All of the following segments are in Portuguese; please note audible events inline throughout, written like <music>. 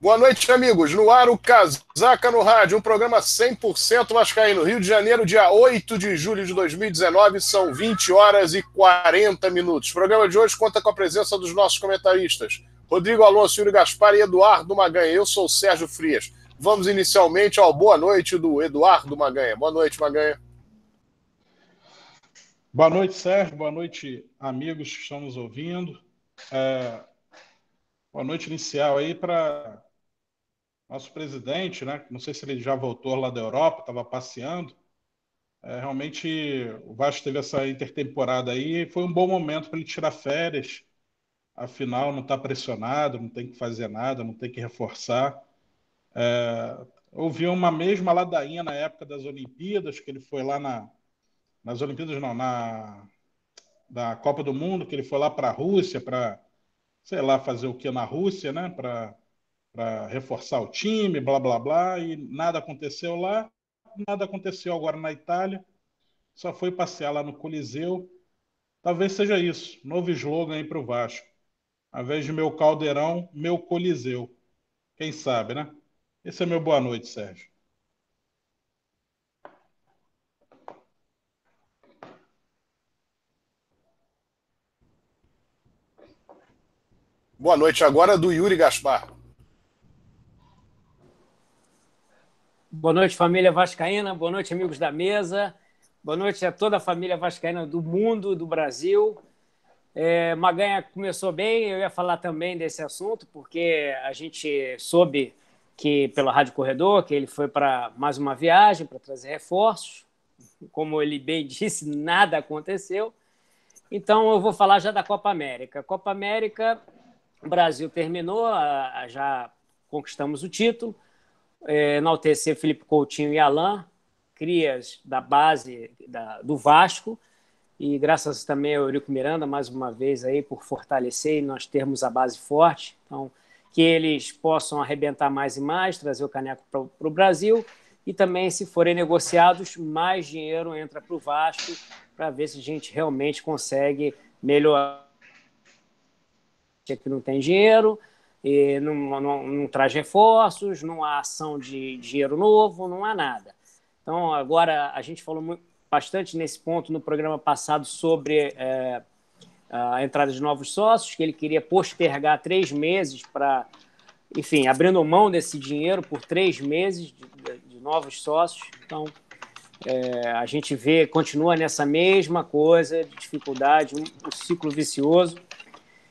Boa noite, amigos. No ar, o Casaca no Rádio, um programa 100% Vascaíno. Rio de Janeiro, dia 8 de julho de 2019, são 20 horas e 40 minutos. O programa de hoje conta com a presença dos nossos comentaristas, Rodrigo Alonso, Yuri Gaspar e Eduardo Maganha. Eu sou o Sérgio Frias. Vamos inicialmente ao boa noite do Eduardo Maganha. Boa noite, Maganha. Boa noite, Sérgio. Boa noite, amigos que estão nos ouvindo. É... Boa noite inicial aí para nosso presidente, né? Não sei se ele já voltou lá da Europa, estava passeando. É, realmente o Vasco teve essa intertemporada aí e foi um bom momento para ele tirar férias. Afinal, não está pressionado, não tem que fazer nada, não tem que reforçar. É, houve uma mesma ladainha na época das Olimpíadas, que ele foi lá na, nas Olimpíadas, não, na da Copa do Mundo, que ele foi lá para a Rússia para, sei lá, fazer o que na Rússia, né? Para para reforçar o time, blá blá blá, e nada aconteceu lá, nada aconteceu agora na Itália, só foi passear lá no Coliseu. Talvez seja isso, novo slogan aí para o Vasco. Ao invés de meu caldeirão, meu Coliseu. Quem sabe, né? Esse é meu boa noite, Sérgio. Boa noite agora do Yuri Gaspar. Boa noite, família Vascaína. Boa noite, amigos da mesa. Boa noite a toda a família Vascaína do mundo, do Brasil. É, Maganha começou bem, eu ia falar também desse assunto, porque a gente soube que, pela Rádio Corredor, que ele foi para mais uma viagem para trazer reforços. Como ele bem <laughs> disse, nada aconteceu. Então, eu vou falar já da Copa América. Copa América, o Brasil terminou, já conquistamos o título enaltecer Felipe Coutinho e Alain, crias da base da, do Vasco, e graças também ao Eurico Miranda, mais uma vez, aí por fortalecer e nós termos a base forte. Então, que eles possam arrebentar mais e mais, trazer o caneco para o Brasil, e também, se forem negociados, mais dinheiro entra para o Vasco, para ver se a gente realmente consegue melhorar. Que não tem dinheiro, e não, não, não traz reforços, não há ação de dinheiro novo, não há nada. Então, agora, a gente falou muito, bastante nesse ponto no programa passado sobre é, a entrada de novos sócios, que ele queria postergar três meses para, enfim, abrindo mão desse dinheiro por três meses de, de, novos sócios. Então, é, a gente vê, continua nessa mesma coisa de dificuldade, um, um ciclo vicioso.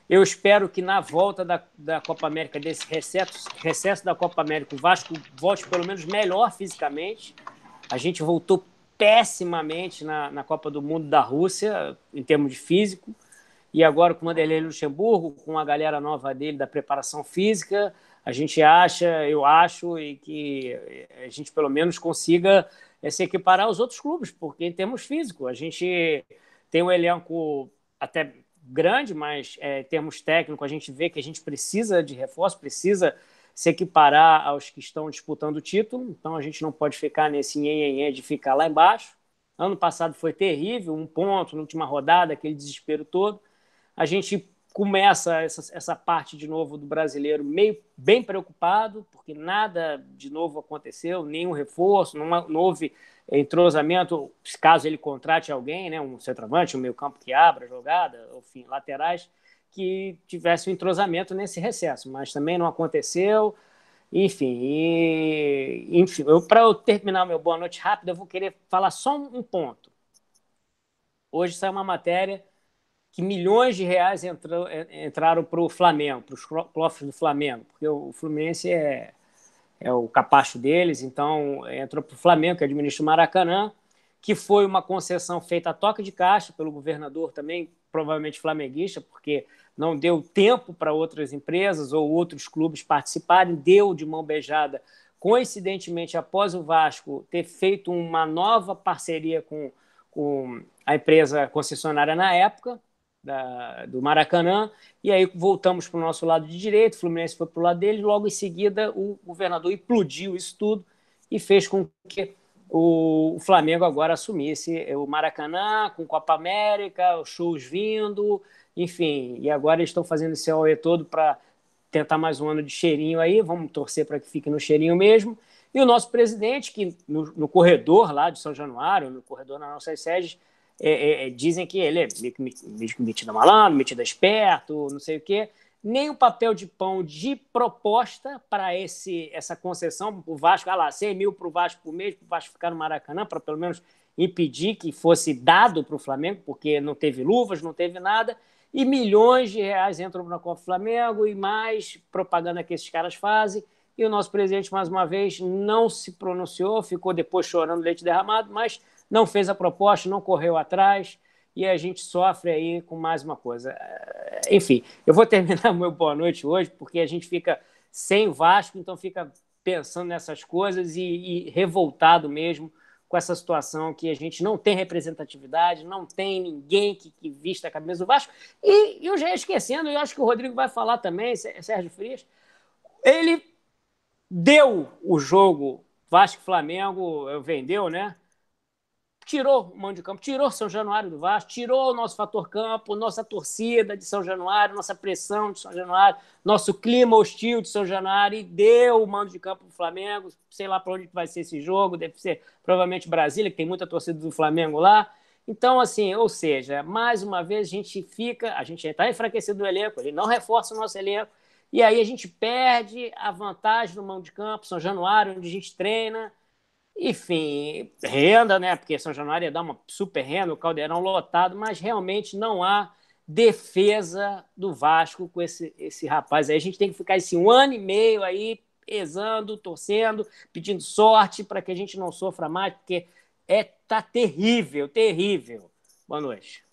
Eu espero que na volta da, da Copa América, desse recesso, recesso da Copa América, o Vasco volte pelo menos melhor fisicamente. A gente voltou pessimamente na, na Copa do Mundo da Rússia, em termos de físico. E agora com o Vanderlei Luxemburgo, com a galera nova dele da preparação física, a gente acha, eu acho, e que a gente pelo menos consiga é, se equiparar aos outros clubes, porque em termos físicos, a gente tem um elenco até grande, mas é, em termos técnicos a gente vê que a gente precisa de reforço, precisa se equiparar aos que estão disputando o título, então a gente não pode ficar nesse nhenhenhê de ficar lá embaixo. Ano passado foi terrível, um ponto na última rodada, aquele desespero todo. A gente começa essa, essa parte de novo do brasileiro meio bem preocupado, porque nada de novo aconteceu, nenhum reforço, não, não houve entrosamento, caso ele contrate alguém, né, um centroavante, um meio campo que abra a jogada, enfim, laterais, que tivesse um entrosamento nesse recesso, mas também não aconteceu. Enfim, e, enfim para eu terminar meu boa noite rápido, eu vou querer falar só um ponto. Hoje sai uma matéria que milhões de reais entrou, entraram para o Flamengo, para os cofres do Flamengo, porque o Fluminense é é o capacho deles, então entrou para o Flamengo, que administra o Maracanã, que foi uma concessão feita a toque de caixa pelo governador também, provavelmente flamenguista, porque não deu tempo para outras empresas ou outros clubes participarem, deu de mão beijada, coincidentemente após o Vasco ter feito uma nova parceria com, com a empresa concessionária na época, da, do Maracanã, e aí voltamos para o nosso lado de direito, o Fluminense foi para o lado dele, logo em seguida o governador implodiu isso tudo e fez com que o, Flamengo agora assumisse o Maracanã, com Copa América, os shows vindo, enfim, e agora eles estão fazendo esse AOE todo para tentar mais um ano de cheirinho aí, vamos torcer para que fique no cheirinho mesmo. E o nosso presidente, que no, no corredor lá de São Januário, no corredor nas nossas sedes, é, é, é dizem que ele é metido malandro, metido esperto, não sei o quê. Nem o papel de pão de proposta para essa concessão, o Vasco, ah lá, 100 mil para o Vasco por mês, para o Vasco ficar no Maracanã, para pelo menos impedir que fosse dado para o Flamengo, porque não teve luvas, não teve nada, e milhões de reais entram na Copa Flamengo e mais propaganda que esses caras fazem. E o nosso presidente, mais uma vez, não se pronunciou, ficou depois chorando leite derramado, mas não fez a proposta, não correu atrás e a gente sofre aí com mais uma coisa. Enfim, eu vou <laughs> terminar meu boa noite hoje, porque a gente fica sem Vasco, então fica pensando nessas coisas e, e revoltado mesmo com essa situação que a gente não tem representatividade, não tem ninguém que, que vista a camisa do Vasco. E, eu já ia esquecendo, eu acho que o Rodrigo vai falar também, Sérgio Frias, ele deu o jogo Vasco-Flamengo, vendeu, né? Tirou o mando de campo, tirou São Januário do Vasco, tirou o nosso fator campo, nossa torcida de São Januário, nossa pressão de São Januário, nosso clima hostil de São Januário e deu o mando de campo para o Flamengo. Sei lá para onde vai ser esse jogo, deve ser provavelmente Brasília, que tem muita torcida do Flamengo lá. Então, assim, ou seja, mais uma vez a gente fica, a gente está enfraquecido no elenco, ele não reforça o nosso elenco, e aí a gente perde a vantagem no mando de campo, São Januário, onde a gente treina, enfim, renda, né? Porque São Januário ia dar uma super renda, o caldeirão lotado, mas realmente não há defesa do Vasco com esse, esse rapaz aí. A gente tem que ficar esse um ano e meio aí pesando, torcendo, pedindo sorte para que a gente não sofra mais, porque é tá terrível, terrível. Boa noite.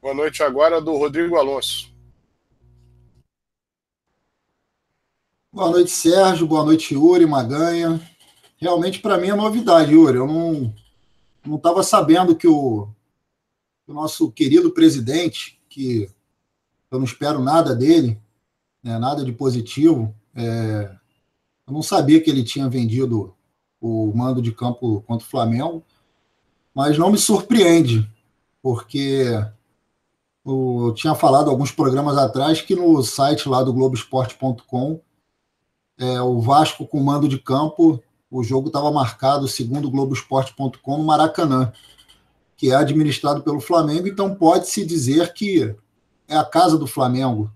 Boa noite agora do Rodrigo Alonso. Boa noite, Sérgio. Boa noite, Yuri Maganha realmente para mim é novidade, Yuri. Eu não não estava sabendo que o, o, nosso querido presidente, que eu não espero nada dele, né, nada de positivo, é, eu não sabia que ele tinha vendido o mando de campo contra o Flamengo, mas não me surpreende, porque eu tinha falado alguns programas atrás que no site lá do Globoesporte.com é, o Vasco com mando de campo o jogo estava marcado, segundo Globoesporte.com, no Maracanã, que é administrado pelo Flamengo, então pode-se dizer que é a casa do Flamengo.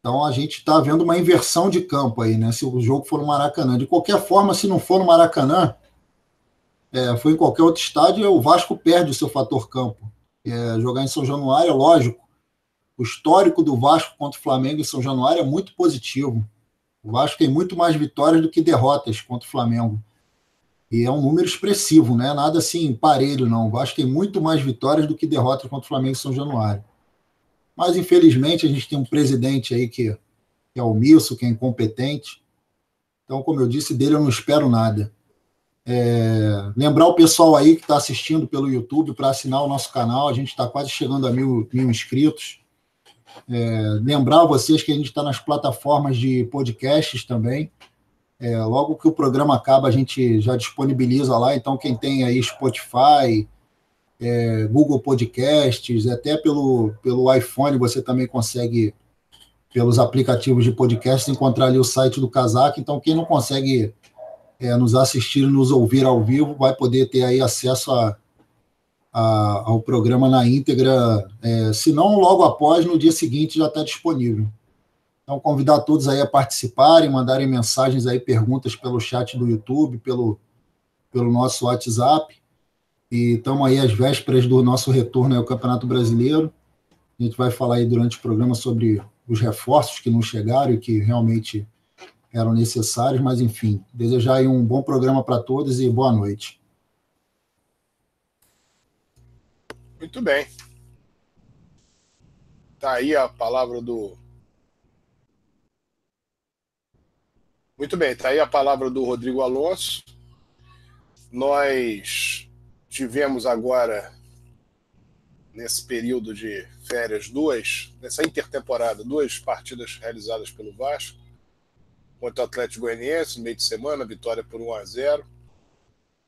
Então a gente está vendo uma inversão de campo aí, né? Se o jogo for no Maracanã. De qualquer forma, se não for no Maracanã, é, foi em qualquer outro estádio, o Vasco perde o seu fator campo. É, jogar em São Januário, é lógico. O histórico do Vasco contra o Flamengo em São Januário é muito positivo. O Vasco tem muito mais vitórias do que derrotas contra o Flamengo. E é um número expressivo, né? Nada assim parelho, não. O Vasco tem muito mais vitórias do que derrotas contra o Flamengo em São Januário. Mas, infelizmente, a gente tem um presidente aí que, que é omisso, que é incompetente. Então, como eu disse, dele eu não espero nada. É, lembrar o pessoal aí que está assistindo pelo YouTube para assinar o nosso canal. A gente está quase chegando a mil, mil inscritos. É, lembrar vocês que a gente está nas plataformas de podcasts também. É, logo que o programa acaba, a gente já disponibiliza lá. Então, quem tem aí Spotify, é, Google Podcasts, até pelo, pelo iPhone, você também consegue, pelos aplicativos de podcast, encontrar ali o site do Casaco. Então, quem não consegue é, nos assistir, nos ouvir ao vivo, vai poder ter aí acesso a a, ao programa na íntegra, é, se não logo após, no dia seguinte já está disponível. Então, convidar todos aí a participarem, mandarem mensagens aí, perguntas pelo chat do YouTube, pelo, pelo nosso WhatsApp. E estamos aí às vésperas do nosso retorno ao Campeonato Brasileiro. A gente vai falar aí durante o programa sobre os reforços que não chegaram e que realmente eram necessários, mas enfim, desejar aí um bom programa para todos e boa noite. Muito bem. Tá aí a palavra do. Muito bem, tá aí a palavra do Rodrigo Alonso. Nós tivemos agora, nesse período de férias, duas, nessa intertemporada, duas partidas realizadas pelo Vasco. Contra o Atlético Goianiense, no meio de semana, vitória por 1 a 0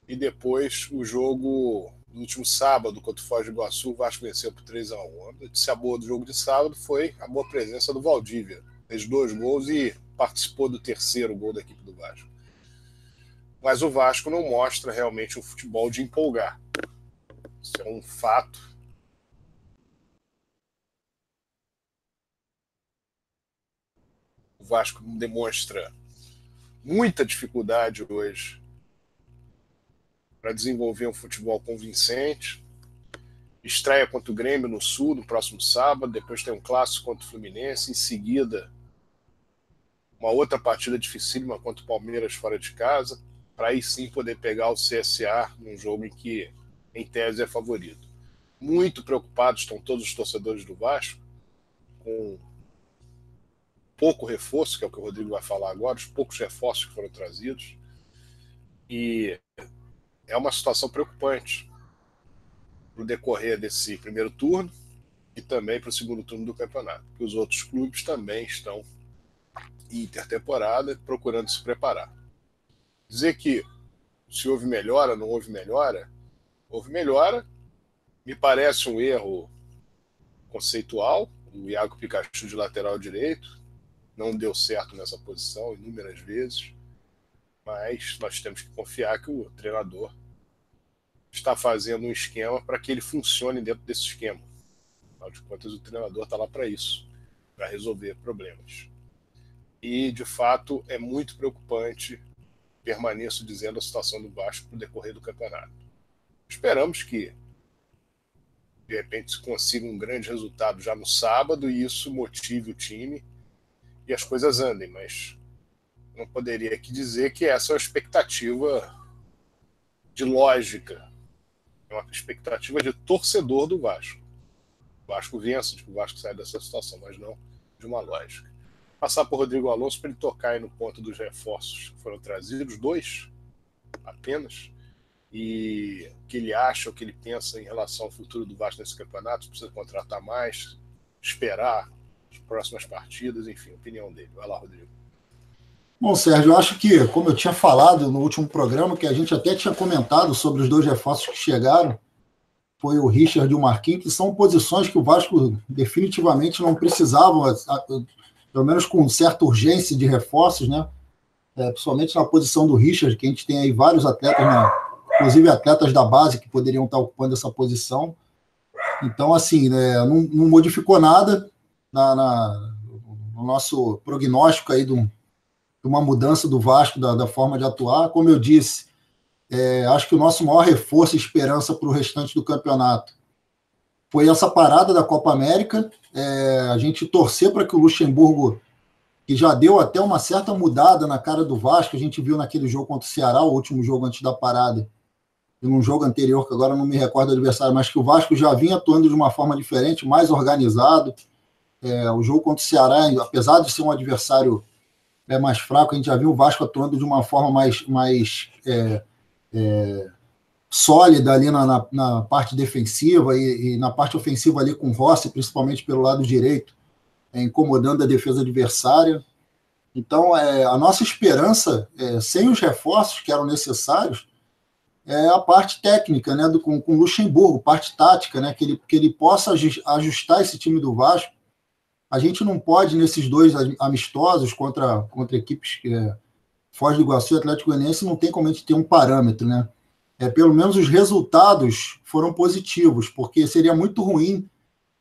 E depois o jogo No último sábado, contra o Foz do Iguaçu, o Vasco venceu por 3 a 1 A notícia boa do jogo de sábado foi a boa presença do Valdívia. Fez dois gols e participou do terceiro gol da equipe do Vasco. Mas o Vasco não mostra realmente um futebol de empolgar. Isso é um fato. O Vasco demonstra muita dificuldade hoje para desenvolver um futebol convincente. Estreia contra o Grêmio no Sul no próximo sábado, depois tem um clássico contra o Fluminense, em seguida uma outra partida dificílima contra o Palmeiras fora de casa, para aí sim poder pegar o CSA num jogo em que, em tese, é favorito. Muito preocupados estão todos os torcedores do Vasco com pouco reforço, que é o que o Rodrigo vai falar agora, os poucos reforços que foram trazidos. E é uma situação preocupante para o decorrer desse primeiro turno e também para o segundo turno do campeonato, porque os outros clubes também estão intertemporada procurando se preparar. Dizer que se houve melhora, não houve melhora, houve melhora, me parece um erro conceitual. O Iago Pikachu de lateral direito não deu certo nessa posição inúmeras vezes, mas nós temos que confiar que o treinador está fazendo um esquema para que ele funcione dentro desse esquema. Afinal de contas, o treinador está lá para isso, para resolver problemas. E, de fato, é muito preocupante, permaneço dizendo, a situação do Vasco no decorrer do campeonato. Esperamos que, de repente, se consiga um grande resultado já no sábado e isso motive o time e as coisas andem, mas não poderia aqui dizer que essa é uma expectativa de lógica, é uma expectativa de torcedor do Vasco. O Vasco vença, que o Vasco sai dessa situação, mas não de uma lógica. Passar por Rodrigo Alonso para ele tocar aí no ponto dos reforços que foram trazidos, dois apenas, e o que ele acha, o que ele pensa em relação ao futuro do Vasco nesse campeonato, precisa contratar mais, esperar as próximas partidas, enfim, opinião dele. Vai lá, Rodrigo. Bom, Sérgio, eu acho que, como eu tinha falado no último programa, que a gente até tinha comentado sobre os dois reforços que chegaram, foi o Richard e o Marquinhos, que são posições que o Vasco definitivamente não precisava, pelo menos com certa urgência de reforços, né? É, principalmente na posição do Richard, que a gente tem aí vários atletas, né? inclusive atletas da base que poderiam estar ocupando essa posição. Então, assim, né, não, não modificou nada na, na, no nosso prognóstico aí do, uma mudança do Vasco, da, da forma de atuar. Como eu disse, é, acho que o nosso maior reforço e esperança para o restante do campeonato foi essa parada da Copa América. É, a gente torcer para que o Luxemburgo, que já deu até uma certa mudada na cara do Vasco, a gente viu naquele jogo contra o Ceará, o último jogo antes da parada, e num jogo anterior, que agora não me recordo do adversário, mas que o Vasco já vinha atuando de uma forma diferente, mais organizado. É, o jogo contra o Ceará, apesar de ser um adversário é mais fraco. A gente já viu o Vasco atuando de uma forma mais, mais é, é, sólida ali na, na, na parte defensiva e, e, na parte ofensiva ali com o Rossi, principalmente pelo lado direito, é, incomodando a defesa adversária. Então, é, a nossa esperança, é, sem os reforços que eram necessários, é a parte técnica, né, do, com, com Luxemburgo, parte tática, né, que ele, que ele possa ajustar esse time do Vasco a gente não pode, nesses dois amistosos contra, contra equipes que é, Foz do Iguaçu e Atlético Goianiense, não tem como a gente ter um parâmetro, né? É, pelo menos os resultados foram positivos, porque seria muito ruim,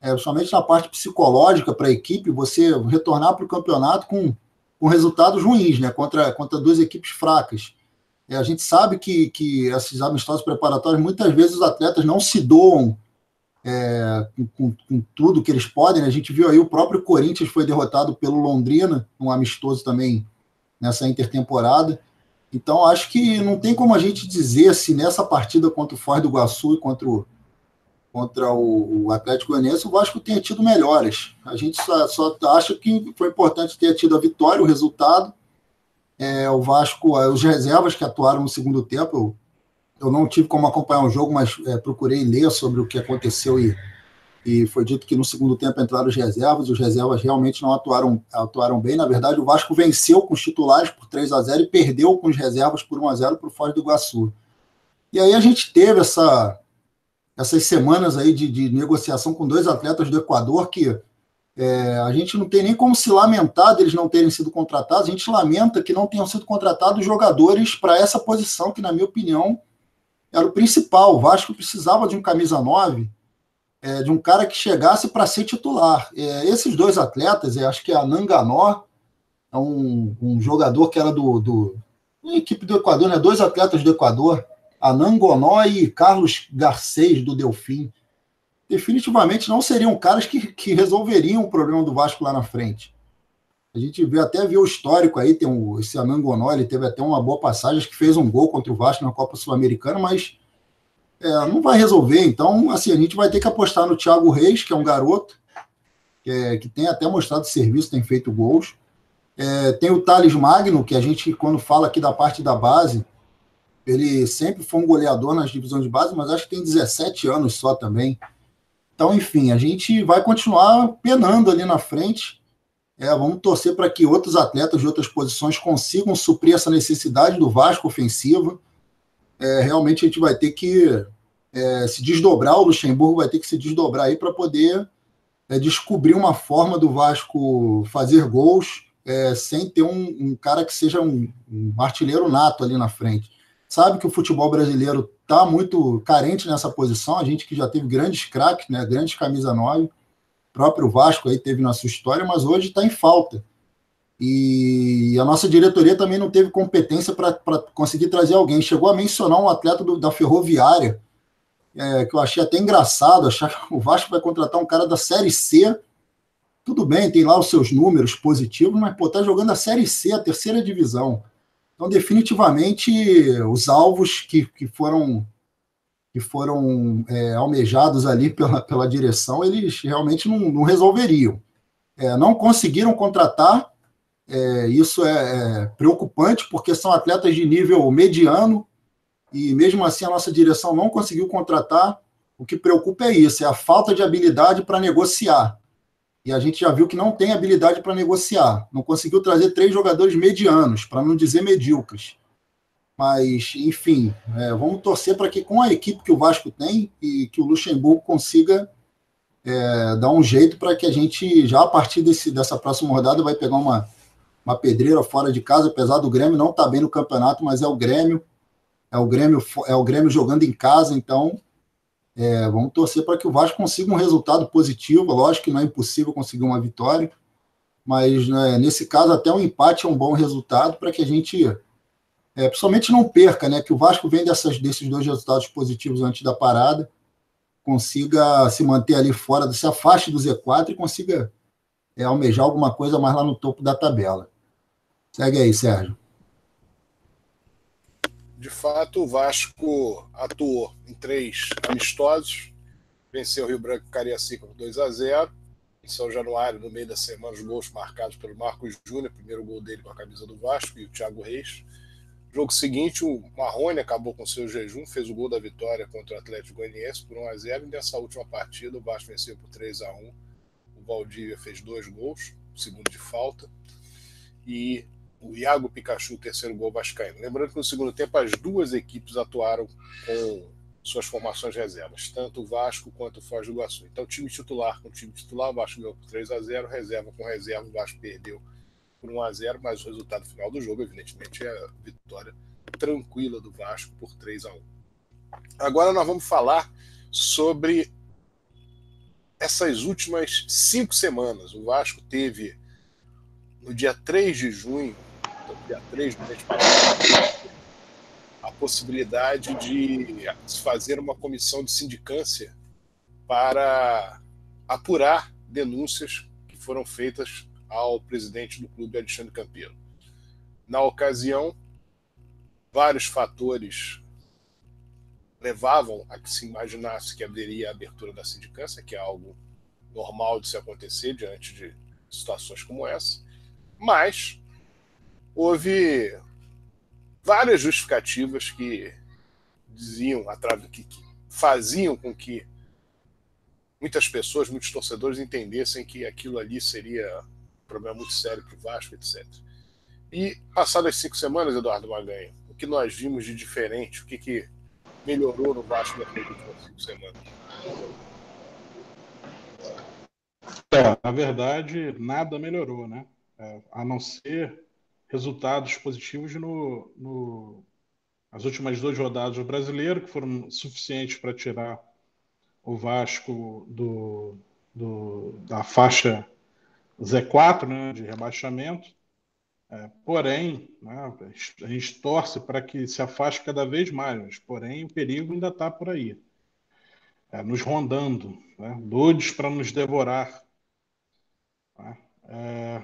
é, somente na parte psicológica para a equipe, você retornar para o campeonato com, com resultados ruins, né? Contra, contra duas equipes fracas. É, a gente sabe que, que esses amistosos preparatórios, muitas vezes os atletas não se doam é, com, com, tudo que eles podem. Né? A gente viu aí o próprio Corinthians foi derrotado pelo Londrina, um amistoso também nessa intertemporada. Então, acho que não tem como a gente dizer se nessa partida contra o Foz do Iguaçu e contra o, contra o, Atlético Goianiense o Vasco tenha tido melhores. A gente só, só acha que foi importante ter tido a vitória, o resultado. É, o Vasco, os reservas que atuaram no segundo tempo, eu não tive como acompanhar o jogo, mas é, procurei ler sobre o que aconteceu e, e foi dito que no segundo tempo entraram os reservas, os reservas realmente não atuaram, atuaram bem. Na verdade, o Vasco venceu com os titulares por 3 a 0 e perdeu com os reservas por 1 a 0 para o Foz do Iguaçu. E aí a gente teve essa, essas semanas aí de, de negociação com dois atletas do Equador que é, a gente não tem nem como se lamentar deles não terem sido contratados, a gente lamenta que não tenham sido contratados jogadores para essa posição, que, na minha opinião, era o principal. O Vasco precisava de um camisa 9, é, de um cara que chegasse para ser titular. É, esses dois atletas, acho que é a Nanganó, é um, um jogador que era do, do equipe do Equador, né? dois atletas do Equador, a Nangonó e Carlos Garcês, do Delfim definitivamente não seriam caras que, que resolveriam o problema do Vasco lá na frente. A gente vê até viu o histórico aí, tem um, esse ele teve até uma boa passagem, que fez um gol contra o Vasco na Copa Sul-Americana, mas é, não vai resolver. Então, assim, a gente vai ter que apostar no Thiago Reis, que é um garoto, que, é, que tem até mostrado serviço, tem feito gols. É, tem o Thales Magno, que a gente, quando fala aqui da parte da base, ele sempre foi um goleador nas divisões de base, mas acho que tem 17 anos só também. Então, enfim, a gente vai continuar penando ali na frente. É, vamos torcer para que outros atletas de outras posições consigam suprir essa necessidade do Vasco ofensiva. É, realmente a gente vai ter que é, se desdobrar, o Luxemburgo vai ter que se desdobrar aí para poder é, descobrir uma forma do Vasco fazer gols é, sem ter um, um, cara que seja um, um artilheiro nato ali na frente. Sabe que o futebol brasileiro está muito carente nessa posição. A gente que já teve grandes craques, né, grandes camisa 9, o próprio Vasco aí teve na sua história, mas hoje está em falta. E a nossa diretoria também não teve competência para conseguir trazer alguém. Chegou a mencionar um atleta do, da Ferroviária, é, que eu achei até engraçado, achar que o Vasco vai contratar um cara da Série C. Tudo bem, tem lá os seus números positivos, mas pô, tá jogando a Série C, a terceira divisão. Então, definitivamente, os alvos que, que foram que foram é, almejados ali pela, pela direção, eles realmente não, não resolveriam. É, não conseguiram contratar, é, isso é, é, preocupante, porque são atletas de nível mediano, e mesmo assim a nossa direção não conseguiu contratar. O que preocupa é isso, é a falta de habilidade para negociar. E a gente já viu que não tem habilidade para negociar. Não conseguiu trazer três jogadores medianos, para não dizer medíocres. Mas, enfim, é, vamos torcer para que com a equipe que o Vasco tem e que o Luxemburgo consiga é, dar um jeito para que a gente, já a partir desse, dessa próxima rodada, vai pegar uma, uma pedreira fora de casa, apesar do Grêmio não estar tá bem no campeonato, mas é o Grêmio, é o Grêmio, é o Grêmio jogando em casa, então é, vamos torcer para que o Vasco consiga um resultado positivo. Lógico que não é impossível conseguir uma vitória, mas né, nesse caso até um empate é um bom resultado para que a gente, é, principalmente não perca, né? Que o Vasco vem dessas, desses dois resultados positivos antes da parada, consiga se manter ali fora, se afaste do Z4 e consiga é, almejar alguma coisa mais lá no topo da tabela. Segue aí, Sérgio de fato, o Vasco atuou em três amistosos, venceu o Rio Branco e Cariacica por 2 a 0 em São Januário, no meio da semana, os gols marcados pelo Marcos Júnior, primeiro gol dele com a camisa do Vasco, e o Thiago Reis. Jogo seguinte, o Marrone acabou com seu jejum, fez o gol da vitória contra o Atlético Goianiense por 1 a 0 e nessa última partida o Vasco venceu por 3 a 1 O Valdívia fez dois gols, segundo de falta, e o Iago Pikachu, terceiro gol vascaíno. Lembrando que no segundo tempo as duas equipes atuaram com suas formações reservas, tanto o Vasco quanto o Foz do Iguaçu. Então, time titular com time titular, o Vasco ganhou por 3 a 0 reserva com reserva, o Vasco perdeu por 1 a 0 mas o resultado final do jogo, evidentemente, é a vitória tranquila do Vasco por 3 a 1 Agora nós vamos falar sobre essas últimas cinco semanas. O Vasco teve no dia 3 de junho dia 3 do mês passado, a possibilidade de se fazer uma comissão de sindicância para apurar denúncias que foram feitas ao presidente do clube, Alexandre Campeiro. Na ocasião, vários fatores levavam a que se imaginasse que haveria a abertura da sindicância, que é algo normal de se acontecer diante de situações como essa, mas houve várias justificativas que diziam, que, faziam com que muitas pessoas, muitos torcedores entendessem que aquilo ali seria problema muito sério para o Vasco, etc. E passadas cinco semanas, Eduardo Maganha, o que nós vimos de diferente, o que, que melhorou no Vasco nas últimas cinco semanas? É, na verdade, nada melhorou, né? É, a não ser resultados positivos no, no, nas últimas duas rodadas do brasileiro, que foram suficientes para tirar o Vasco do, do, da faixa Z4, né, de rebaixamento. É, porém, né, a gente torce para que se afaste cada vez mais, porém o perigo ainda está por aí, é, nos rondando, né, doidos para nos devorar. Né, é,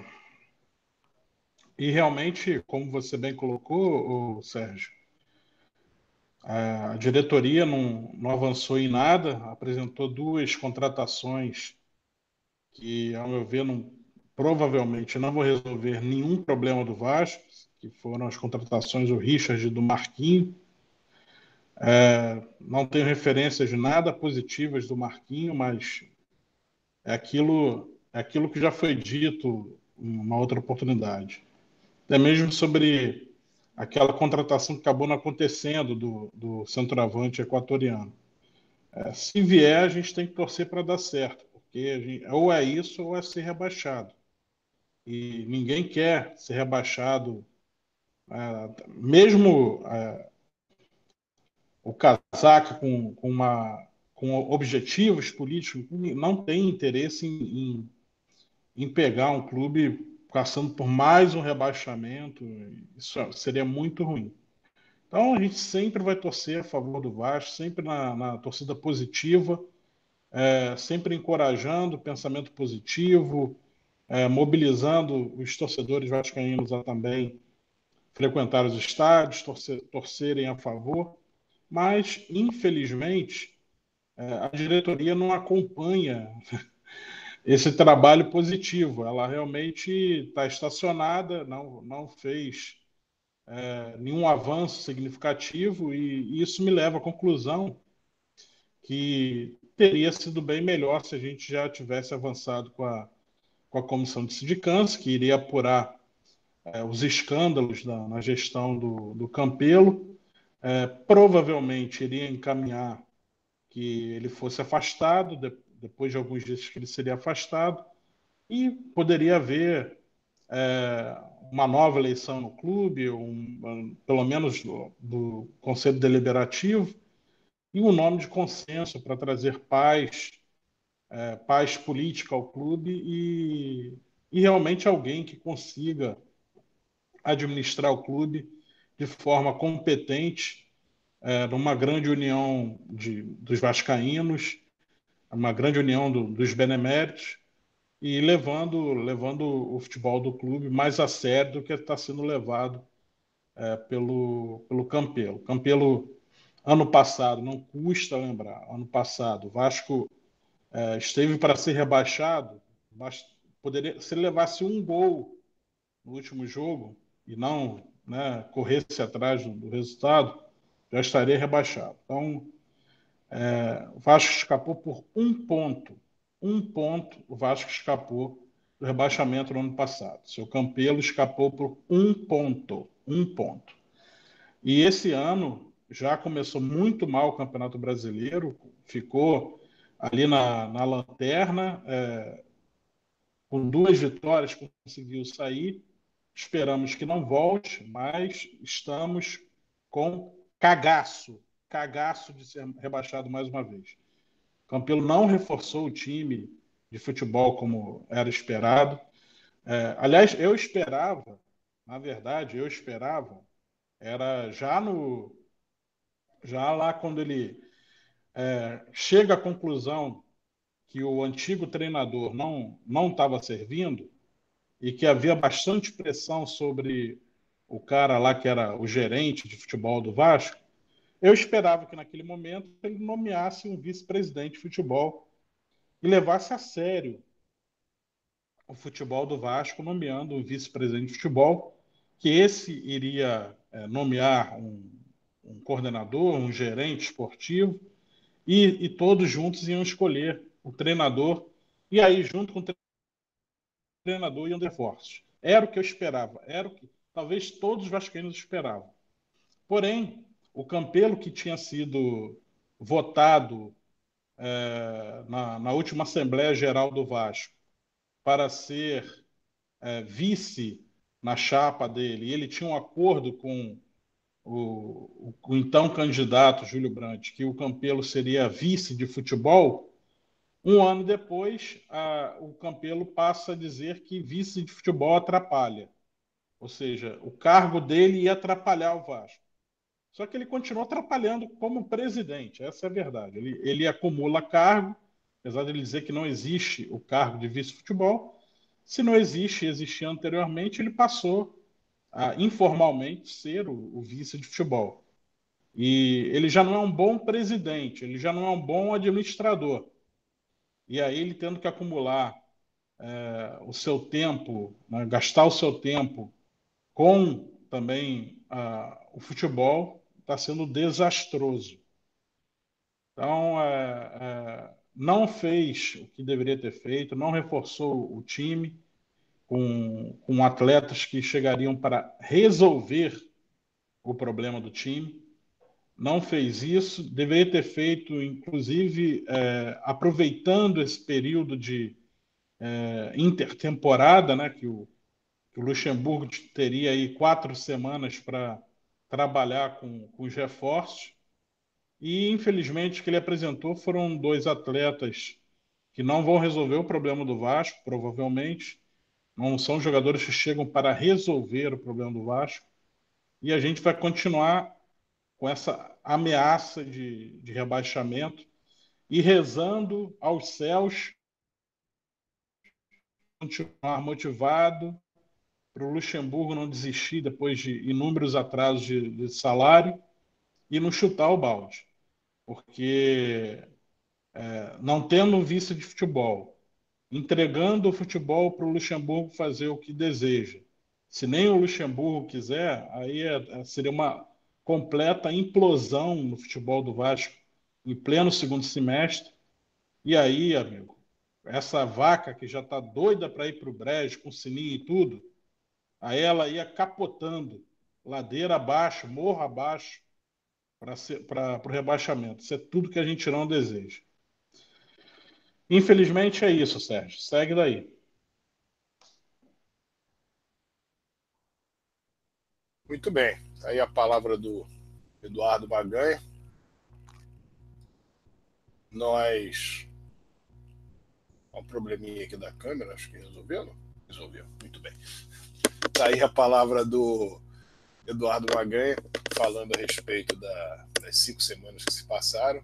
e realmente, como você bem colocou, o Sérgio, a diretoria não, não avançou em nada, apresentou duas contratações que, ao meu ver, não, provavelmente não vão resolver nenhum problema do Vasco, que foram as contratações do Richard e do Marquinho. É, não tenho referências nada positivas do Marquinho, mas é aquilo, é aquilo que já foi dito em uma outra oportunidade. Até mesmo sobre aquela contratação que acabou não acontecendo do, do centroavante equatoriano. É, se vier, a gente tem que torcer para dar certo, porque gente, ou é isso ou é ser rebaixado. E ninguém quer ser rebaixado, é, mesmo é, o casaca com, com, uma, com objetivos políticos, não tem interesse em, em, em pegar um clube passando por mais um rebaixamento, isso seria muito ruim. Então a gente sempre vai torcer a favor do Vasco, sempre na, na torcida positiva, é, sempre encorajando o pensamento positivo, é, mobilizando os torcedores vascaínos a também frequentar os estádios, torcer, torcerem a favor, mas infelizmente é, a diretoria não acompanha <laughs> esse trabalho positivo. Ela realmente está estacionada, não, não fez é, nenhum avanço significativo, e, isso me leva à conclusão que teria sido bem melhor se a gente já tivesse avançado com a, com a comissão de sindicância, que iria apurar é, os escândalos da, na gestão do, do Campelo, é, provavelmente iria encaminhar que ele fosse afastado, de, depois de alguns dias que ele seria afastado, e poderia haver é, uma nova eleição no clube, um, pelo menos do, do, Conselho Deliberativo, e um nome de consenso para trazer paz, é, paz política ao clube e, e realmente alguém que consiga administrar o clube de forma competente, é, numa grande união de, dos vascaínos uma grande união do, dos beneméritos e levando, levando o futebol do clube mais a sério do que está sendo levado é, pelo, pelo Campelo. Campelo, ano passado, não custa lembrar, ano passado, Vasco é, esteve para ser rebaixado, mas poderia, se ele levasse um gol no último jogo e não né, corresse atrás do, do resultado, já estaria rebaixado. Então, é, o Vasco escapou por um ponto. Um ponto o Vasco escapou do rebaixamento no ano passado. Seu Campelo escapou por um ponto. Um ponto. E esse ano já começou muito mal o Campeonato Brasileiro, ficou ali na, na lanterna, é, com duas vitórias conseguiu sair. Esperamos que não volte, mas estamos com cagaço cagaço de ser rebaixado mais uma vez. Campelo não reforçou o time de futebol como era esperado. É, aliás, eu esperava, na verdade, eu esperava, era já no. Já lá quando ele é, chega à conclusão que o antigo treinador não não estava servindo e que havia bastante pressão sobre o cara lá que era o gerente de futebol do Vasco, eu esperava que naquele momento ele nomeasse um vice-presidente de futebol e levasse a sério o futebol do Vasco, nomeando um vice-presidente de futebol, que esse iria é, nomear um, um, coordenador, um gerente esportivo, e, e, todos juntos iam escolher o treinador, e aí, junto com o treinador, iam reforços. Era o que eu esperava, era o que talvez todos os vascaínos esperavam. Porém, o Campelo que tinha sido votado é, na, na, última Assembleia Geral do Vasco para ser é, vice na chapa dele, ele tinha um acordo com o, o, então candidato Júlio Brandt, que o Campelo seria vice de futebol, um ano depois, a, o Campelo passa a dizer que vice de futebol atrapalha. Ou seja, o cargo dele ia atrapalhar o Vasco. Só que ele continuou atrapalhando como presidente, essa é a verdade. Ele, ele acumula cargo, apesar de ele dizer que não existe o cargo de vice-futebol. Se não existe, existia anteriormente, ele passou a informalmente ser o, o vice de futebol. E ele já não é um bom presidente, ele já não é um bom administrador. E aí ele tendo que acumular é, o seu tempo, né, gastar o seu tempo com também o futebol, está sendo desastroso. Então, é, é, não fez o que deveria ter feito, não reforçou o time com, com atletas que chegariam para resolver o problema do time. Não fez isso, deveria ter feito, inclusive, é, aproveitando esse período de é, intertemporada, né, que o, que o Luxemburgo teria aí quatro semanas para trabalhar com, com os reforços. E, infelizmente, o que ele apresentou foram dois atletas que não vão resolver o problema do Vasco, provavelmente, não são jogadores que chegam para resolver o problema do Vasco. E a gente vai continuar com essa ameaça de, de rebaixamento e rezando aos céus continuar motivado para o Luxemburgo não desistir depois de inúmeros atrasos de, de salário e não chutar o balde. Porque é, não tendo vice de futebol, entregando o futebol para o Luxemburgo fazer o que deseja. Se nem o Luxemburgo quiser, aí é, é, seria uma completa implosão no futebol do Vasco em pleno segundo semestre. E aí, amigo, essa vaca que já está doida para ir para o brejo, com sininho e tudo, aí ela ia capotando, ladeira abaixo, morro abaixo, para o rebaixamento. Isso é tudo que a gente não deseja. Infelizmente é isso, Sérgio. Segue daí. Muito bem. Aí a palavra do Eduardo Baganha. Nós. um probleminha aqui da câmera, acho que resolveu, Resolveu. Muito bem. Tá aí a palavra do Eduardo Maganha, falando a respeito da, das cinco semanas que se passaram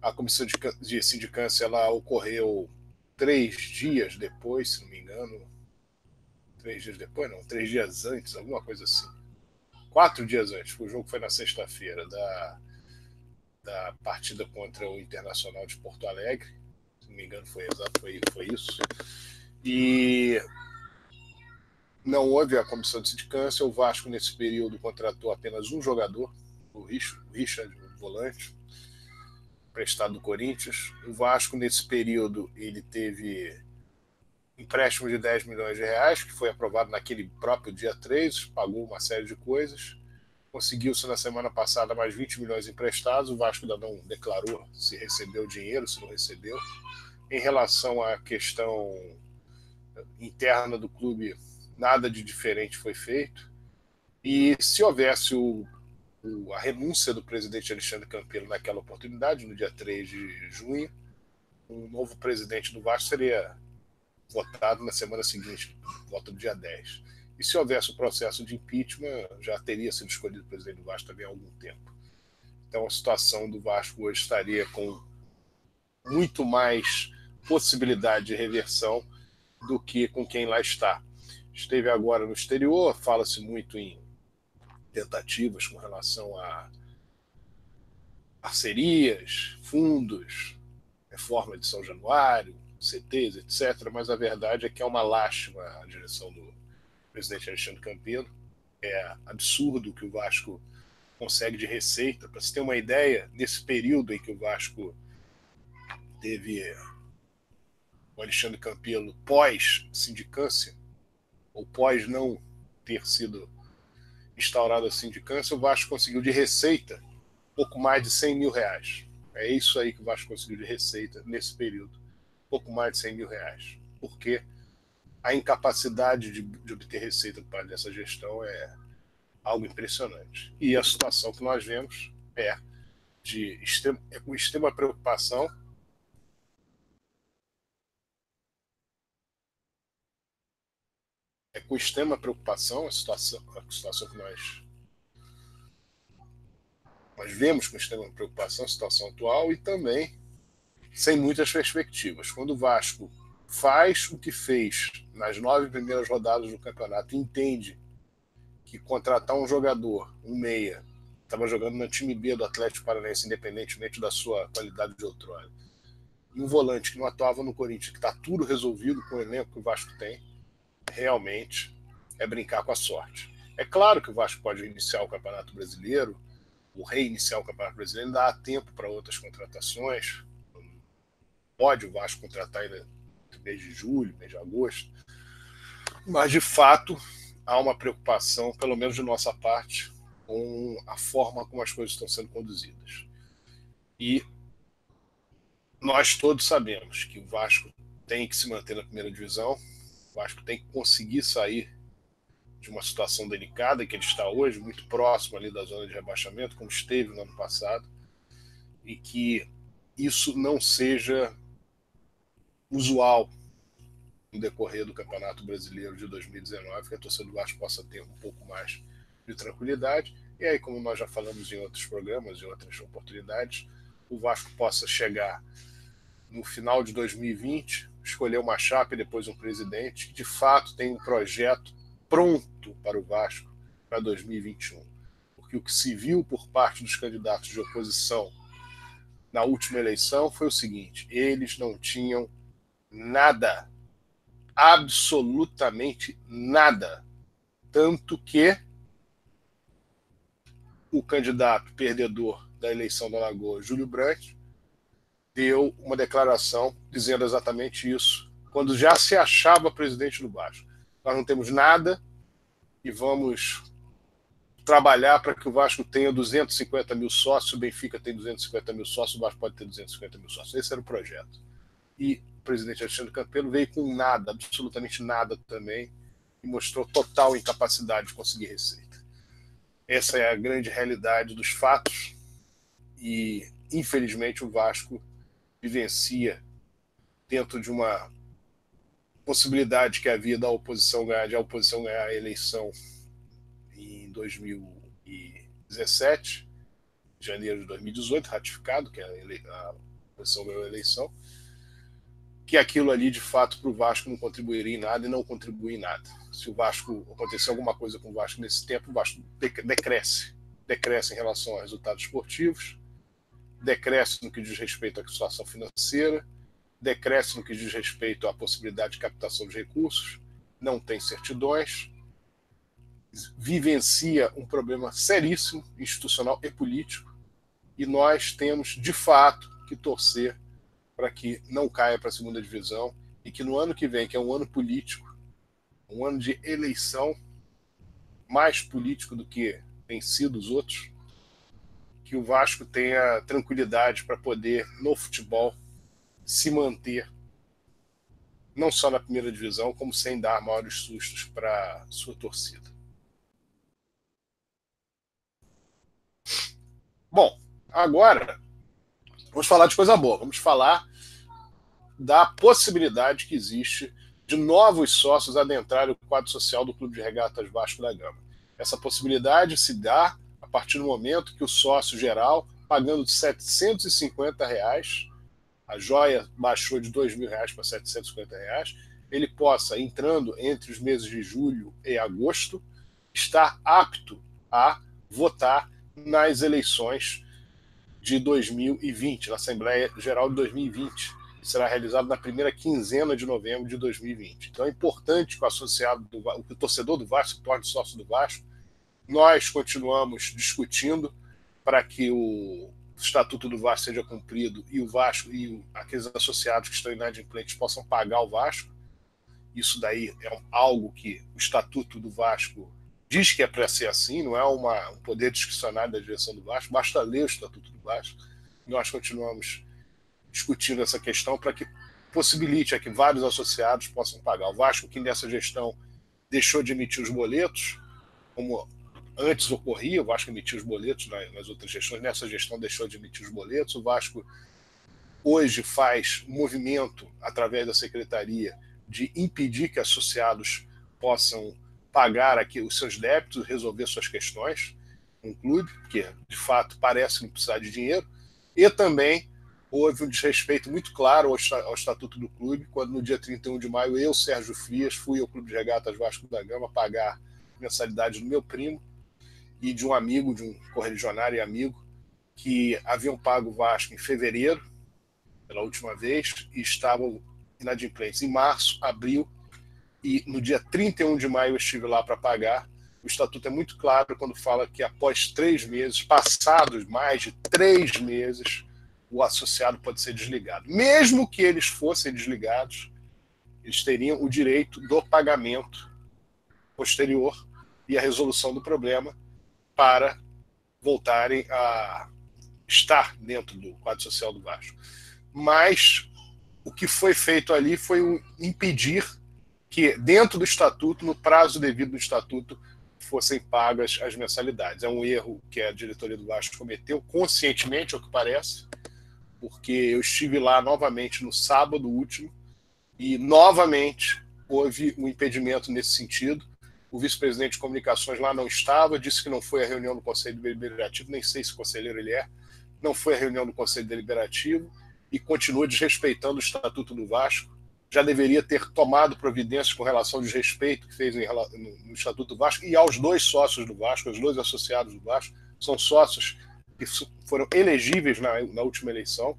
a comissão de, de sindicância ela ocorreu três dias depois, se não me engano. Três dias depois, não, três dias antes, alguma coisa assim. Quatro dias antes, o jogo foi na sexta-feira da, da partida contra o Internacional de Porto Alegre. Se não me engano, foi exato, foi, foi isso. E não houve a comissão de sindicância. O Vasco, nesse período, contratou apenas um jogador, o Richard, o volante emprestado do Corinthians. O Vasco, nesse período, ele teve empréstimo de 10 milhões de reais, que foi aprovado naquele próprio dia 3, pagou uma série de coisas. Conseguiu-se na semana passada mais 20 milhões emprestados. O Vasco ainda não declarou se recebeu dinheiro, se não recebeu. Em relação à questão interna do clube, nada de diferente foi feito. E se houvesse o a renúncia do presidente Alexandre Campelo naquela oportunidade, no dia 3 de junho. O novo presidente do Vasco seria votado na semana seguinte, voto do dia 10. E se houvesse o um processo de impeachment, já teria sido escolhido presidente do Vasco também há algum tempo. Então a situação do Vasco hoje estaria com muito mais possibilidade de reversão do que com quem lá está. Esteve agora no exterior, fala-se muito em tentativas com relação a parcerias, fundos, reforma de São Januário, CTs, etc. Mas a verdade é que é uma lástima a direção do presidente Alexandre Campino. É absurdo que o Vasco consegue de receita. Para você ter uma ideia, nesse período em que o Vasco teve o Alexandre Campelo pós-sindicância, ou pós não ter sido instaurada a sindicância, o Vasco conseguiu de receita pouco mais de 100 mil reais. É isso aí que o Vasco conseguiu de receita nesse período. Pouco mais de 100 mil reais. Porque a incapacidade de, de obter receita parte dessa gestão é algo impressionante. E a situação que nós vemos é de extrema, é com extrema preocupação é com extrema preocupação a situação, a situação que nós, nós vemos com extrema preocupação a situação atual e também sem muitas perspectivas. Quando o Vasco faz o que fez nas nove primeiras rodadas do campeonato entende que contratar um jogador, um meia, estava jogando no time B do Atlético Paranaense, independentemente da sua qualidade de outrora, e um volante que não atuava no Corinthians, que está tudo resolvido com o elenco que o Vasco tem, realmente é brincar com a sorte. É claro que o Vasco pode iniciar o Campeonato Brasileiro, ou reiniciar o Campeonato Brasileiro, ainda há tempo para outras contratações. Pode o Vasco contratar ainda mês de julho, mês de agosto. Mas, de fato, há uma preocupação, pelo menos de nossa parte, com a forma como as coisas estão sendo conduzidas. E nós todos sabemos que o Vasco tem que se manter na primeira divisão, Vasco tem que conseguir sair de uma situação delicada que ele está hoje, muito próximo ali da zona de rebaixamento, como esteve no ano passado, e que isso não seja usual no decorrer do Campeonato Brasileiro de 2019, que a torcida do Vasco possa ter um pouco mais de tranquilidade. E aí, como nós já falamos em outros programas, em outras oportunidades, o Vasco possa chegar no final de 2020 escolher uma chapa e depois um presidente que de fato tem um projeto pronto para o Vasco para 2021. Porque o que se viu por parte dos candidatos de oposição na última eleição foi o seguinte: eles não tinham nada, absolutamente nada. Tanto que o candidato perdedor da eleição da Lagoa, Júlio Brandt, deu uma declaração dizendo exatamente isso, quando já se achava presidente do Vasco. Nós não temos nada e vamos trabalhar para que o Vasco tenha 250 mil sócios, o Benfica tem 250 mil sócios, o Vasco pode ter 250 mil sócios. Esse era o projeto. E o presidente Alexandre Campelo veio com nada, absolutamente nada também, e mostrou total incapacidade de conseguir receita. Essa é a grande realidade dos fatos e, infelizmente, o Vasco vivencia dentro de uma possibilidade que havia da oposição ganhar, de a oposição ganhar a eleição em 2017, janeiro de 2018, ratificado, que a, a oposição ganhou a eleição, que aquilo ali, de fato, para o Vasco não contribuiria em nada e não contribui em nada. Se o Vasco acontecer alguma coisa com o Vasco nesse tempo, o Vasco decresce. Decresce em relação a resultados esportivos, decresce no que diz respeito à situação financeira, decresce no que diz respeito à possibilidade de captação de recursos, não tem certidões, vivencia um problema seríssimo institucional e político, e nós temos, de fato, que torcer para que não caia para a segunda divisão e que no ano que vem, que é um ano político, um ano de eleição, mais político do que tem sido os outros, que o Vasco tenha tranquilidade para poder, no futebol, se manter não só na primeira divisão, como sem dar maiores sustos para sua torcida. Bom, agora vamos falar de coisa boa. Vamos falar da possibilidade que existe de novos sócios adentrarem o quadro social do Clube de Regatas Vasco da Gama. Essa possibilidade se dá a partir do momento que o sócio geral, pagando de 750 reais, a joia baixou de 2 mil reais para 750 reais, ele possa, entrando entre os meses de julho e agosto, estar apto a votar nas eleições de 2020, na Assembleia Geral de 2020, que será realizado na primeira quinzena de novembro de 2020. Então é importante que o associado do o torcedor do Vasco se torne sócio do Vasco, nós continuamos discutindo para que o Estatuto do Vasco seja cumprido e o Vasco e aqueles associados que estão inadimplentes possam pagar o Vasco. Isso daí é algo que o Estatuto do Vasco diz que é para ser assim, não é uma, um poder discricionário da direção do Vasco, basta ler o Estatuto do Vasco. Nós continuamos discutindo essa questão para que possibilite que vários associados possam pagar. O Vasco, que nessa gestão deixou de emitir os boletos, como antes ocorria, o Vasco emitia os boletos nas outras gestões, nessa gestão deixou de emitir os boletos, o Vasco hoje faz um movimento através da secretaria de impedir que associados possam pagar aqui os seus débitos, resolver suas questões o clube, que de fato parece não precisar de dinheiro, e também houve um desrespeito muito claro ao, estatuto do clube, quando no dia 31 de maio eu, Sérgio Frias, fui ao Clube de Regatas Vasco da Gama pagar mensalidade do meu primo e de um amigo, de um correligionário e amigo, que haviam pago o Vasco em fevereiro, pela última vez, e estavam inadimplentes em março, abril e no dia 31 de maio eu estive lá para pagar. O estatuto é muito claro quando fala que após três meses, passados mais de três meses, o associado pode ser desligado. Mesmo que eles fossem desligados, eles teriam o direito do pagamento posterior e a resolução do problema para voltarem a estar dentro do quadro social do Vasco. Mas o que foi feito ali foi impedir que, dentro do estatuto, no prazo devido do estatuto, fossem pagas as mensalidades. É um erro que a diretoria do Vasco cometeu, conscientemente, ao que parece, porque eu estive lá novamente no sábado último e, novamente, houve um impedimento nesse sentido. O vice-presidente de comunicações lá não estava, disse que não foi a reunião do Conselho Deliberativo, nem sei se conselheiro ele é, não foi a reunião do Conselho Deliberativo e continua desrespeitando o Estatuto do Vasco já deveria ter tomado providências com relação ao desrespeito que fez no Estatuto do Vasco e aos dois sócios do Vasco, os dois associados do Vasco, são sócios que foram elegíveis na, na última eleição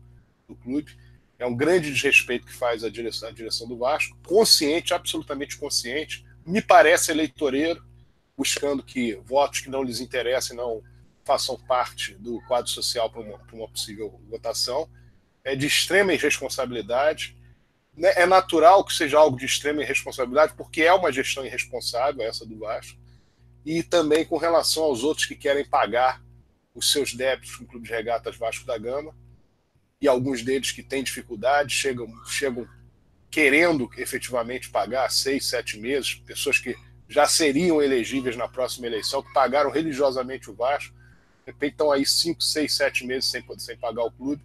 do clube. É um grande desrespeito que faz a direção, a direção do Vasco, consciente, absolutamente consciente, me parece eleitoreiro, buscando que votos que não lhes interessem não façam parte do quadro social para uma, uma possível votação. É de extrema irresponsabilidade né, é natural que seja algo de extrema irresponsabilidade, porque é uma gestão irresponsável essa do Vasco, e também com relação aos outros que querem pagar os seus débitos com o Clube de Regatas Vasco da Gama, e alguns deles que têm dificuldade, chegam, chegam querendo efetivamente pagar seis, sete meses, pessoas que já seriam elegíveis na próxima eleição, que pagaram religiosamente o Vasco, de repente estão aí cinco, seis, sete meses sem, sem pagar o clube,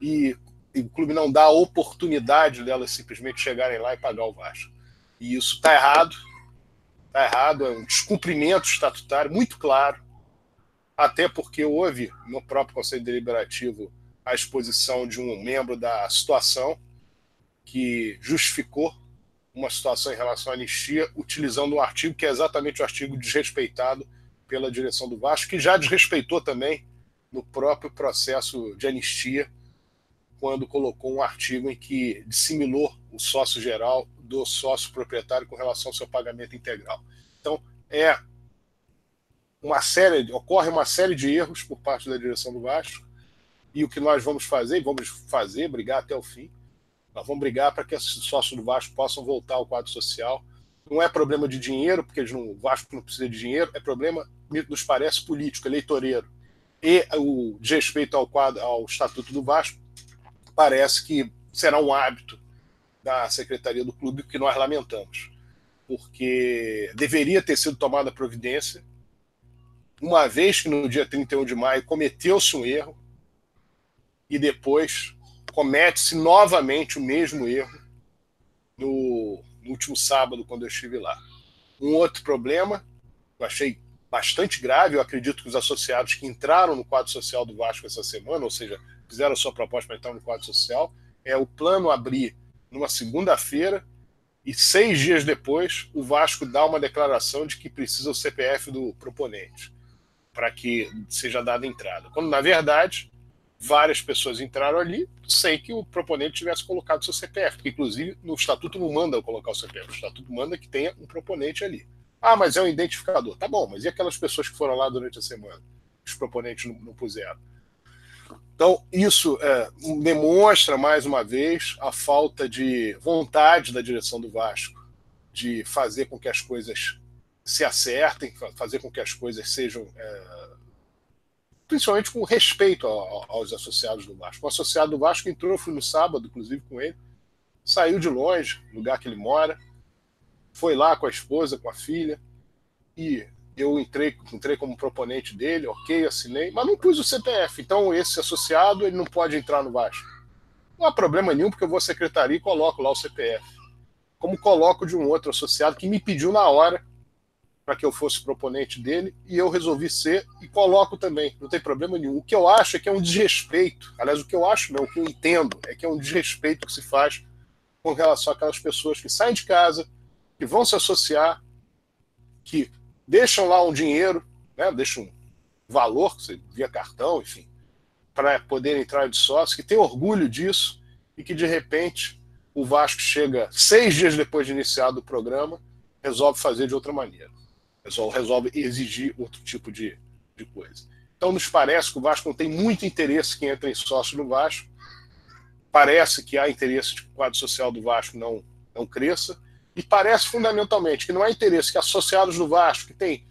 e o clube não dá a oportunidade delas simplesmente chegarem lá e pagar o Vasco. E isso está errado, está errado, é um descumprimento estatutário muito claro, até porque houve no próprio Conselho Deliberativo a exposição de um membro da situação que justificou uma situação em relação à anistia, utilizando um artigo que é exatamente o artigo desrespeitado pela direção do Vasco, que já desrespeitou também no próprio processo de anistia quando colocou um artigo em que dissimilou o sócio geral do sócio proprietário com relação ao seu pagamento integral. Então, é uma série, ocorre uma série de erros por parte da direção do Vasco, e o que nós vamos fazer, e vamos fazer, brigar até o fim, nós vamos brigar para que esses sócios do Vasco possam voltar ao quadro social. Não é problema de dinheiro, porque o Vasco não precisa de dinheiro, é problema, nos parece, político, eleitoreiro. E o desrespeito ao, quadro, ao Estatuto do Vasco parece que será um hábito da secretaria do clube, que nós lamentamos, porque deveria ter sido tomada providência, uma vez que no dia 31 de maio cometeu-se um erro, e depois comete-se novamente o mesmo erro no, último sábado, quando eu estive lá. Um outro problema, eu achei bastante grave, eu acredito que os associados que entraram no quadro social do Vasco essa semana, ou seja, fizeram a sua proposta para entrar no quadro social, é o plano abrir numa segunda-feira e seis dias depois o Vasco dá uma declaração de que precisa o CPF do proponente para que seja dada entrada. Quando, na verdade, várias pessoas entraram ali sem que o proponente tivesse colocado seu CPF, porque, inclusive, no estatuto não manda colocar o CPF, o estatuto manda que tenha um proponente ali. Ah, mas é um identificador. Tá bom, mas e aquelas pessoas que foram lá durante a semana? Os proponentes não, não puseram. Então, isso é, demonstra, mais uma vez, a falta de vontade da direção do Vasco de fazer com que as coisas se acertem, fazer com que as coisas sejam. É, principalmente com respeito aos associados do Vasco. O associado do Vasco entrou, eu fui no sábado, inclusive com ele, saiu de longe, lugar que ele mora, foi lá com a esposa, com a filha, e eu entrei, entrei como proponente dele, ok, assinei, mas não pus o CPF. Então, esse associado ele não pode entrar no Vasco. Não há problema nenhum, porque eu vou à secretaria e coloco lá o CPF. Como coloco de um outro associado que me pediu na hora para que eu fosse proponente dele, e eu resolvi ser e coloco também, não tem problema nenhum. O que eu acho é que é um desrespeito, aliás, o que eu acho não, o que eu entendo é que é um desrespeito que se faz com relação àquelas pessoas que saem de casa, que vão se associar, que deixam lá um dinheiro, né, deixam um valor, via cartão, enfim, para poder entrar de sócio, que tem orgulho disso e que de repente o Vasco chega seis dias depois de iniciado o programa, resolve fazer de outra maneira. Resolve, resolve exigir outro tipo de, de coisa. Então nos parece que o Vasco não tem muito interesse que entre em sócio no Vasco. Parece que há interesse de que o quadro social do Vasco não, não cresça. E parece fundamentalmente que não há interesse que associados do Vasco, que tem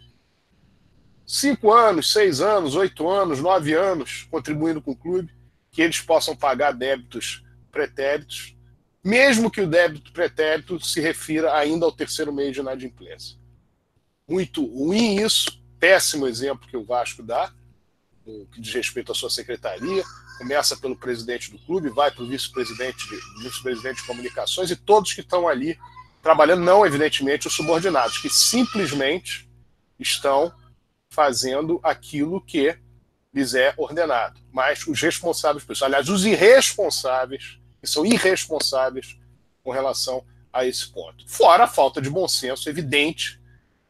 cinco anos, seis anos, oito anos, nove anos contribuindo com o clube, que eles possam pagar débitos pretéritos, mesmo que o débito pretérito se refira ainda ao terceiro mês de inadimplência. Muito ruim isso, péssimo exemplo que o Vasco dá, que diz respeito à sua secretaria, começa pelo presidente do clube, vai para o vice-presidente vice-presidente de comunicações e todos que estão ali trabalhando, não evidentemente os subordinados, que simplesmente estão fazendo aquilo que lhes é ordenado. Mas os responsáveis por isso, aliás, os irresponsáveis, que são irresponsáveis com relação a esse ponto. Fora a falta de bom senso evidente,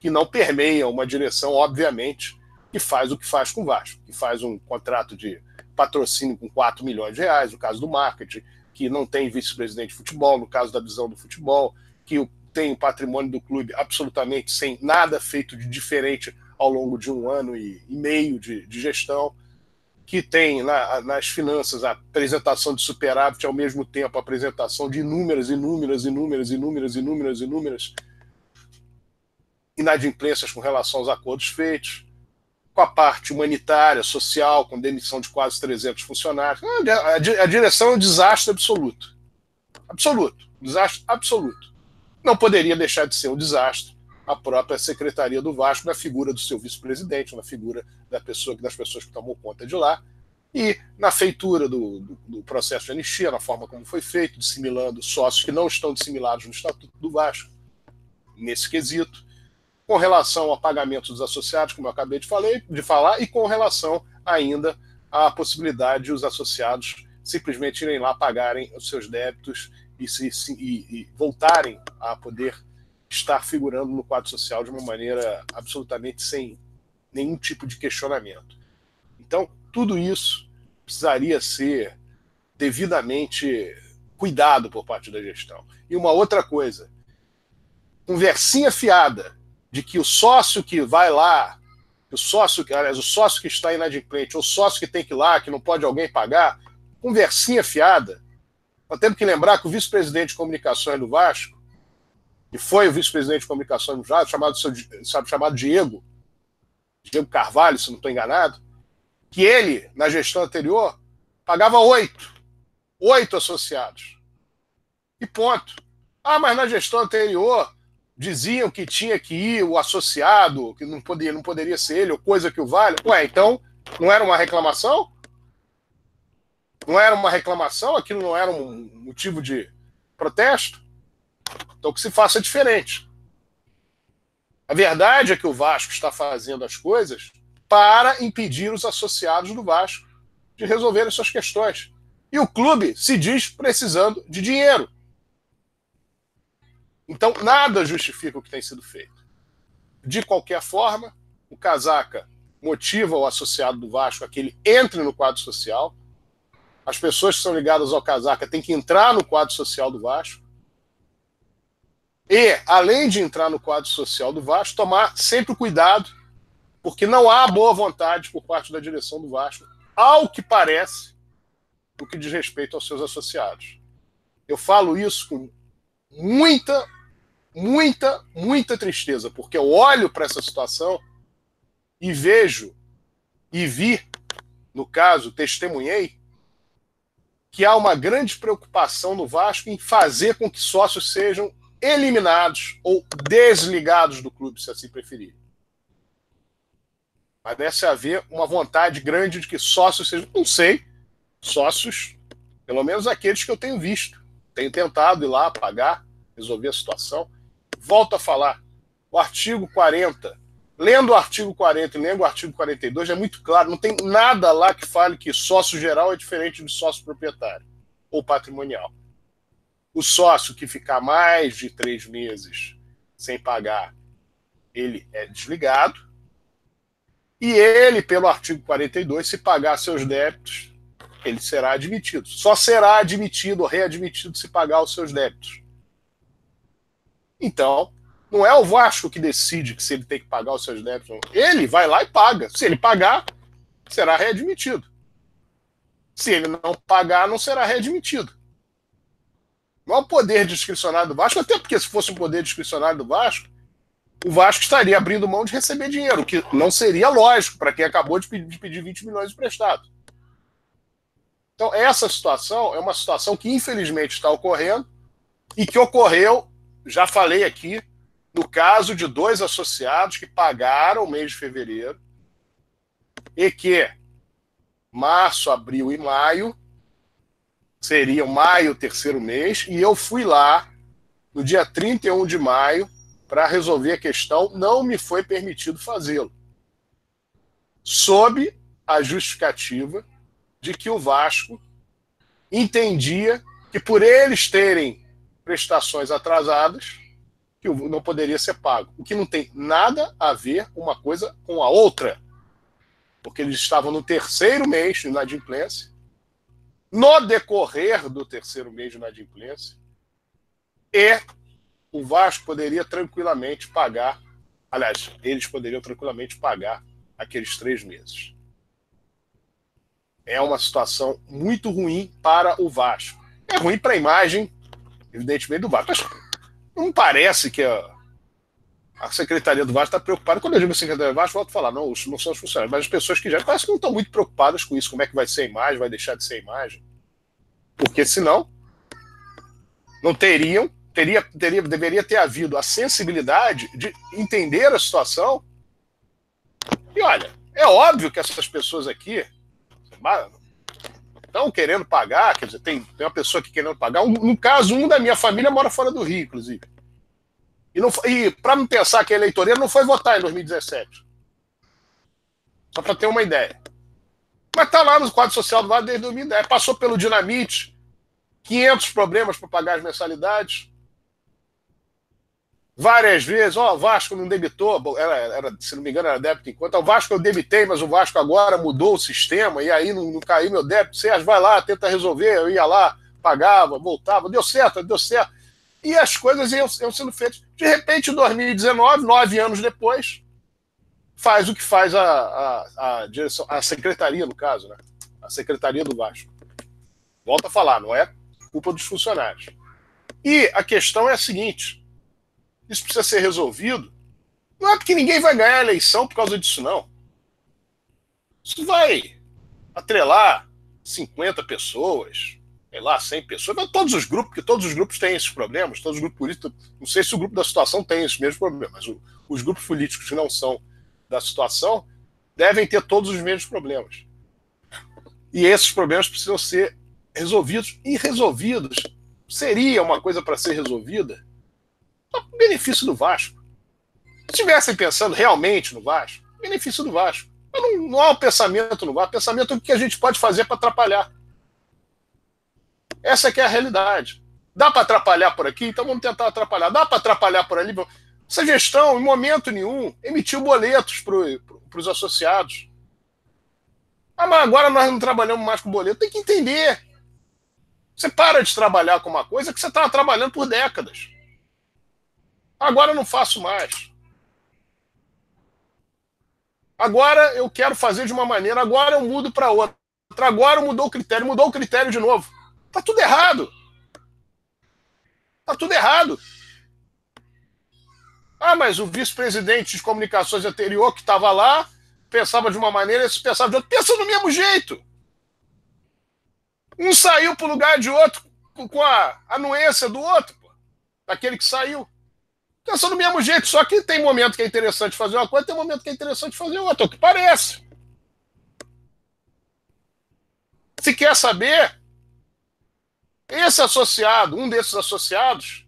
que não permeia uma direção, obviamente, que faz o que faz com o Vasco, que faz um contrato de patrocínio com 4 milhões de reais, no caso do marketing, que não tem vice-presidente de futebol, no caso da visão do futebol, que tem o patrimônio do clube absolutamente sem nada feito de diferente ao longo de um ano e, meio de, de, gestão, que tem na, nas finanças a apresentação de superávit ao mesmo tempo a apresentação de inúmeras, inúmeras, inúmeras, inúmeras, inúmeras, inúmeras inadimplências com relação aos acordos feitos, com a parte humanitária, social, com demissão de quase 300 funcionários. A, a direção é um desastre absoluto. Absoluto. Desastre absoluto. Não poderia deixar de ser um desastre a própria Secretaria do Vasco, na figura do seu vice-presidente, na figura da pessoa, das pessoas que tomou conta de lá, e na feitura do, do, do, processo de anistia, na forma como foi feito, dissimilando sócios que não estão dissimilados no Estatuto do Vasco, nesse quesito, com relação ao pagamento dos associados, como eu acabei de, falei, de falar, e com relação ainda à possibilidade de os associados simplesmente irem lá pagarem os seus débitos e, se, se e, e voltarem a poder estar figurando no quadro social de uma maneira absolutamente sem nenhum tipo de questionamento. Então, tudo isso precisaria ser devidamente cuidado por parte da gestão. E uma outra coisa, conversinha fiada de que o sócio que vai lá, o sócio, aliás, o sócio que está inadimplente, ou o sócio que tem que ir lá, que não pode alguém pagar, conversinha fiada. Nós temos que lembrar que o vice-presidente de comunicações do Vasco que foi o vice-presidente de comunicação do Jado, chamado, sabe, chamado Diego, Diego Carvalho, se não estou enganado, que ele, na gestão anterior, pagava oito. Oito associados. E ponto. Ah, mas na gestão anterior diziam que tinha que ir o associado, que não poderia, não poderia ser ele, ou coisa que o vale. Ué, então não era uma reclamação? Não era uma reclamação? Aquilo não era um motivo de protesto? Então, que se faça diferente. A verdade é que o Vasco está fazendo as coisas para impedir os associados do Vasco de resolverem suas questões. E o clube se diz precisando de dinheiro. Então, nada justifica o que tem sido feito. De qualquer forma, o Casaca motiva o associado do Vasco a que ele entre no quadro social. As pessoas que são ligadas ao Casaca têm que entrar no quadro social do Vasco. E, além de entrar no quadro social do Vasco, tomar sempre cuidado, porque não há boa vontade por parte da direção do Vasco, ao que parece, no que diz respeito aos seus associados. Eu falo isso com muita muita, muita tristeza, porque eu olho para essa situação e vejo e vi, no caso, testemunhei, que há uma grande preocupação no Vasco em fazer com que sócios sejam eliminados ou desligados do clube, se assim preferir. Parece haver uma vontade grande de que sócios sejam, não sei, sócios, pelo menos aqueles que eu tenho visto. Tenho tentado ir lá pagar, resolver a situação. Volto a falar, o artigo 40, lendo o artigo 40 e lendo o artigo 42, é muito claro, não tem nada lá que fale que sócio geral é diferente de sócio proprietário ou patrimonial. O sócio que ficar mais de três meses sem pagar, ele é desligado. E ele, pelo artigo 42, se pagar seus débitos, ele será admitido. Só será admitido ou readmitido se pagar os seus débitos. Então, não é o Vasco que decide se ele tem que pagar os seus débitos. Ele vai lá e paga. Se ele pagar, será readmitido. Se ele não pagar, não será readmitido. Não é o poder discricionário do Vasco, até porque se fosse o poder discricionário do Vasco, o Vasco estaria abrindo mão de receber dinheiro, que não seria lógico para quem acabou de pedir 20 milhões emprestado. Então, essa situação é uma situação que infelizmente está ocorrendo e que ocorreu, já falei aqui, no caso de dois associados que pagaram o mês de fevereiro e que março, abril e maio seria maio, terceiro mês, e eu fui lá no dia 31 de maio para resolver a questão, não me foi permitido fazê-lo. Sob a justificativa de que o Vasco entendia que por eles terem prestações atrasadas, que não poderia ser pago. O que não tem nada a ver uma coisa com a outra. Porque eles estavam no terceiro mês de inadimplência. No decorrer do terceiro mês de inadimplência, e o Vasco poderia tranquilamente pagar, aliás, eles poderiam tranquilamente pagar aqueles três meses. É uma situação muito ruim para o Vasco. É ruim para a imagem, evidentemente, do Vasco. Mas não parece que a, a Secretaria do Vasco está preocupada. Quando eu digo Secretaria do Vasco, volto a falar, não, não são os funcionários, mas as pessoas que já parece que não estão muito preocupadas com isso, como é que vai ser a imagem, vai deixar de ser a imagem. Porque senão não teriam, teria, teria, deveria ter havido a sensibilidade de entender a situação. E olha, é óbvio que essas pessoas aqui estão querendo pagar, quer dizer, tem, tem uma pessoa que querendo pagar. Um, no caso, um da minha família mora fora do Rio, inclusive. E, e para não pensar que é eleitoreiro, não foi votar em 2017. Só para ter uma ideia. Mas está lá no quadro social do Vale desde 2010. Passou pelo Dinamite, 500 problemas para pagar as mensalidades. Várias vezes, ó, oh, Vasco não debitou, era, era, se não me engano, era débito em conta. O Vasco eu debitei, mas o Vasco agora mudou o sistema e aí não, não caiu meu débito. Sérgio, vai lá, tenta resolver. Eu ia lá, pagava, voltava, deu certo, deu certo. E as coisas iam, iam sendo feitas. De repente, em 2019, nove anos depois, faz o que faz a, a, a, direção, a secretaria, no caso, né? A secretaria do Vasco. Volto a falar, não é culpa dos funcionários. E a questão é a seguinte: isso precisa ser resolvido. Não é porque ninguém vai ganhar a eleição por causa disso, não. Isso vai atrelar 50 pessoas, sei lá, 100 pessoas, todos os grupos, porque todos os grupos têm esses problemas, todos os grupos políticos, não sei se o grupo da situação tem esses mesmos problemas, mas o, os grupos políticos que não são da situação devem ter todos os mesmos problemas. E esses problemas precisam ser resolvidos e resolvidos. Seria uma coisa para ser resolvida benefício do Vasco. Se estivessem pensando realmente no Vasco, benefício do Vasco. Não, não há um pensamento no Vasco, pensamento do que a gente pode fazer para atrapalhar. Essa é é a realidade. Dá para atrapalhar por aqui, então vamos tentar atrapalhar. Dá para atrapalhar por ali. Essa gestão, em momento nenhum, emitiu boletos para os associados. Ah, mas agora nós não trabalhamos mais com boleto. Tem que entender. Você para de trabalhar com uma coisa que você estava trabalhando por décadas. Agora eu não faço mais. Agora eu quero fazer de uma maneira, agora eu mudo para outra. Agora mudou o critério, mudou o critério de novo. Tá tudo errado. Tá tudo errado. Ah, mas o vice-presidente de comunicações anterior que estava lá pensava de uma maneira, esse pensava de outra. Pensa do mesmo jeito. Um saiu para o lugar de outro com a anuência do outro, pô, daquele que saiu. Pensa do mesmo jeito, só que tem momento que é interessante fazer uma coisa, tem momento que é interessante fazer outra, o que parece. Se quer saber, esse associado, um desses associados,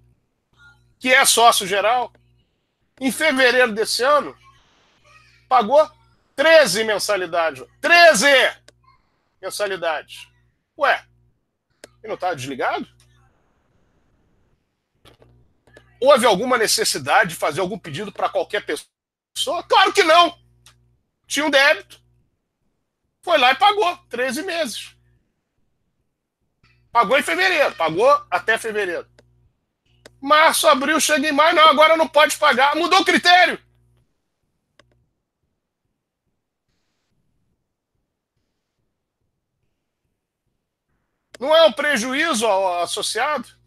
que é sócio geral, em fevereiro desse ano, pagou 13 mensalidades. 13 mensalidades. Ué, ele não estava desligado? Houve alguma necessidade de fazer algum pedido para qualquer pessoa? Claro que não. Tinha um débito. Foi lá e pagou 13 meses. Pagou em fevereiro, pagou até fevereiro. Março, abril, chega em maio, não, agora não pode pagar. Mudou o critério. Não é um prejuízo associado?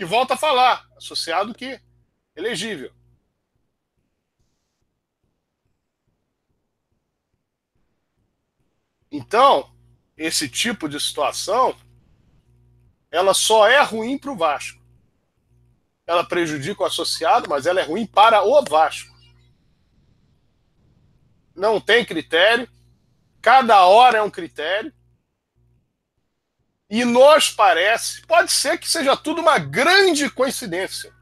Que volta a falar, associado que elegível. Então, esse tipo de situação, ela só é ruim para o Vasco. Ela prejudica o associado, mas ela é ruim para o Vasco. Não tem critério. Cada hora é um critério. E nos parece, pode ser que seja tudo uma grande coincidência.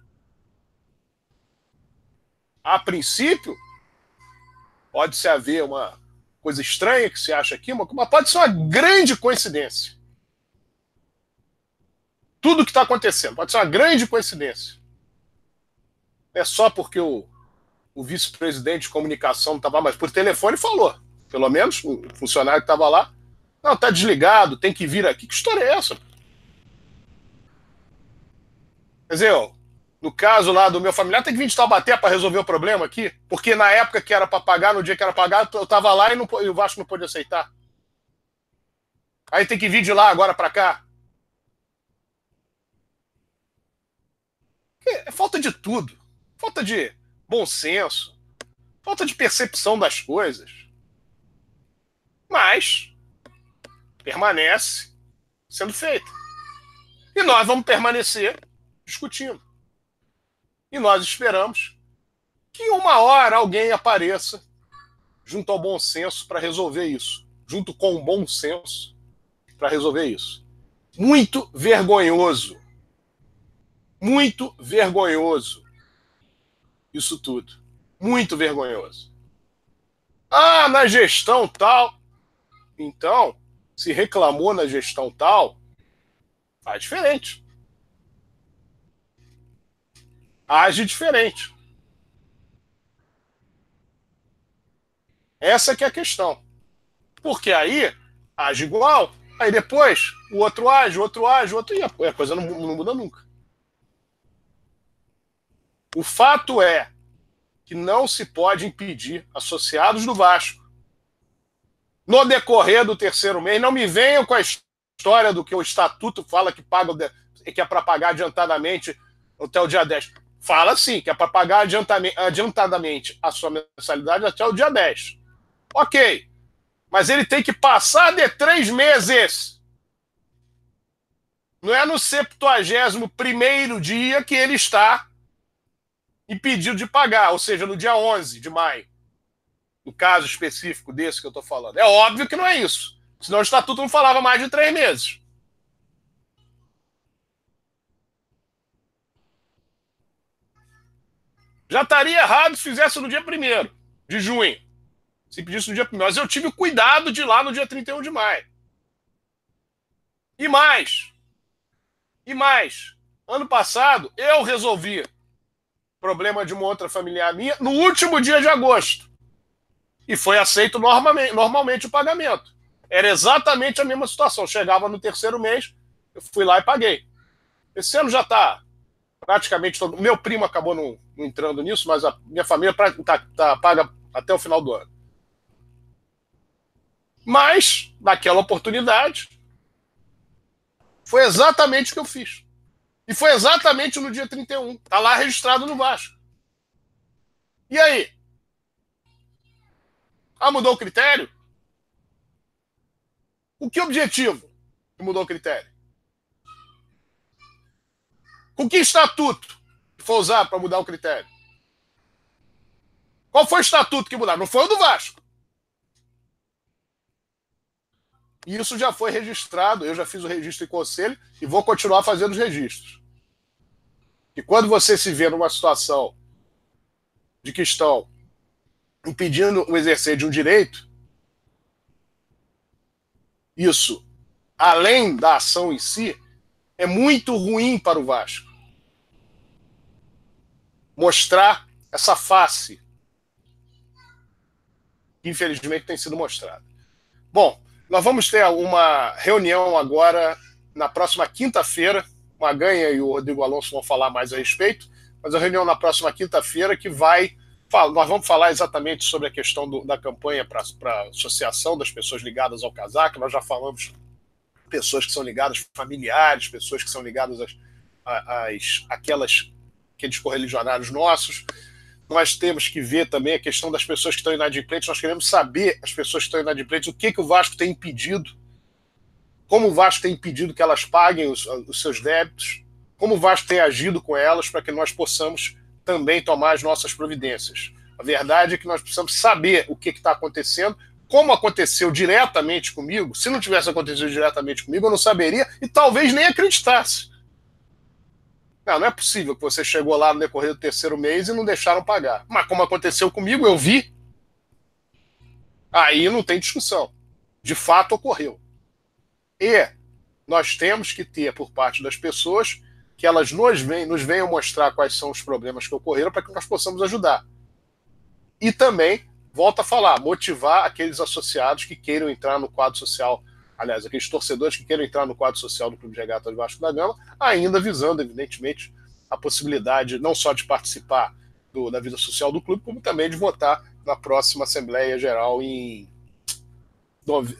A princípio, pode-se haver uma coisa estranha que se acha aqui, mas pode ser uma grande coincidência. Tudo que está acontecendo pode ser uma grande coincidência. É só porque o, o vice-presidente de comunicação não estava mais por telefone falou. Pelo menos o funcionário que estava lá não, tá desligado, tem que vir aqui. Que história é essa? Quer dizer, ó, no caso lá do meu familiar, tem que vir de Taubaté para resolver o problema aqui, porque na época que era para pagar, no dia que era pagar, eu tava lá e, não, e o Vasco não pôde aceitar. Aí tem que vir de lá agora para cá. É falta de tudo. Falta de bom senso. Falta de percepção das coisas. Mas permanece sendo feita. E nós vamos permanecer discutindo. E nós esperamos que uma hora alguém apareça junto ao bom senso para resolver isso. Junto com o bom senso para resolver isso. Muito vergonhoso. Muito vergonhoso. Isso tudo. Muito vergonhoso. Ah, na gestão tal. Então, se reclamou na gestão tal, faz diferente. Age diferente. Essa que é a questão. Porque aí age igual, aí depois o outro age, o outro age, o outro e a coisa não, não muda nunca. O fato é que não se pode impedir associados do Vasco no decorrer do terceiro mês. Não me venham com a história do que o estatuto fala que paga que é para pagar adiantadamente até o dia 10. Fala sim, que é para pagar adiantadamente a sua mensalidade até o dia 10. Ok. Mas ele tem que passar de três meses. Não é no 71 dia que ele está impedido de pagar, ou seja, no dia 11 de maio no caso específico desse que eu estou falando. É óbvio que não é isso. Senão o estatuto não falava mais de três meses. Já estaria errado se fizesse no dia 1 de junho. Se pedisse no dia 1 Mas eu tive cuidado de ir lá no dia 31 de maio. E mais. E mais. Ano passado, eu resolvi problema de uma outra familiar minha no último dia de agosto e foi aceito normalmente, normalmente o pagamento. Era exatamente a mesma situação. Chegava no terceiro mês, eu fui lá e paguei. Esse ano já está praticamente todo. Meu primo acabou não, não, entrando nisso, mas a minha família tá, tá, paga até o final do ano. Mas, naquela oportunidade, foi exatamente o que eu fiz. E foi exatamente no dia 31. Está lá registrado no Vasco. E aí? Ah, mudou o critério? O que objetivo que mudou o critério? Com que estatuto foi usado para mudar o critério? Qual foi o estatuto que mudaram? Não foi o do Vasco. Isso já foi registrado, eu já fiz o registro em conselho e vou continuar fazendo os registros. E quando você se vê numa situação de que estão impedindo o exercer de um direito, isso, além da ação em si, é muito ruim para o Vasco. Mostrar essa face que infelizmente tem sido mostrada. Bom, nós vamos ter uma reunião agora na próxima quinta-feira. Maganha e o Rodrigo Alonso vão falar mais a respeito, mas a reunião na próxima quinta-feira que vai. Nós vamos falar exatamente sobre a questão do, da campanha para a associação das pessoas ligadas ao casaco. Nós já falamos pessoas que são ligadas, familiares, pessoas que são ligadas às, às aquelas aqueles correligionários nossos. Nós temos que ver também a questão das pessoas que estão inadimplentes. Nós queremos saber as pessoas que estão inadimplentes, o que, que o Vasco tem impedido, como o Vasco tem impedido que elas paguem os, os seus débitos, como o Vasco tem agido com elas para que nós possamos também tomar as nossas providências. A verdade é que nós precisamos saber o que está acontecendo, como aconteceu diretamente comigo. Se não tivesse acontecido diretamente comigo, eu não saberia e talvez nem acreditasse. Não, não é possível que você chegou lá no decorrer do terceiro mês e não deixaram pagar. Mas como aconteceu comigo, eu vi. Aí não tem discussão. De fato ocorreu. E nós temos que ter por parte das pessoas que elas nos, vem, nos venham mostrar quais são os problemas que ocorreram para que nós possamos ajudar. E também, volta a falar, motivar aqueles associados que queiram entrar no quadro social aliás, aqueles torcedores que queiram entrar no quadro social do Clube de Regatas Vasco da Gama, ainda visando, evidentemente, a possibilidade não só de participar do, da vida social do clube, como também de votar na próxima Assembleia Geral em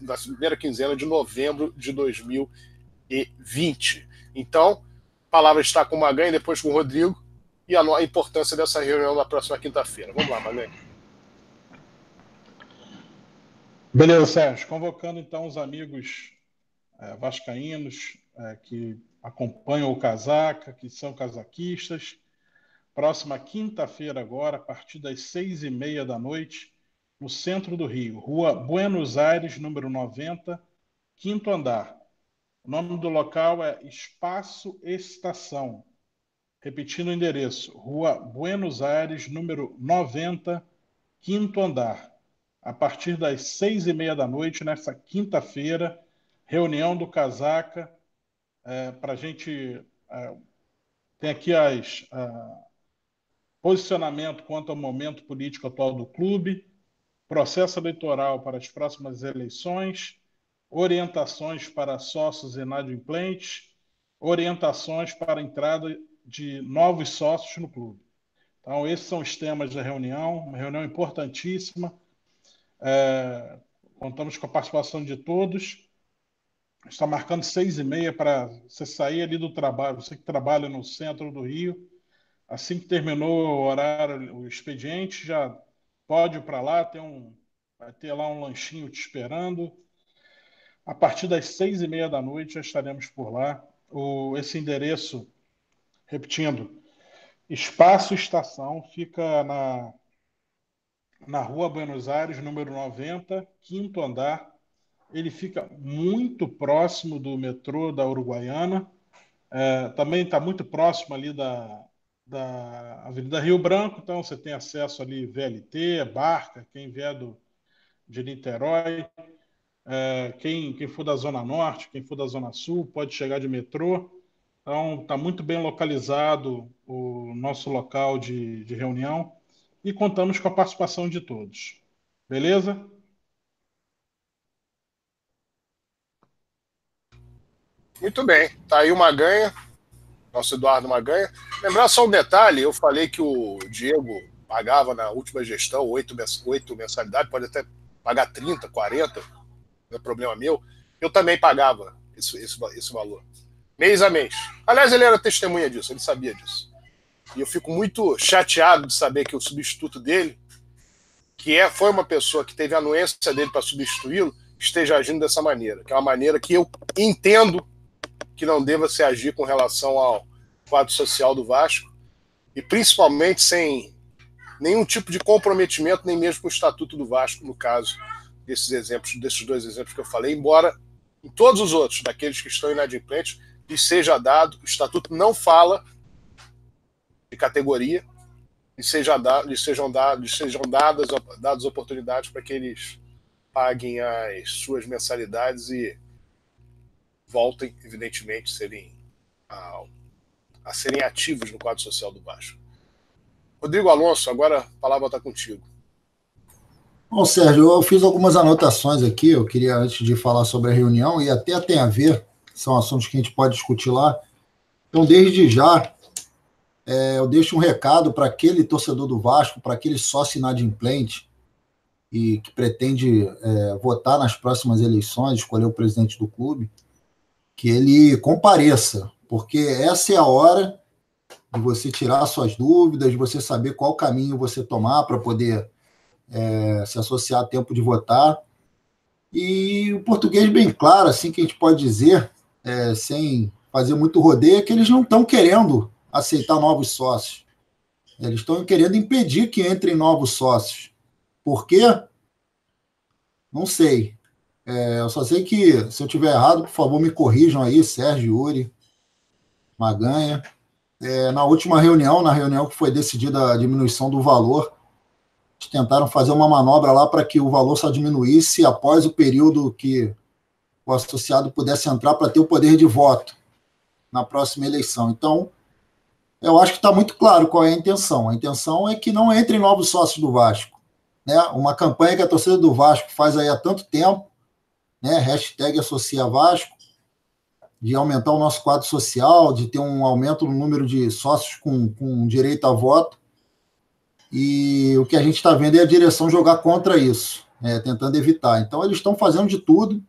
na primeira quinzena de novembro de 2020. Então, palavra está com o Maganha, depois com o Rodrigo, e a, importância dessa reunião na próxima quinta-feira. Vamos lá, Maganha. Beleza, Sérgio. Convocando então os amigos é, vascaínos é, que acompanham o Casaca, que são casaquistas. Próxima quinta-feira agora, a partir das seis e meia da noite, no centro do Rio, Rua Buenos Aires, número 90, quinto andar. O nome do local é Espaço Estação. Repetindo o endereço, Rua Buenos Aires, número 90, quinto andar a partir das seis e meia da noite, nessa quinta-feira, reunião do Casaca, é, para a gente. É, tem aqui as. É, posicionamento quanto ao momento político atual do clube, processo eleitoral para as próximas eleições, orientações para sócios inadimplentes, orientações para a entrada de novos sócios no clube. Então, esses são os temas da reunião, uma reunião importantíssima é, contamos com a participação de todos. Está marcando seis e meia para você sair ali do trabalho, você que trabalha no centro do Rio. Assim que terminou o horário, o expediente, já pode ir para lá, tem um, vai ter lá um lanchinho te esperando. A partir das seis e meia da noite já estaremos por lá. O, esse endereço, repetindo, Espaço Estação, fica na na Rua Buenos Aires, número 90, quinto andar. Ele fica muito próximo do metrô da Uruguaiana. É, também está muito próximo ali da, da Avenida Rio Branco, então você tem acesso ali VLT, Barca, quem vier do, de Niterói. É, quem, quem for da Zona Norte, quem for da Zona Sul, pode chegar de metrô. Então, está muito bem localizado o nosso local de, de reunião e contamos com a participação de todos. Beleza? Muito bem. Tá aí o Maganha, nosso Eduardo Maganha. Lembrar só um detalhe: eu falei que o Diego pagava na última gestão oito mensalidades, pode até pagar 30, 40, não é problema meu. Eu também pagava esse, esse, esse valor, mês a mês. Aliás, ele era testemunha disso, ele sabia disso. E eu fico muito chateado de saber que o substituto dele, que é, foi uma pessoa que teve a anuência dele para substituí-lo, esteja agindo dessa maneira, que é uma maneira que eu entendo que não deva se agir com relação ao quadro social do Vasco, e principalmente sem nenhum tipo de comprometimento, nem mesmo com o Estatuto do Vasco, no caso desses exemplos, desses dois exemplos que eu falei, embora em todos os outros, daqueles que estão inadimplentes, lhes seja dado, o Estatuto não fala de categoria, e seja dado, lhes sejam, dado, lhes sejam dadas, dadas oportunidades para que eles paguem as suas mensalidades e voltem, evidentemente, serem, a, a serem ativos no quadro social do Vasco. Rodrigo Alonso, agora a palavra está contigo. Bom, Sérgio, eu fiz algumas anotações aqui, eu queria, antes de falar sobre a reunião, e até tem a ver, são assuntos que a gente pode discutir lá. Então, desde já, é, eu deixo um recado para aquele torcedor do Vasco, para aquele sócio inadimplente e que pretende é, votar nas próximas eleições, escolher o presidente do clube, que ele compareça, porque essa é a hora de você tirar suas dúvidas, de você saber qual caminho você tomar para poder é, se associar a tempo de votar. E o português bem claro, assim que a gente pode dizer, é, sem fazer muito rodeio, é que eles não estão querendo aceitar novos sócios. Eles estão querendo impedir que entrem novos sócios. Por quê? Não sei. É, eu só sei que, se eu tiver errado, por favor, me corrijam aí, Sérgio, Yuri, Maganha. É, na última reunião, na reunião que foi decidida a diminuição do valor, tentaram fazer uma manobra lá para que o valor só diminuísse após o período que o associado pudesse entrar para ter o poder de voto na próxima eleição. Então, eu acho que está muito claro qual é a intenção. A intenção é que não entrem novos sócios do Vasco. Né? Uma campanha que a torcida do Vasco faz aí há tanto tempo, né? hashtag Associa Vasco, de aumentar o nosso quadro social, de ter um aumento no número de sócios com, com direito a voto. E o que a gente está vendo é a direção jogar contra isso, né? tentando evitar. Então, eles estão fazendo de tudo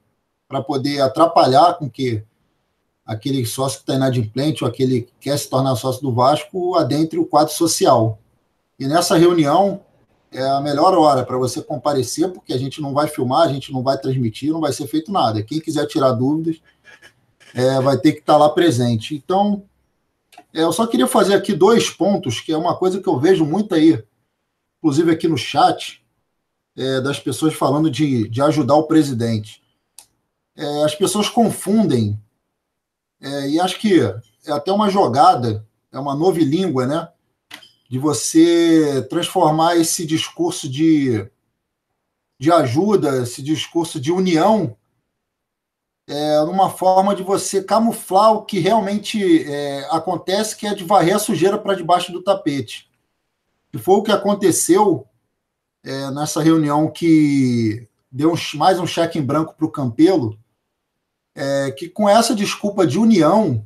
para poder atrapalhar com que aquele sócio que está inadimplente ou aquele que quer se tornar sócio do Vasco adentre o quadro social. E nessa reunião é a melhor hora para você comparecer, porque a gente não vai filmar, a gente não vai transmitir, não vai ser feito nada. Quem quiser tirar dúvidas é, vai ter que estar tá lá presente. Então, é, eu só queria fazer aqui dois pontos, que é uma coisa que eu vejo muito aí, inclusive aqui no chat, é, das pessoas falando de, de ajudar o presidente. É, as pessoas confundem é, e acho que é até uma jogada, é uma novilíngua, né? De você transformar esse discurso de, de ajuda, esse discurso de união, é, numa forma de você camuflar o que realmente é, acontece, que é de varrer a sujeira para debaixo do tapete. E foi o que aconteceu é, nessa reunião que deu um, mais um cheque em branco para o Campelo, é, que com essa desculpa de união,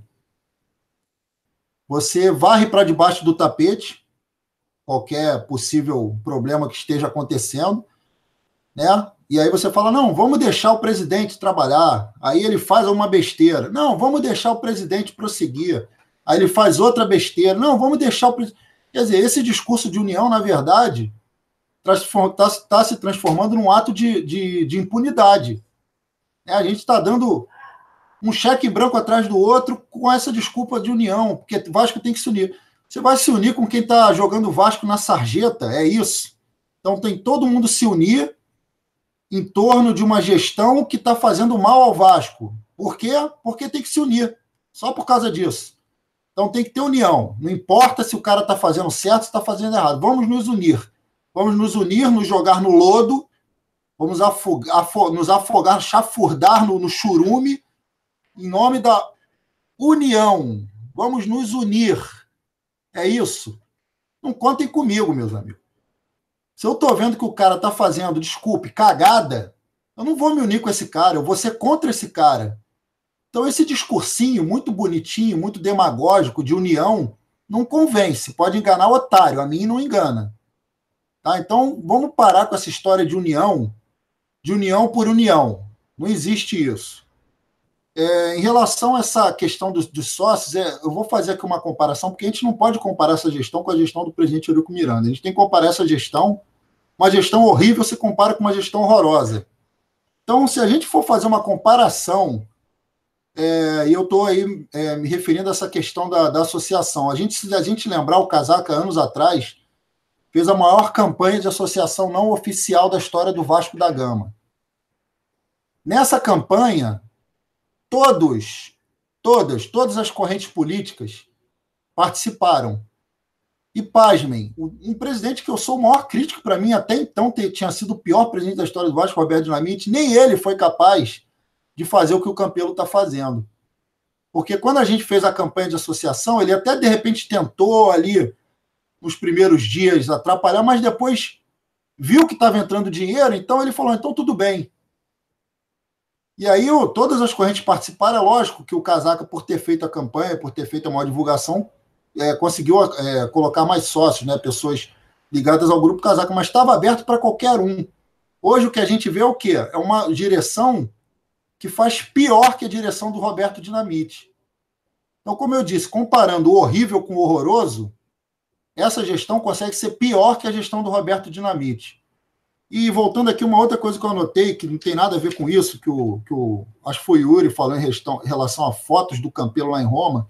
você varre para debaixo do tapete qualquer possível problema que esteja acontecendo, né? E aí você fala: não, vamos deixar o presidente trabalhar. Aí ele faz uma besteira. Não, vamos deixar o presidente prosseguir. Aí ele faz outra besteira. Não, vamos deixar o presidente. Quer dizer, esse discurso de união, na verdade, está tá se transformando num ato de, de, de impunidade. É, a gente está dando um cheque branco atrás do outro com essa desculpa de união, porque Vasco tem que se unir. Você vai se unir com quem está jogando Vasco na sarjeta, é isso. Então tem todo mundo se unir em torno de uma gestão que está fazendo mal ao Vasco. Por quê? Porque tem que se unir. Só por causa disso. Então tem que ter união. Não importa se o cara está fazendo certo, se está fazendo errado. Vamos nos unir. Vamos nos unir, nos jogar no lodo, vamos afogar, nos afogar, chafurdar no, no churume em nome da união. Vamos nos unir. É isso. Não contem comigo, meus amigos. Se eu estou vendo que o cara está fazendo, desculpe, cagada, eu não vou me unir com esse cara, eu vou ser contra esse cara. Então, esse discursinho muito bonitinho, muito demagógico de união, não convence. Pode enganar o otário, a mim não engana. Tá? Então, vamos parar com essa história de união, de união por união. Não existe isso. É, em relação a essa questão dos, dos sócios, é, eu vou fazer aqui uma comparação, porque a gente não pode comparar essa gestão com a gestão do presidente Eurico Miranda. A gente tem que comparar essa gestão, uma gestão horrível se compara com uma gestão horrorosa. Então, se a gente for fazer uma comparação, é, e eu estou aí é, me referindo a essa questão da, da associação, a gente, se a gente lembrar, o Casaca, anos atrás, fez a maior campanha de associação não oficial da história do Vasco da Gama. Nessa campanha, todos, todas, todas as correntes políticas participaram. E pasmem, um presidente que eu sou o maior crítico para mim, até então tinha sido o pior presidente da história do Vasco, Roberto Dinamite, nem ele foi capaz de fazer o que o Campelo está fazendo. Porque quando a gente fez a campanha de associação, ele até de repente tentou ali, nos primeiros dias, atrapalhar, mas depois viu que estava entrando dinheiro, então ele falou: então tudo bem, e aí todas as correntes participaram, é lógico que o Casaca, por ter feito a campanha, por ter feito a maior divulgação, é, conseguiu é, colocar mais sócios, né, pessoas ligadas ao grupo Casaca, mas estava aberto para qualquer um. Hoje o que a gente vê é o quê? É uma direção que faz pior que a direção do Roberto Dinamite. Então, como eu disse, comparando o horrível com o horroroso, essa gestão consegue ser pior que a gestão do Roberto Dinamite. E voltando aqui, uma outra coisa que eu anotei, que não tem nada a ver com isso, que o, que o acho que foi o Yuri falou em relação a fotos do Campelo lá em Roma.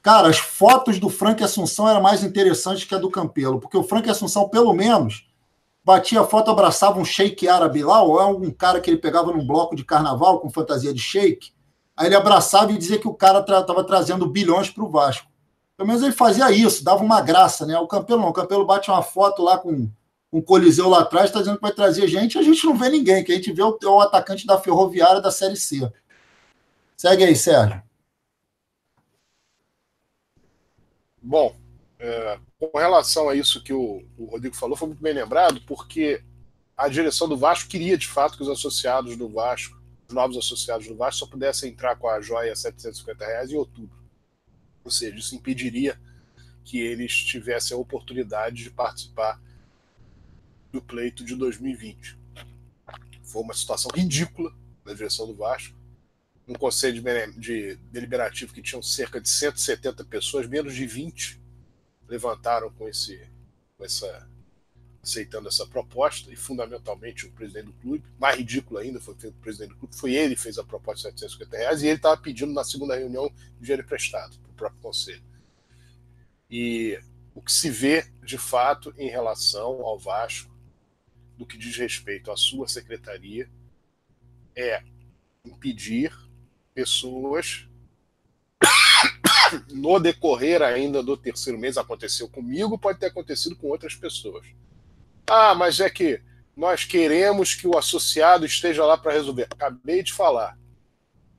Cara, as fotos do Frank Assunção eram mais interessantes que a do Campelo, porque o Frank Assunção, pelo menos, batia foto, abraçava um shake árabe lá, ou é um cara que ele pegava num bloco de carnaval com fantasia de shake, aí ele abraçava e dizia que o cara estava tra trazendo bilhões para o Vasco. Pelo menos ele fazia isso, dava uma graça, né? O Campelo não, o Campelo bate uma foto lá com um Coliseu lá atrás, está dizendo que vai trazer gente, a gente não vê ninguém, que a gente vê o, o atacante da Ferroviária da Série C. Segue aí, Sérgio. Bom, é, com relação a isso que o, o, Rodrigo falou, foi muito bem lembrado, porque a direção do Vasco queria, de fato, que os associados do Vasco, os novos associados do Vasco, só pudessem entrar com a joia a 750 reais em outubro. Ou seja, isso impediria que eles tivessem a oportunidade de participar do pleito de 2020. Foi uma situação ridícula da direção do Vasco. Um conselho de, de deliberativo que tinham cerca de 170 pessoas, menos de 20 levantaram com esse, com essa, aceitando essa proposta, e fundamentalmente o presidente do clube, mais ridículo ainda foi o presidente do clube, foi ele que fez a proposta de 750 reais, e ele estava pedindo na segunda reunião dinheiro emprestado para o próprio conselho. E o que se vê, de fato, em relação ao Vasco do que diz respeito à sua secretaria é impedir pessoas no decorrer ainda do terceiro mês aconteceu comigo, pode ter acontecido com outras pessoas. Ah, mas é que nós queremos que o associado esteja lá para resolver. Acabei de falar.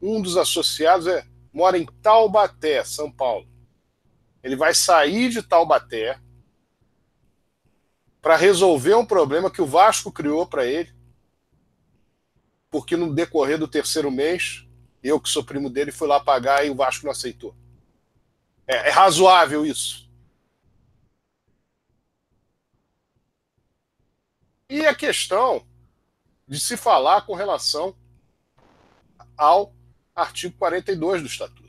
Um dos associados é, mora em Taubaté, São Paulo. Ele vai sair de Taubaté, para resolver um problema que o Vasco criou para ele, porque no decorrer do terceiro mês, eu que sou primo dele, fui lá pagar e o Vasco não aceitou. É, é razoável isso. E a questão de se falar com relação ao artigo 42 do Estatuto.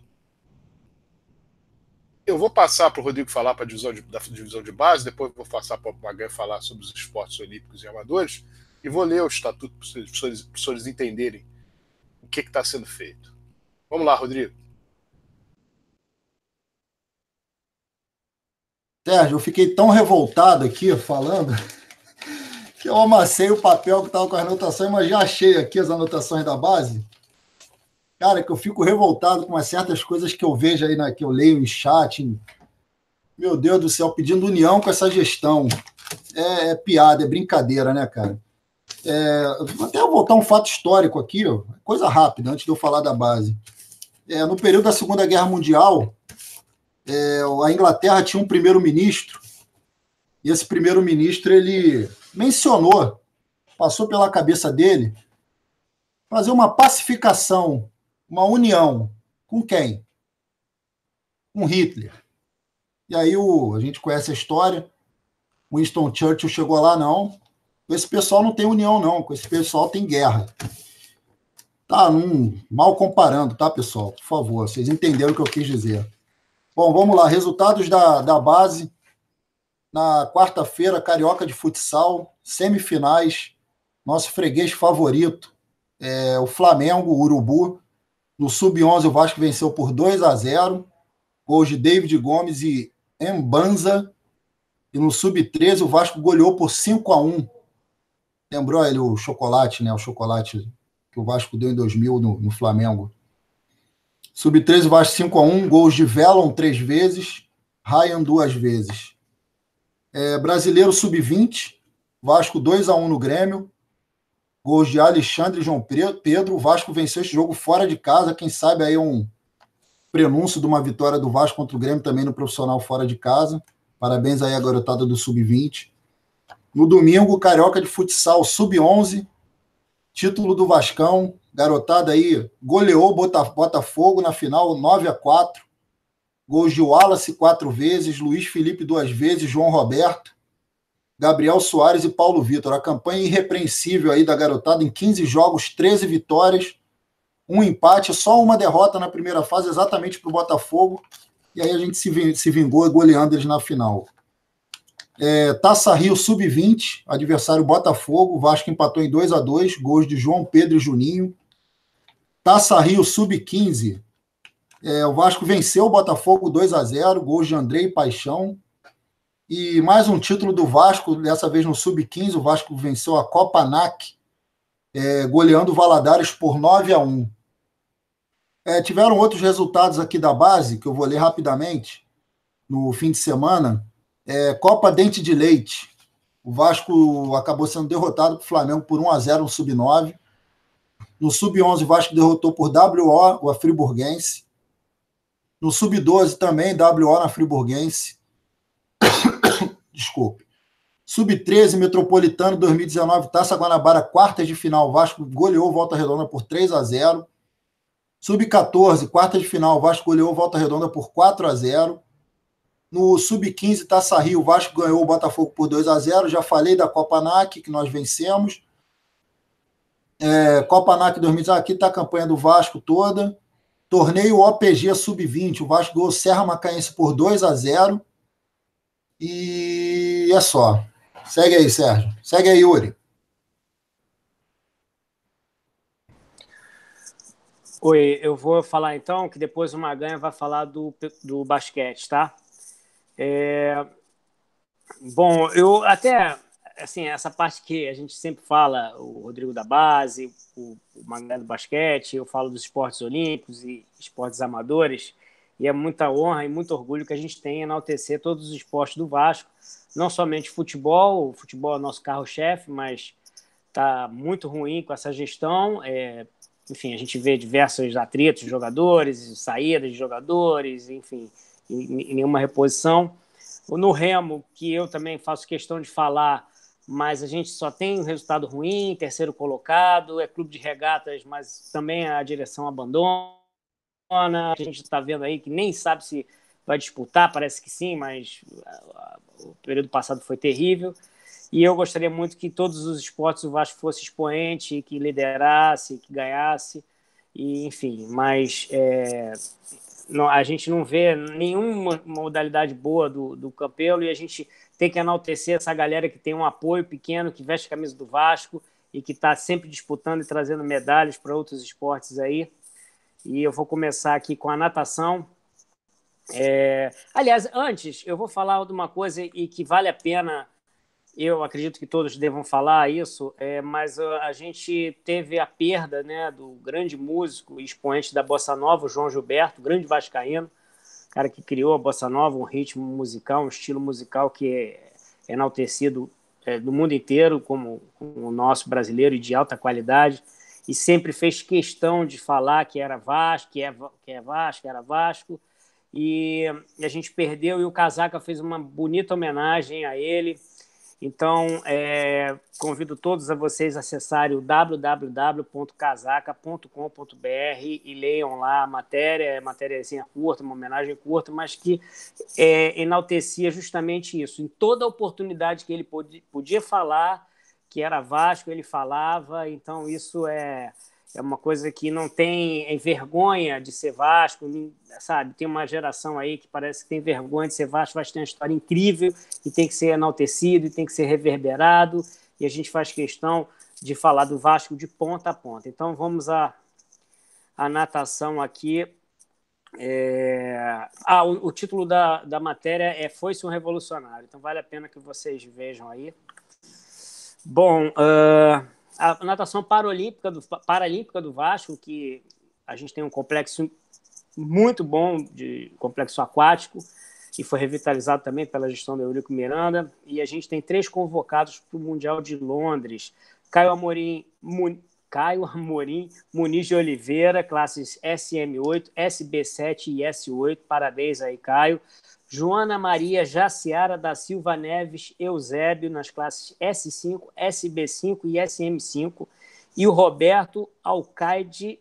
Eu vou passar para o Rodrigo falar para a divisão de, da divisão de base, depois vou passar para o Magan falar sobre os esportes olímpicos e amadores, e vou ler o estatuto para os professores, entenderem o que está sendo feito. Vamos lá, Rodrigo. Sérgio, eu fiquei tão revoltado aqui falando <laughs> que eu amassei o papel que estava com as anotações, mas já achei aqui as anotações da base cara, que eu fico revoltado com certas coisas que eu vejo aí, na, que eu leio em chat. Em... Meu Deus do céu, pedindo união com essa gestão. É, é piada, é brincadeira, né, cara? É, até eu voltar um fato histórico aqui, ó, coisa rápida, antes de eu falar da base. É, no período da Segunda Guerra Mundial, é, a Inglaterra tinha um primeiro-ministro, e esse primeiro-ministro ele mencionou, passou pela cabeça dele, fazer uma pacificação uma união com quem? Com Hitler. E aí o, a gente conhece a história. Winston Churchill chegou lá, não. Esse pessoal não tem união, não. Com esse pessoal tem guerra. Tá, num, mal comparando, tá, pessoal? Por favor, vocês entenderam o que eu quis dizer. Bom, vamos lá. Resultados da, da base. Na quarta-feira, Carioca de Futsal, semifinais. Nosso freguês favorito, é, o Flamengo, o Urubu. No Sub-11, o Vasco venceu por 2 a 0 Gols de David Gomes e Embanza. E no Sub-13, o Vasco goleou por 5 a 1 Lembrou ele o chocolate, né? O chocolate que o Vasco deu em 2000 no, no Flamengo. Sub-13, Vasco 5 a 1 Gols de Velon três vezes. Ryan duas vezes. É, brasileiro Sub-20. Vasco 2 a 1 no Grêmio. Gols de Alexandre e João Pedro. Vasco venceu esse jogo fora de casa. Quem sabe aí um prenúncio de uma vitória do Vasco contra o Grêmio também no profissional fora de casa. Parabéns aí à garotada do Sub-20. No domingo, Carioca de Futsal Sub-11, título do Vascão. Garotada aí goleou Botafogo na final 9 a 4 Gols de Wallace quatro vezes, Luiz Felipe duas vezes, João Roberto, Gabriel Soares e Paulo Vitor. A campanha irrepreensível aí da garotada em 15 jogos, 13 vitórias, um empate, só uma derrota na primeira fase, exatamente para o Botafogo. E aí a gente se vingou goleando eles na final. É, Taça Rio Sub-20, adversário Botafogo, Vasco empatou em 2 a 2 gols de João Pedro e Juninho. Taça Rio Sub-15, é, o Vasco venceu o Botafogo 2 a 0 gols de Andrei Paixão. E mais um título do Vasco, dessa vez no Sub-15, o Vasco venceu a Copa NAC, é, goleando o Valadares por 9 a 1 é, Tiveram outros resultados aqui da base, que eu vou ler rapidamente, no fim de semana. É, Copa Dente de Leite. O Vasco acabou sendo derrotado para o Flamengo por 1 a 0 no Sub-9. No Sub-11, o Vasco derrotou por WO o Friburguense. No Sub-12 também, WO na Friburguense. <coughs> Desculpe. Sub-13, Metropolitano 2019, Taça Guanabara, quartas de final. Vasco goleou Volta Redonda por 3 a 0 Sub-14, quartas de final. Vasco goleou Volta Redonda por 4 a 0 no Sub-15, Taça Rio, o Vasco ganhou o Botafogo por 2 a 0 Já falei da Copa NAC, que nós vencemos. É, Copa NAC 2019, aqui está a campanha do Vasco toda. Torneio OPG Sub-20, o Vasco ganhou Serra Macaense por 2 a 0 E é só. Segue aí, Sérgio. Segue aí, Yuri. Oi, eu vou falar então que depois o Maganha vai falar do, do basquete, tá? É... Bom, eu até, assim, essa parte que a gente sempre fala, o Rodrigo da base, o, o Magné do basquete, eu falo dos esportes olímpicos e esportes amadores, e é muita honra e muito orgulho que a gente tem enaltecer todos os esportes do Vasco, não somente futebol, o futebol é nosso carro-chefe, mas está muito ruim com essa gestão. É, enfim, a gente vê diversos atritos de jogadores, saídas de jogadores, enfim, em nenhuma reposição. No remo, que eu também faço questão de falar, mas a gente só tem um resultado ruim, terceiro colocado, é clube de regatas, mas também a direção abandona. A gente está vendo aí que nem sabe se vai disputar, parece que sim, mas o período passado foi terrível. E eu gostaria muito que todos os esportes o Vasco fosse expoente, que liderasse, que ganhasse, e enfim, mas é, não, a gente não vê nenhuma modalidade boa do, do Campelo e a gente tem que enaltecer essa galera que tem um apoio pequeno, que veste a camisa do Vasco e que está sempre disputando e trazendo medalhas para outros esportes aí. E eu vou começar aqui com a natação. É... Aliás, antes, eu vou falar de uma coisa e que vale a pena eu acredito que todos devam falar isso, é, mas a, gente teve a perda né, do grande músico e expoente da Bossa Nova, João Gilberto, grande vascaíno, cara que criou a Bossa Nova, um ritmo musical, um estilo musical que é enaltecido é, no mundo inteiro como, como o nosso brasileiro e de alta qualidade, e sempre fez questão de falar que era Vasco, que é, que é Vasco, era Vasco, e a gente perdeu e o Casaca fez uma bonita homenagem a ele, então, é, convido todos a vocês a acessarem o www.casaca.com.br e leiam lá a matéria, é matéria assim, curta, uma homenagem curta, mas que é, enaltecia justamente isso. Em toda oportunidade que ele podia, podia falar, que era Vasco, ele falava, então isso é, é uma coisa que não tem vergonha de ser Vasco, sabe? Tem uma geração aí que parece que tem vergonha de ser Vasco, Vasco tem uma história incrível e tem que ser enaltecido e tem que ser reverberado, e a gente faz questão de falar do Vasco de ponta a ponta. Então vamos à, à natação aqui. É... Ah, o, o, título da, da matéria é Foi-se um Revolucionário, então vale a pena que vocês vejam aí. Bom, uh, a natação paralímpica do, paralímpica do Vasco, que a gente tem um complexo muito bom de complexo aquático, e foi revitalizado também pela gestão do Eurico Miranda, e a gente tem três convocados para o Mundial de Londres. Caio Amorim, Mun, Caio Amorim Muniz de Oliveira, classes SM8, SB7 e S8. Parabéns aí, Caio. Joana Maria Jaciara da Silva Neves Eusébio nas classes S5, SB5 e SM5 e o Roberto Alcaide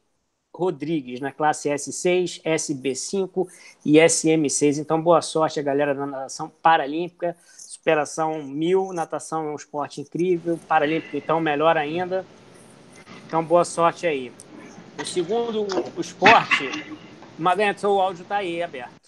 Rodrigues na classe S6, SB5 e SM6. Então, boa sorte a galera da natação paralímpica. Superação mil, natação é um esporte incrível, paralímpico então melhor ainda. Então, boa sorte aí. O segundo o esporte, Maganha, o áudio está aí aberto.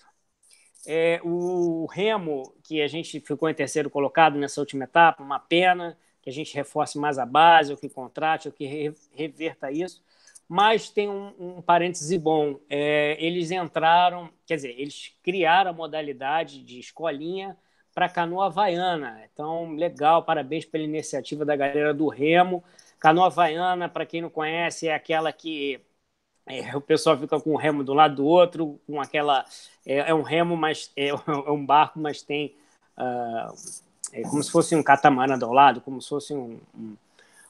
É, o Remo, que a gente ficou em terceiro colocado nessa última etapa, uma pena que a gente reforce mais a base, ou que contrate, ou que reverta isso. Mas tem um, um parêntese bom. É, eles entraram, quer dizer, eles criaram a modalidade de escolinha para canoa havaiana. Então, legal, parabéns pela iniciativa da galera do Remo. Canoa havaiana, para quem não conhece, é aquela que é, o pessoal fica com o remo do lado do outro, com aquela. É, é um remo, mas é, <laughs> é, um barco, mas tem. Uh, como se fosse um catamarã do lado, como se fosse um, um,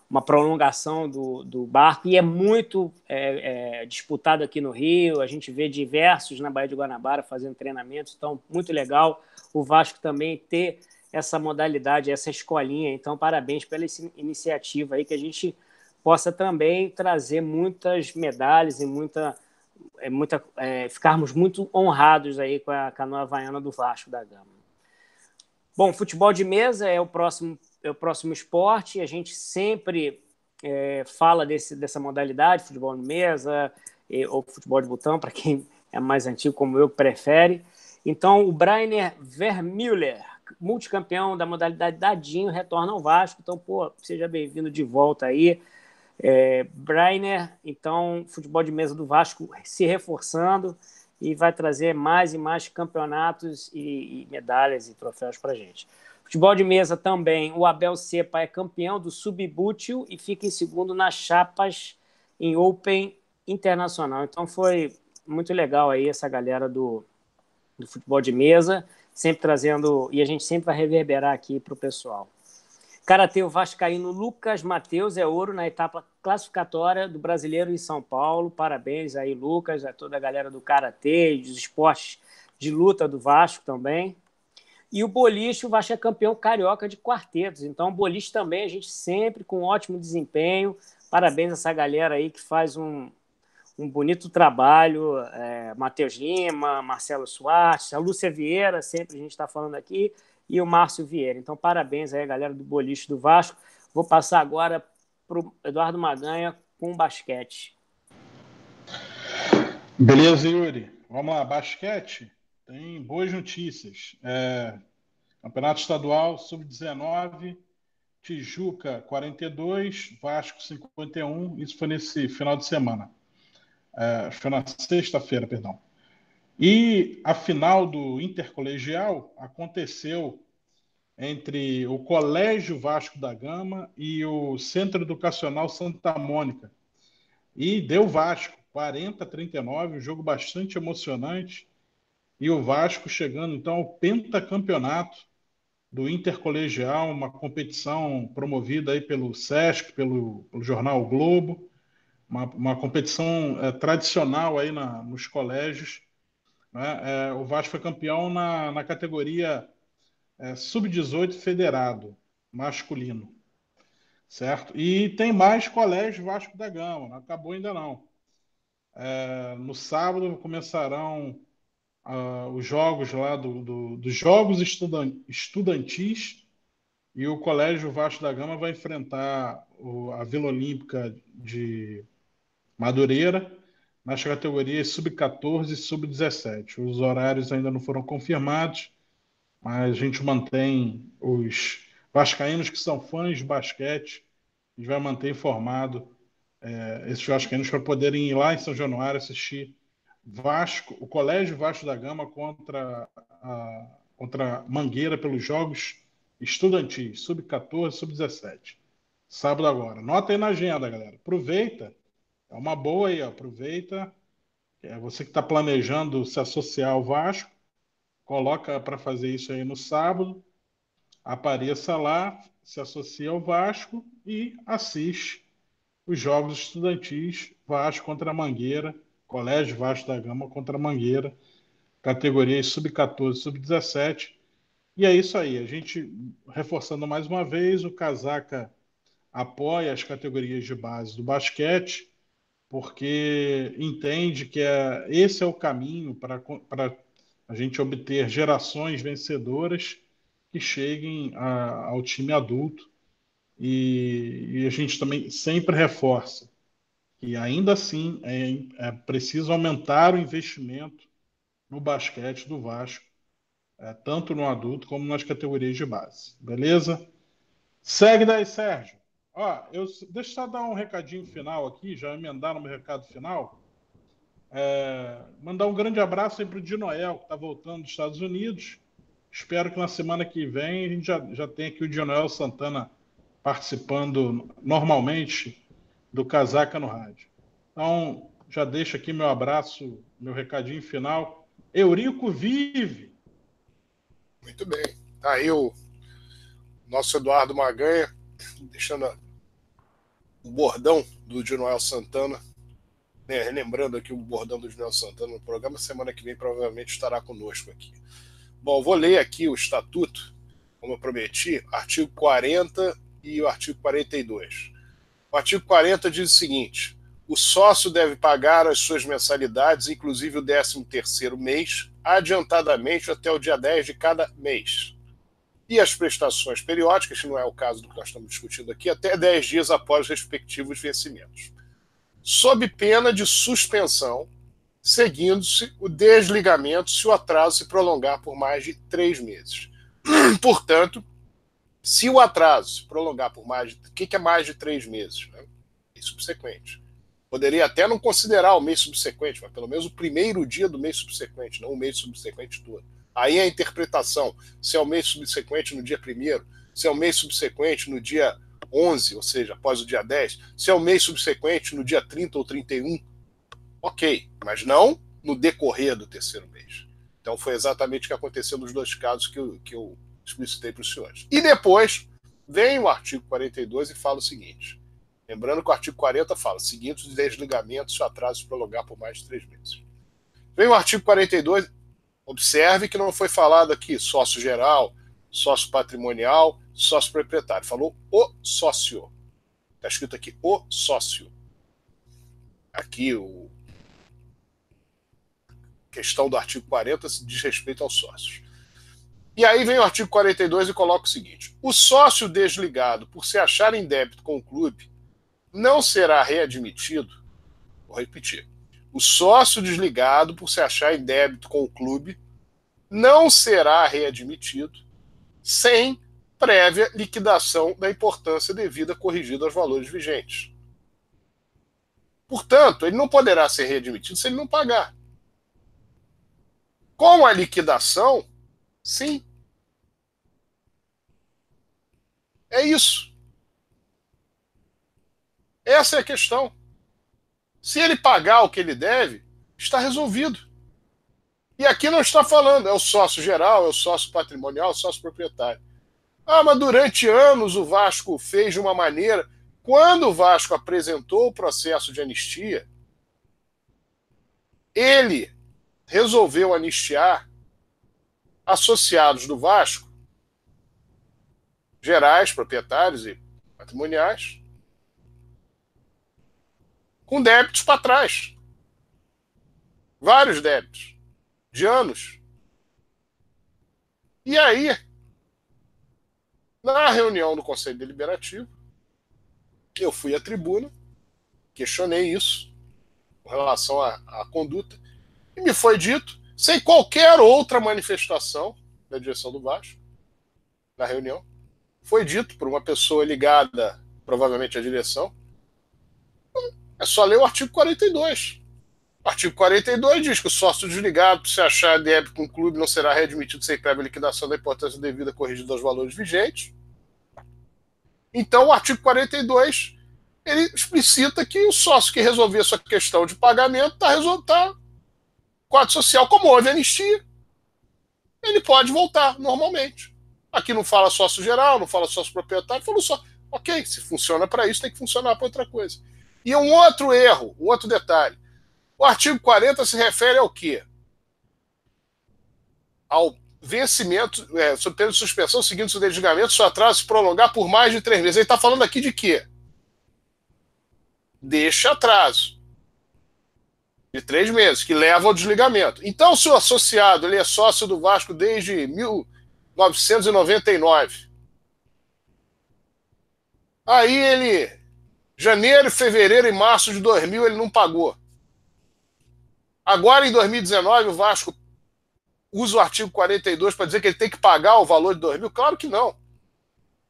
uma prolongação do, do barco, e é muito é, é, disputado aqui no Rio. A gente vê diversos na Baía de Guanabara fazendo treinamentos, então, muito legal o Vasco também ter essa modalidade, essa escolinha. Então, parabéns pela iniciativa aí que a gente possa também trazer muitas medalhas e muita, é, muita é, ficarmos muito honrados aí com a canoa havaiana do Vasco da Gama. Bom, futebol de mesa é o próximo, é o próximo esporte. A gente sempre é, fala desse, dessa modalidade, futebol de mesa e, ou futebol de botão, para quem é mais antigo como eu, prefere. Então, o Brainer Vermüller, multicampeão da modalidade dadinho, retorna ao Vasco. Então, pô, seja bem-vindo de volta aí. É, Brainer, então, futebol de mesa do Vasco se reforçando e vai trazer mais e mais campeonatos e, e medalhas e troféus para gente. Futebol de mesa também, o Abel Cepa é campeão do Subbútil e fica em segundo nas chapas em Open Internacional. Então foi muito legal aí essa galera do, do futebol de mesa, sempre trazendo, e a gente sempre vai reverberar aqui para o pessoal. Karatê o Vascaíno Lucas Matheus é ouro na etapa classificatória do Brasileiro em São Paulo. Parabéns aí, Lucas, a toda a galera do Karatê e dos esportes de luta do Vasco também. E o boliche, o Vasco é campeão carioca de quartetos. Então, o boliche também, a gente sempre com ótimo desempenho. Parabéns a essa galera aí que faz um, um bonito trabalho. É, Matheus Lima, Marcelo Soares, a Lúcia Vieira, sempre a gente está falando aqui e o Márcio Vieira. Então, parabéns aí, galera do Boliche do Vasco. Vou passar agora para o Eduardo Maganha com o basquete. Beleza, Yuri. Vamos lá, basquete. Tem boas notícias. É, Campeonato Estadual Sub-19, Tijuca 42, Vasco 51. Isso foi nesse final de semana. É, foi na sexta-feira, perdão. E a final do intercolegial aconteceu entre o Colégio Vasco da Gama e o Centro Educacional Santa Mônica. E deu Vasco, 40 a 39, um jogo bastante emocionante. E o Vasco chegando então ao pentacampeonato do Intercolegial, uma competição promovida aí pelo SESC, pelo, pelo jornal o Globo, uma, uma competição é, tradicional aí na, nos colégios né? É, o Vasco foi campeão na, na categoria é, sub-18 federado, masculino. Certo? E tem mais colégio Vasco da Gama, não acabou ainda não. É, no sábado começarão uh, os jogos lá do, do, dos Jogos estudan Estudantis e o Colégio Vasco da Gama vai enfrentar o, a Vila Olímpica de Madureira, nas categorias sub-14 e sub-17. Os horários ainda não foram confirmados, mas a gente mantém os vascaínos que são fãs de basquete, a gente vai manter informado é, esses vascaínos para poderem ir lá em São Januário assistir Vasco, o Colégio Vasco da Gama contra a, contra Mangueira pelos Jogos Estudantis, sub-14, sub-17. Sábado agora. Nota aí na agenda, galera. Aproveita. É uma boa aí, ó. aproveita. É você que está planejando se associar ao Vasco, coloca para fazer isso aí no sábado. Apareça lá, se associa ao Vasco e assiste os jogos estudantis Vasco contra Mangueira, Colégio Vasco da Gama contra Mangueira, categorias sub-14, sub-17. E é isso aí, a gente reforçando mais uma vez, o Casaca apoia as categorias de base do basquete, porque entende que é, esse é o caminho para a gente obter gerações vencedoras que cheguem a, ao time adulto. E, e, a gente também sempre reforça que ainda assim é, é preciso aumentar o investimento no basquete do Vasco, é, tanto no adulto como nas categorias de base. Beleza? Segue daí, Sérgio. Ó, eu, deixa eu só dar um recadinho final aqui, já emendar no meu recado final. É, mandar um grande abraço aí para o Dinoel, que está voltando dos Estados Unidos. Espero que na semana que vem a gente já, já tenha aqui o Dinoel Santana participando normalmente do Casaca no Rádio. Então, já deixo aqui meu abraço, meu recadinho final. Eurico vive! Muito bem. Tá aí o nosso Eduardo Maganha, deixando o bordão do Dinoel Santana. Né, lembrando aqui o bordão do Dinoel Santana no programa, semana que vem provavelmente estará conosco aqui. Bom, vou ler aqui o estatuto, como eu prometi, artigo 40 e o artigo 42. O artigo 40 diz o seguinte: o sócio deve pagar as suas mensalidades, inclusive o 13º mês, adiantadamente até o dia 10 de cada mês. E as prestações periódicas, que não é o caso do que nós estamos discutindo aqui, até 10 dias após os respectivos vencimentos. Sob pena de suspensão, seguindo-se o desligamento se o atraso se prolongar por mais de três meses. <clears throat> Portanto, se o atraso se prolongar por mais de. O que é mais de três meses? Né? E subsequente Poderia até não considerar o mês subsequente, mas pelo menos o primeiro dia do mês subsequente, não o mês subsequente todo. Aí a interpretação, se é o mês subsequente no dia primeiro, se é o mês subsequente no dia 11, ou seja, após o dia 10, se é o mês subsequente no dia 30 ou 31, ok, mas não no decorrer do terceiro mês. Então foi exatamente o que aconteceu nos dois casos que eu, que eu explicitei para os senhores. E depois vem o artigo 42 e fala o seguinte: Lembrando que o artigo 40 fala: seguindo os desligamentos se o atraso se prolongar por mais de três meses. Vem o artigo 42, observe que não foi falado aqui sócio geral, sócio patrimonial, sócio proprietário. Falou o sócio. Está escrito aqui o sócio. Aqui o questão do artigo 40 diz respeito aos sócios. E aí vem o artigo 42 e coloca o seguinte: o sócio desligado por se achar em débito com o clube não será readmitido, vou repetir, o sócio desligado por se achar em débito com o clube não será readmitido sem prévia liquidação da importância devida corrigida aos valores vigentes. Portanto, ele não poderá ser readmitido se ele não pagar. Com a liquidação, sim. É isso. Essa é a questão. Se ele pagar o que ele deve, está resolvido. E aqui não está falando, é o sócio geral, é o sócio patrimonial, é o sócio proprietário. Ah, mas durante anos o Vasco fez de uma maneira. Quando o Vasco apresentou o processo de anistia, ele resolveu anistiar associados do Vasco, gerais, proprietários e patrimoniais, com débitos para trás. Vários débitos. De anos. E aí, na reunião do Conselho Deliberativo, eu fui à tribuna, questionei isso, com relação à, à conduta. E me foi dito, sem qualquer outra manifestação da direção do Vasco, na reunião, foi dito por uma pessoa ligada, provavelmente, à direção, é só ler o artigo 42. O artigo 42 diz que o sócio desligado, se achar débito com o clube, não será readmitido sem prévia liquidação da importância devida corrigida aos valores vigentes. Então, o artigo 42 ele explicita que o sócio que resolver sua questão de pagamento está resolvendo tá, quadro social, como houve anistia, ele pode voltar normalmente. Aqui não fala sócio geral, não fala sócio proprietário, falou só, ok, se funciona para isso, tem que funcionar para outra coisa. E um outro erro, um outro detalhe. O artigo 40 se refere ao quê? Ao vencimento, é, sob pena de suspensão, seguindo seu desligamento, seu atraso se prolongar por mais de três meses. Ele está falando aqui de quê? Deixa atraso. De três meses, que leva ao desligamento. Então, se o associado ele é sócio do Vasco desde 1999, aí ele Janeiro, fevereiro e março de 2000 ele não pagou. Agora, em 2019, o Vasco usa o artigo 42 para dizer que ele tem que pagar o valor de 2000? Claro que não.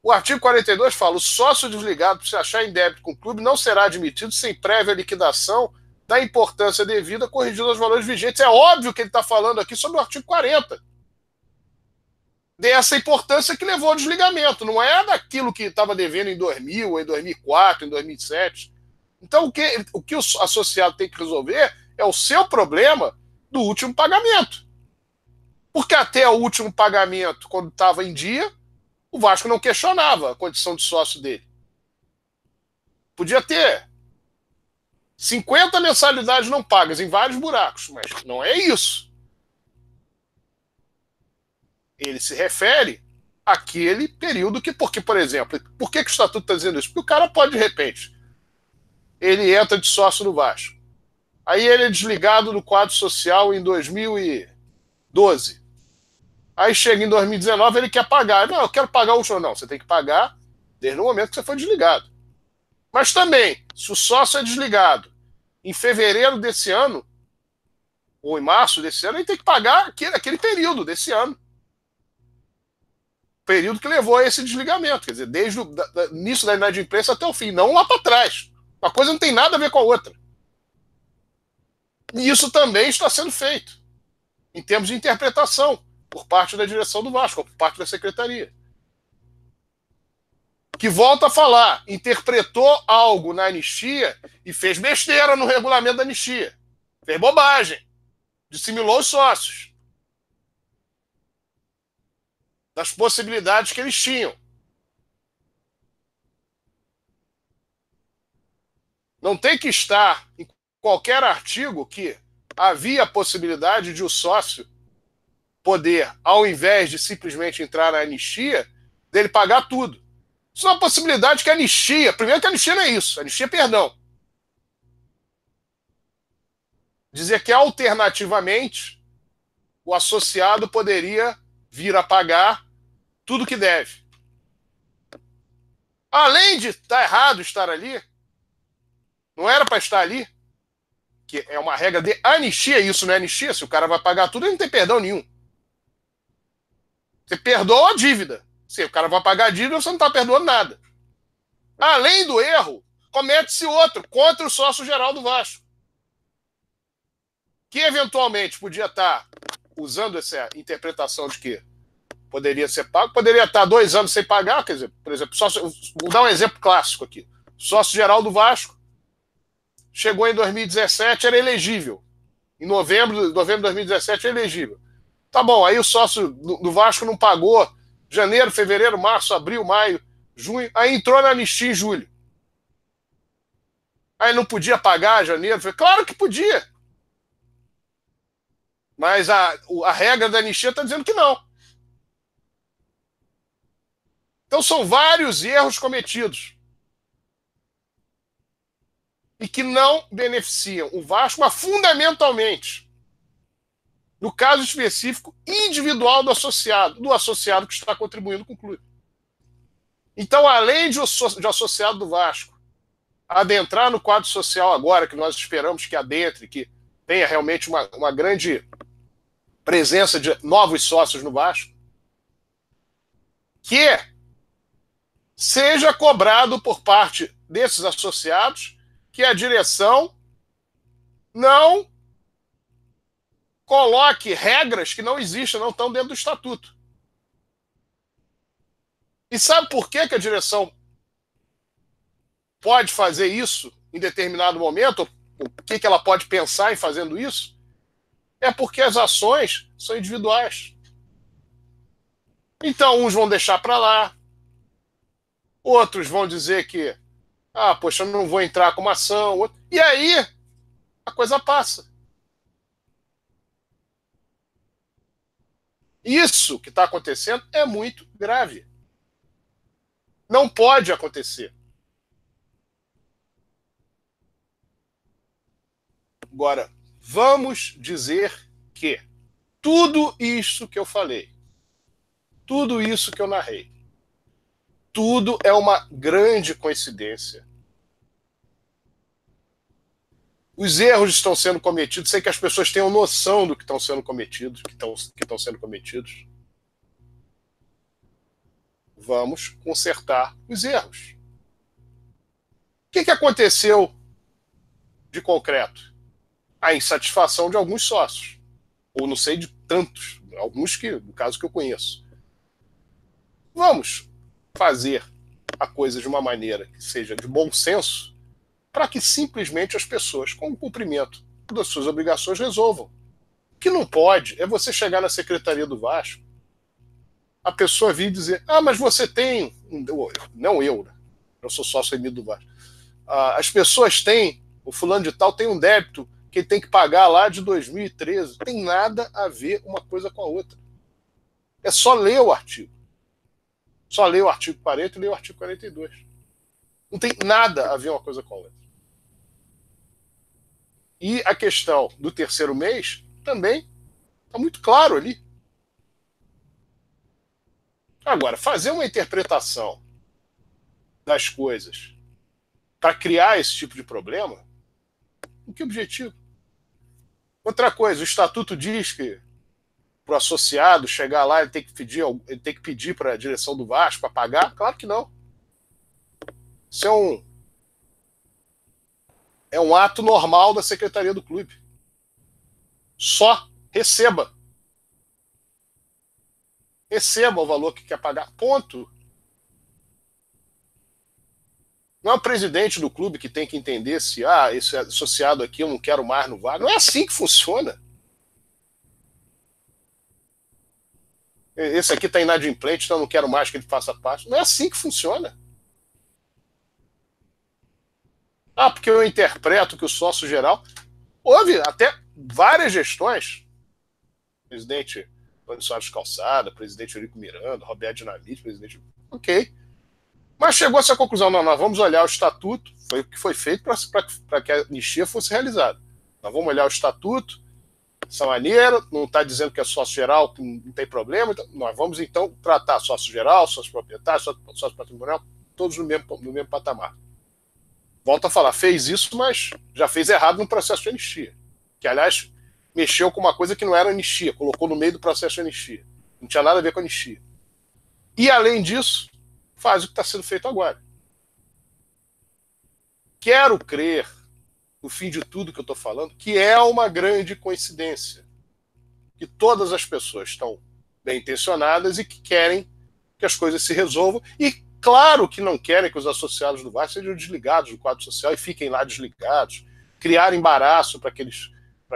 O artigo 42 fala: o sócio desligado, por se achar em débito com o clube, não será admitido sem prévia liquidação da importância devida corrigindo os valores vigentes. É óbvio que ele está falando aqui sobre o artigo 40 dessa importância que levou ao desligamento. Não é daquilo que estava devendo em 2000, em 2004, em 2007. Então, o que, o que o associado tem que resolver é o seu problema do último pagamento. Porque até o último pagamento, quando estava em dia, o Vasco não questionava a condição de sócio dele. Podia ter 50 mensalidades não pagas em vários buracos, mas não é isso ele se refere àquele período que, porque, por exemplo, por que, que o Estatuto está dizendo isso? Porque o cara pode, de repente, ele entra de sócio no Vasco. Aí ele é desligado do quadro social em 2012. Aí chega em 2019, ele quer pagar. Não, eu quero pagar o. Não, você tem que pagar desde o momento que você foi desligado. Mas também, se o sócio é desligado em fevereiro desse ano, ou em março desse ano, ele tem que pagar aquele, aquele período desse ano período que levou a esse desligamento, quer dizer, desde o da, da, início da inadimplência até o fim, não lá para trás. Uma coisa não tem nada a ver com a outra. E isso também está sendo feito, em termos de interpretação, por parte da direção do Vasco, por parte da secretaria. Que volta a falar, interpretou algo na anistia e fez besteira no regulamento da anistia. Fez bobagem. Dissimulou os sócios. Das possibilidades que eles tinham. Não tem que estar em qualquer artigo que havia a possibilidade de o sócio poder, ao invés de simplesmente entrar na anistia, dele pagar tudo. Isso é uma possibilidade que a anistia, primeiro que a anistia não é isso, a anistia é perdão. Dizer que alternativamente o associado poderia vir a pagar tudo que deve. Além de estar tá errado estar ali, não era para estar ali, que é uma regra de anistia, isso não é anistia, se o cara vai pagar tudo, ele não tem perdão nenhum. Você perdoa a dívida. Se o cara vai pagar a dívida, você não está perdoando nada. Além do erro, comete-se outro contra o sócio geral do Vasco. Que eventualmente podia estar tá usando essa interpretação de que poderia ser pago, poderia estar dois anos sem pagar, quer dizer, por exemplo, sócio, vou dar um exemplo clássico aqui. Sócio geral do Vasco chegou em 2017, era elegível. Em novembro, novembro de 2017 é elegível. Tá bom, aí o sócio do, do Vasco não pagou janeiro, fevereiro, março, abril, maio, junho, aí entrou na anistia em julho. Aí não podia pagar janeiro, falei, claro que podia. Mas a, a regra da anistia está dizendo que não. Então são vários erros cometidos. E que não beneficiam o Vasco, mas fundamentalmente, no caso específico, individual do associado, do associado que está contribuindo com o clube. Então, além de o associado do Vasco adentrar no quadro social agora, que nós esperamos que adentre, que tenha realmente uma, uma grande presença de novos sócios no Vasco, que seja cobrado por parte desses associados que a direção não coloque regras que não existem, não estão dentro do estatuto. E sabe por que, que a direção pode fazer isso em determinado momento? O que, que ela pode pensar em fazendo isso? É porque as ações são individuais. Então, uns vão deixar para lá, outros vão dizer que, ah, poxa, eu não vou entrar com uma ação. E aí, a coisa passa. Isso que está acontecendo é muito grave. Não pode acontecer. Agora, vamos dizer que tudo isso que eu falei, tudo isso que eu narrei, tudo é uma grande coincidência os erros estão sendo cometidos sem que as pessoas tenham noção do que estão sendo cometidos, que estão, que estão sendo cometidos. Vamos consertar os erros. O que, que aconteceu de concreto? A insatisfação de alguns sócios. Ou não sei de tantos, alguns que, no caso que eu conheço. Vamos fazer a coisa de uma maneira que seja de bom senso para que simplesmente as pessoas, com o cumprimento das suas obrigações, resolvam. O que não pode é você chegar na secretaria do Vasco, a pessoa vir dizer: Ah, mas você tem. Não eu, né? eu sou sócio emido do Vasco. Ah, as pessoas têm, o fulano de tal tem um débito que ele tem que pagar lá de 2013. Tem nada a ver uma coisa com a outra. É só ler o artigo. Só ler o artigo 40 e ler o artigo 42. Não tem nada a ver uma coisa com a outra. E a questão do terceiro mês também está muito claro ali. Agora, fazer uma interpretação das coisas para criar esse tipo de problema, com que objetivo? Outra coisa, o estatuto diz que para o associado chegar lá ele tem que pedir, ele tem que pedir para a direção do Vasco para pagar? Claro que não. Isso é um, é um ato normal da secretaria do clube. Só receba. Receba o valor que quer pagar. Ponto. Não é o presidente do clube que tem que entender se, ah, esse associado aqui eu não quero mais no VAR. Não é assim que funciona. Esse aqui está inadimplente, então não quero mais que ele faça parte. Não é assim que funciona. Ah, porque eu interpreto que o sócio geral. Houve até várias gestões. Presidente Antônio Soares Calçada, presidente Eurico Miranda, Roberto Dinamite, presidente. Ok. Mas chegou a essa conclusão: não, nós vamos olhar o estatuto, foi o que foi feito para que a anistia fosse realizada. Nós vamos olhar o estatuto, essa maneira, não está dizendo que é sócio geral, que não tem problema, então, nós vamos então tratar sócio geral, sócio proprietário, sócio, sócio patrimonial, todos no mesmo, no mesmo patamar volta a falar, fez isso, mas já fez errado no processo de anistia. Que, aliás, mexeu com uma coisa que não era anistia, colocou no meio do processo de anistia. Não tinha nada a ver com anistia. E, além disso, faz o que está sendo feito agora. Quero crer, no fim de tudo que eu estou falando, que é uma grande coincidência. Que todas as pessoas estão bem intencionadas e que querem que as coisas se resolvam e Claro que não querem que os associados do Vasco sejam desligados do quadro social e fiquem lá desligados, criar embaraço para que, eles,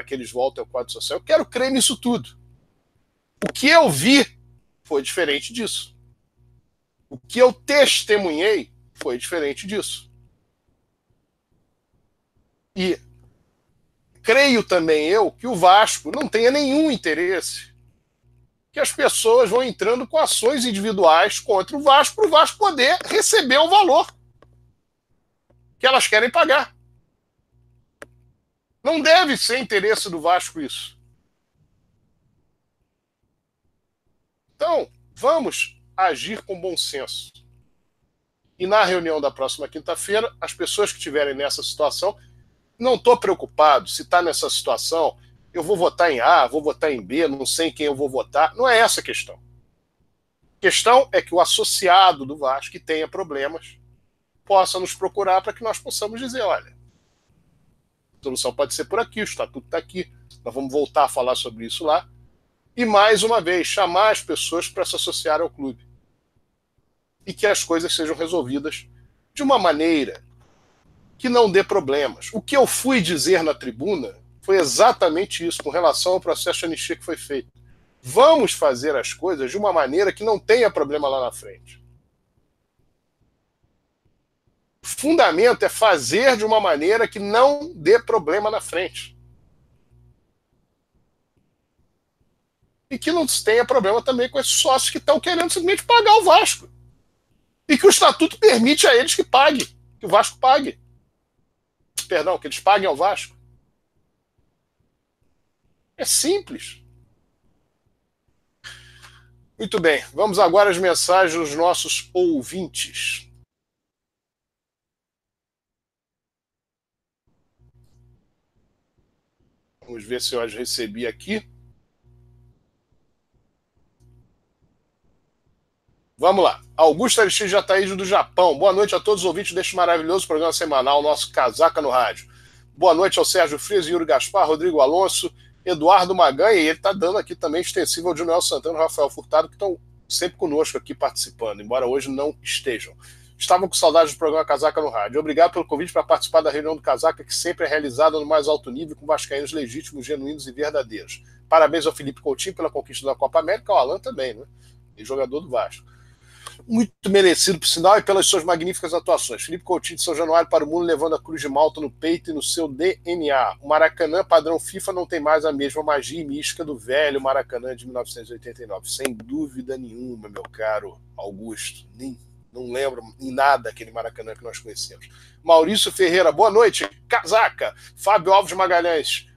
que eles voltem ao quadro social. Eu quero crer nisso tudo. O que eu vi foi diferente disso. O que eu testemunhei foi diferente disso. E creio também eu que o Vasco não tenha nenhum interesse que as pessoas vão entrando com ações individuais contra o Vasco para o Vasco poder receber o valor que elas querem pagar. Não deve ser interesse do Vasco isso. Então, vamos agir com bom senso. E na reunião da próxima quinta-feira, as pessoas que estiverem nessa situação, não estou preocupado se está nessa situação, eu vou votar em A, vou votar em B, não sei em quem eu vou votar. Não é essa a questão. A questão é que o associado do Vasco que tenha problemas possa nos procurar para que nós possamos dizer: olha, a solução pode ser por aqui, o estatuto está aqui, nós vamos voltar a falar sobre isso lá. E mais uma vez, chamar as pessoas para se associar ao clube. E que as coisas sejam resolvidas de uma maneira que não dê problemas. O que eu fui dizer na tribuna foi exatamente isso com relação ao processo de anistia que foi feito. Vamos fazer as coisas de uma maneira que não tenha problema lá na frente. O fundamento é fazer de uma maneira que não dê problema na frente. E que não tenha problema também com esses sócios que estão querendo simplesmente pagar o Vasco. E que o estatuto permite a eles que pague, que o Vasco pague. Perdão, que eles paguem ao Vasco. É simples. Muito bem, vamos agora às mensagens dos nossos ouvintes. Vamos ver se eu as recebi aqui. Vamos lá. Augusto Aristides Jataíde do Japão. Boa noite a todos os ouvintes deste maravilhoso programa semanal, nosso Casaca no Rádio. Boa noite ao Sérgio Frias, Yuri Gaspar, Rodrigo Alonso, Eduardo Maganha, e ele está dando aqui também extensivo ao Juniel Santana e Rafael Furtado, que estão sempre conosco aqui participando, embora hoje não estejam. Estavam com saudades do programa Casaca no Rádio. Obrigado pelo convite para participar da reunião do Casaca, que sempre é realizada no mais alto nível, com vascaínos legítimos, genuínos e verdadeiros. Parabéns ao Felipe Coutinho pela conquista da Copa América, ao Alan também, né? E jogador do Vasco muito merecido, por sinal, e pelas suas magníficas atuações. Felipe Coutinho de São Januário para o mundo, levando a Cruz de Malta no peito e no seu DNA. O Maracanã, padrão FIFA, não tem mais a mesma magia e mística do velho Maracanã de 1989. Sem dúvida nenhuma, meu caro Augusto. Nem, não lembro em nada aquele Maracanã que nós conhecemos. Maurício Ferreira, boa noite. Casaca. Fábio Alves Magalhães.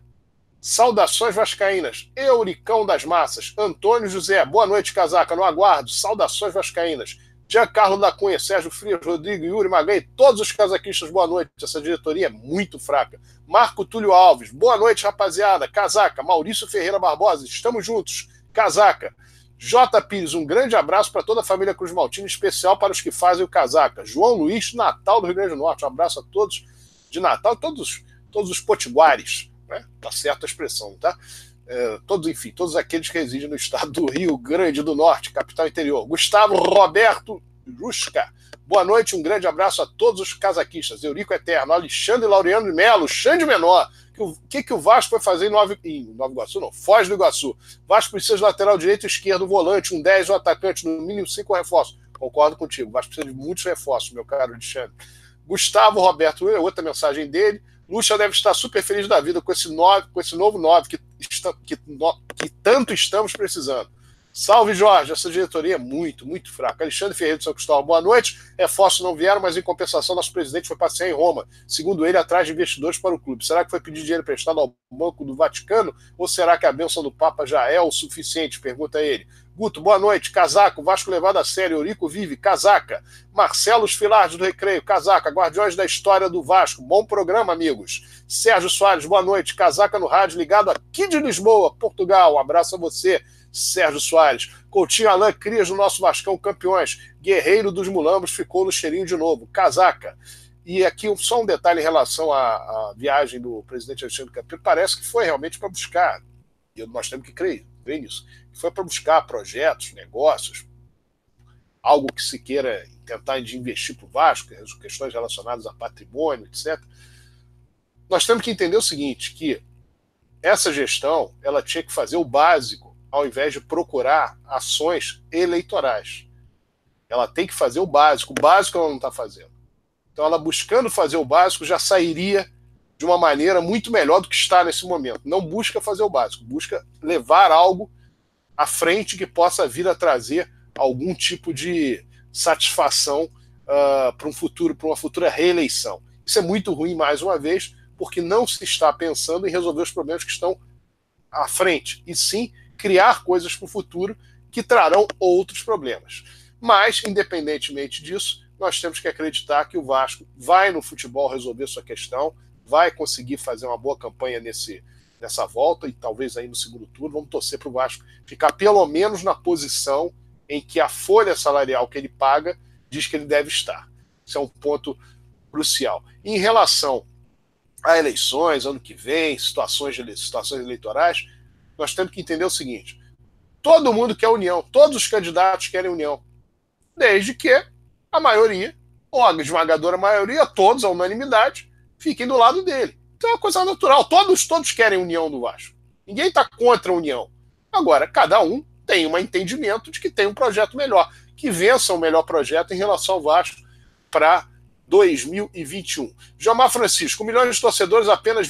Saudações Vascaínas, Euricão das Massas, Antônio José, boa noite, casaca, no aguardo, saudações Vascaínas, Giancarlo da Cunha, Sérgio Frias, Rodrigo, Yuri Magai, todos os casaquistas, boa noite, essa diretoria é muito fraca. Marco Túlio Alves, boa noite, rapaziada, casaca, Maurício Ferreira Barbosa, estamos juntos, casaca. J. Pires, um grande abraço para toda a família Cruz Maltina, especial para os que fazem o casaca. João Luiz, Natal do Rio Grande do Norte, um abraço a todos de Natal, todos, todos os potiguares né? Tá certa a expressão, tá? É, todos, enfim, todos aqueles que residem no estado do Rio Grande do Norte, capital interior. Gustavo Roberto Jusca. Boa noite, um grande abraço a todos os casaquistas. Eurico Eterno, Alexandre Laureano de Melo, Xande Menor. O que, que o Vasco foi fazer em Nova, em Nova Iguaçu? Não, Foz do Iguaçu. Vasco precisa de lateral direito esquerdo, volante, um 10, um atacante, no mínimo cinco reforços. Concordo contigo. O Vasco precisa de muitos reforços, meu caro Alexandre. Gustavo Roberto, outra mensagem dele. Lucha deve estar super feliz da vida com esse, nove, com esse novo 9 que, que, que tanto estamos precisando. Salve, Jorge. Essa diretoria é muito, muito fraca. Alexandre Ferreira de São Cristóvão, boa noite. Reforços não vieram, mas em compensação, nosso presidente foi passear em Roma, segundo ele, atrás de investidores para o clube. Será que foi pedir dinheiro emprestado ao Banco do Vaticano? Ou será que a bênção do Papa já é o suficiente? Pergunta ele. Guto, boa noite. Casaco, Vasco levado a sério. Eurico vive, casaca. Marcelo Filardes do Recreio, casaca. Guardiões da História do Vasco. Bom programa, amigos. Sérgio Soares, boa noite. Casaca no rádio, ligado aqui de Lisboa, Portugal. Um abraço a você, Sérgio Soares. Coutinho Alain Crias do nosso Vascão campeões. Guerreiro dos Mulambos ficou no cheirinho de novo. Casaca. E aqui só um detalhe em relação à, à viagem do presidente Alexandre Campelo. Parece que foi realmente para buscar. E nós temos que crer, crer nisso foi para buscar projetos, negócios, algo que se queira tentar investir para o Vasco, questões relacionadas a patrimônio, etc. Nós temos que entender o seguinte, que essa gestão ela tinha que fazer o básico ao invés de procurar ações eleitorais. Ela tem que fazer o básico. O básico ela não está fazendo. Então, ela buscando fazer o básico já sairia de uma maneira muito melhor do que está nesse momento. Não busca fazer o básico, busca levar algo à frente que possa vir a trazer algum tipo de satisfação uh, para um futuro, para uma futura reeleição. Isso é muito ruim, mais uma vez, porque não se está pensando em resolver os problemas que estão à frente, e sim criar coisas para o futuro que trarão outros problemas. Mas, independentemente disso, nós temos que acreditar que o Vasco vai no futebol resolver sua questão, vai conseguir fazer uma boa campanha nesse, nessa volta e talvez aí no segundo turno. Vamos torcer para o Vasco ficar pelo menos na posição em que a folha salarial que ele paga diz que ele deve estar. Isso é um ponto crucial. Em relação a eleições, ano que vem, situações, situações eleitorais, nós temos que entender o seguinte: todo mundo quer união, todos os candidatos querem união, desde que a maioria, ou a esmagadora maioria, todos, a unanimidade, fiquem do lado dele. Então é uma coisa natural, todos, todos querem união do Vasco. Ninguém está contra a união. Agora, cada um tem um entendimento de que tem um projeto melhor, que vença o um melhor projeto em relação ao Vasco para 2021. Jomar Francisco, milhões de torcedores, apenas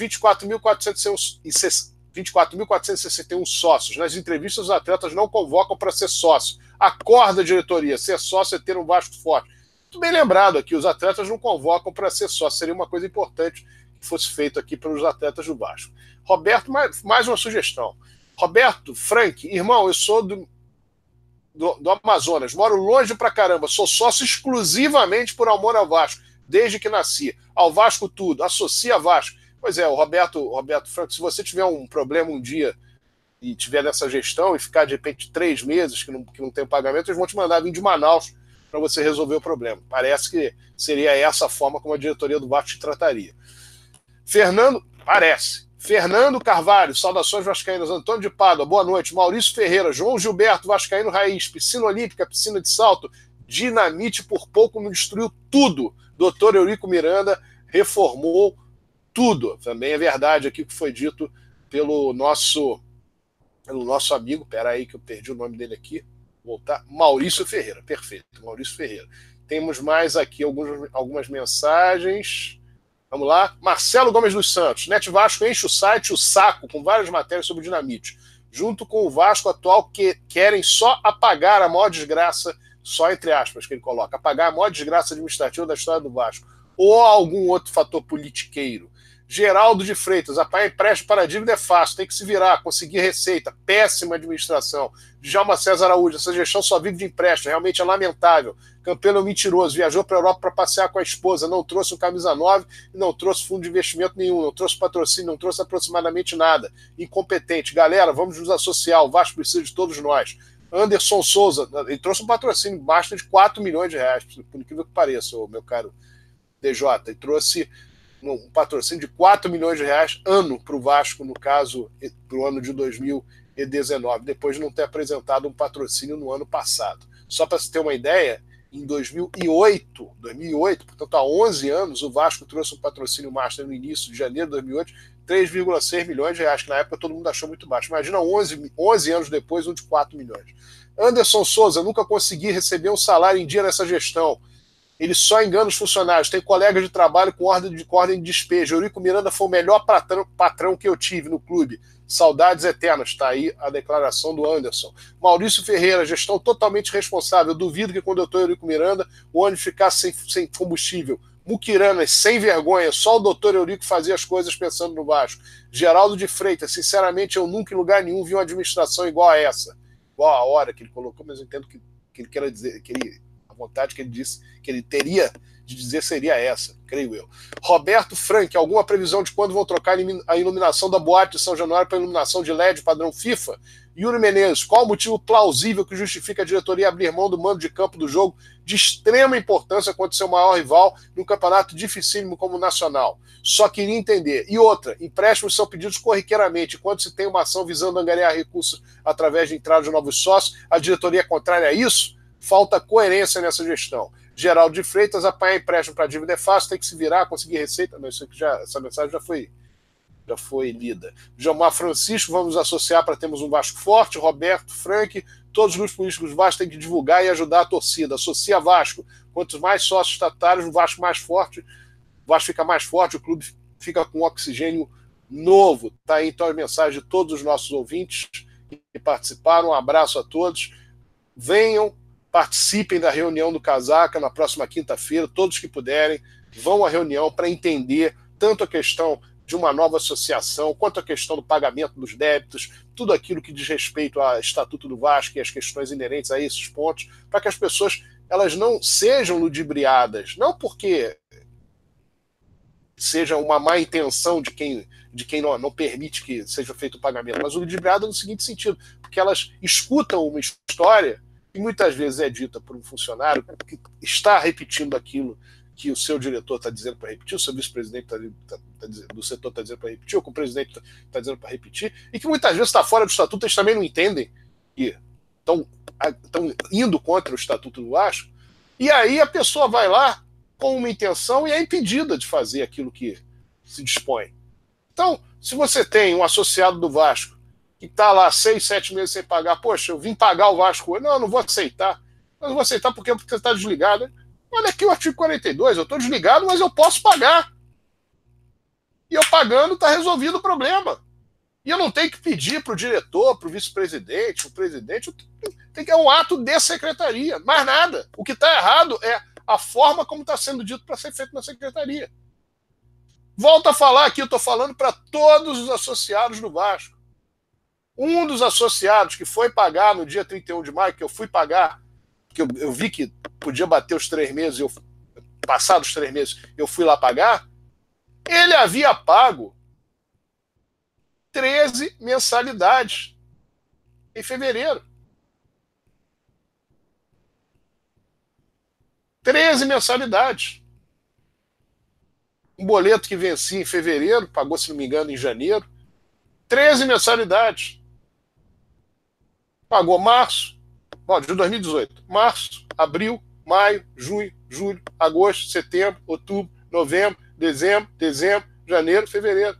24.461 24 sócios. Nas entrevistas, os atletas não convocam para ser sócio. Acorda diretoria, ser sócio é ter um Vasco forte. Muito bem lembrado aqui, os atletas não convocam para ser sócio. Seria uma coisa importante que fosse feito aqui pelos atletas do Vasco. Roberto, mais, mais uma sugestão. Roberto, Frank, irmão, eu sou do, do, do Amazonas, moro longe pra caramba, sou sócio exclusivamente por amor ao Vasco, desde que nasci. Ao Vasco tudo, associa Vasco. Pois é, o Roberto, Roberto Franco, se você tiver um problema um dia e tiver nessa gestão e ficar de repente três meses que não, que não tem pagamento, eles vão te mandar vir de Manaus para você resolver o problema. Parece que seria essa a forma como a diretoria do Vasco te trataria. Fernando, parece. Fernando Carvalho, saudações vascaínas. Antônio de Pádua, boa noite. Maurício Ferreira, João Gilberto, Vascaíno Raiz, piscina olímpica, piscina de salto, dinamite por pouco me destruiu tudo. Doutor Eurico Miranda reformou tudo. Também é verdade aqui que foi dito pelo nosso pelo nosso amigo, peraí que eu perdi o nome dele aqui, voltar, Maurício Ferreira, perfeito, Maurício Ferreira. Temos mais aqui alguns, algumas mensagens. Vamos lá. Marcelo Gomes dos Santos. Net Vasco enche o site o saco com várias matérias sobre dinamite. Junto com o Vasco atual, que querem só apagar a maior desgraça, só entre aspas que ele coloca, apagar a maior desgraça administrativa da história do Vasco. Ou algum outro fator politiqueiro. Geraldo de Freitas, apanhar empréstimo para dívida é fácil, tem que se virar, conseguir receita, péssima administração. Djalma César Araújo, essa gestão só vive de empréstimo, realmente é lamentável. Campelo é um mentiroso, viajou para a Europa para passear com a esposa, não trouxe um camisa 9 e não trouxe fundo de investimento nenhum, não trouxe patrocínio, não trouxe aproximadamente nada. Incompetente. Galera, vamos nos associar, o Vasco precisa de todos nós. Anderson Souza, ele trouxe um patrocínio basta de 4 milhões de reais, por incrível que pareça, meu caro DJ. Ele trouxe um patrocínio de 4 milhões de reais ano para o Vasco, no caso, para o ano de 2019, depois de não ter apresentado um patrocínio no ano passado. Só para se ter uma ideia, em 2008, 2008, portanto há 11 anos, o Vasco trouxe um patrocínio master no início de janeiro de 2008, 3,6 milhões de reais, que na época todo mundo achou muito baixo. Imagina 11, 11 anos depois, um de 4 milhões. Anderson Souza, nunca consegui receber um salário em dia nessa gestão ele só engana os funcionários. Tem colegas de trabalho com ordem de, com ordem de despejo. Eurico Miranda foi o melhor patrão, patrão que eu tive no clube. Saudades eternas. Está aí a declaração do Anderson. Maurício Ferreira, gestão totalmente responsável. Duvido que quando eu estou Eurico Miranda, o ônibus ficasse sem, sem combustível. Muquiranas, sem vergonha, só o doutor Eurico fazia as coisas pensando no Vasco. Geraldo de Freitas, sinceramente, eu nunca em lugar nenhum vi uma administração igual a essa. Igual a hora que ele colocou, mas eu entendo que, que ele quer dizer, que ele vontade que ele disse que ele teria de dizer seria essa, creio eu. Roberto Frank, alguma previsão de quando vão trocar a iluminação da boate de São Januário para iluminação de LED padrão FIFA? Yuri Menezes, qual o motivo plausível que justifica a diretoria abrir mão do mando de campo do jogo de extrema importância contra seu maior rival num campeonato dificílimo como o Nacional? Só queria entender. E outra, empréstimos são pedidos corriqueiramente. Quando se tem uma ação visando angariar recursos através de entrada de novos sócios, a diretoria é contrária a isso? Falta coerência nessa gestão. Geraldo de Freitas, apanhar empréstimo para dívida é fácil, tem que se virar, conseguir receita. Não, isso aqui já, essa mensagem já foi, já foi lida. Gilmar Francisco, vamos associar para termos um Vasco forte. Roberto, Frank, todos os grupos políticos Vasco têm que divulgar e ajudar a torcida. Associa Vasco. Quantos mais sócios estatutários, o Vasco mais forte, o Vasco fica mais forte, o clube fica com oxigênio novo. Tá aí então as mensagens de todos os nossos ouvintes que participaram. Um abraço a todos. Venham participem da reunião do Casaca na próxima quinta-feira, todos que puderem, vão à reunião para entender tanto a questão de uma nova associação, quanto a questão do pagamento dos débitos, tudo aquilo que diz respeito ao Estatuto do Vasco e as questões inerentes a esses pontos, para que as pessoas elas não sejam ludibriadas, não porque seja uma má intenção de quem, de quem não, não permite que seja feito o pagamento, mas ludibriada no seguinte sentido, porque elas escutam uma história que muitas vezes é dita por um funcionário que está repetindo aquilo que o seu diretor está dizendo para repetir, o seu vice-presidente tá, tá, tá, do setor está dizendo para repetir, ou que o presidente está tá dizendo para repetir, e que muitas vezes está fora do estatuto, eles também não entendem que estão indo contra o estatuto do Vasco, e aí a pessoa vai lá com uma intenção e é impedida de fazer aquilo que se dispõe. Então, se você tem um associado do Vasco que está lá seis, sete meses sem pagar, poxa, eu vim pagar o Vasco hoje, não, não vou aceitar. Mas não vou aceitar porque, você está desligado. Olha aqui o artigo 42, eu estou desligado, mas eu posso pagar. E eu pagando está resolvido o problema. E eu não tenho que pedir para o diretor, para o vice-presidente, o presidente. Tem que é um ato de secretaria, mais nada. O que está errado é a forma como está sendo dito para ser feito na secretaria. Volto a falar aqui, eu estou falando para todos os associados do Vasco. Um dos associados que foi pagar no dia 31 de maio, que eu fui pagar, que eu, eu vi que podia bater os três meses, eu, passados os três meses, eu fui lá pagar, ele havia pago 13 mensalidades em fevereiro. 13 mensalidades. Um boleto que vencia em fevereiro, pagou, se não me engano, em janeiro. 13 mensalidades. Pagou março, de 2018. Março, abril, maio, junho, julho, agosto, setembro, outubro, novembro, dezembro, dezembro, janeiro, fevereiro.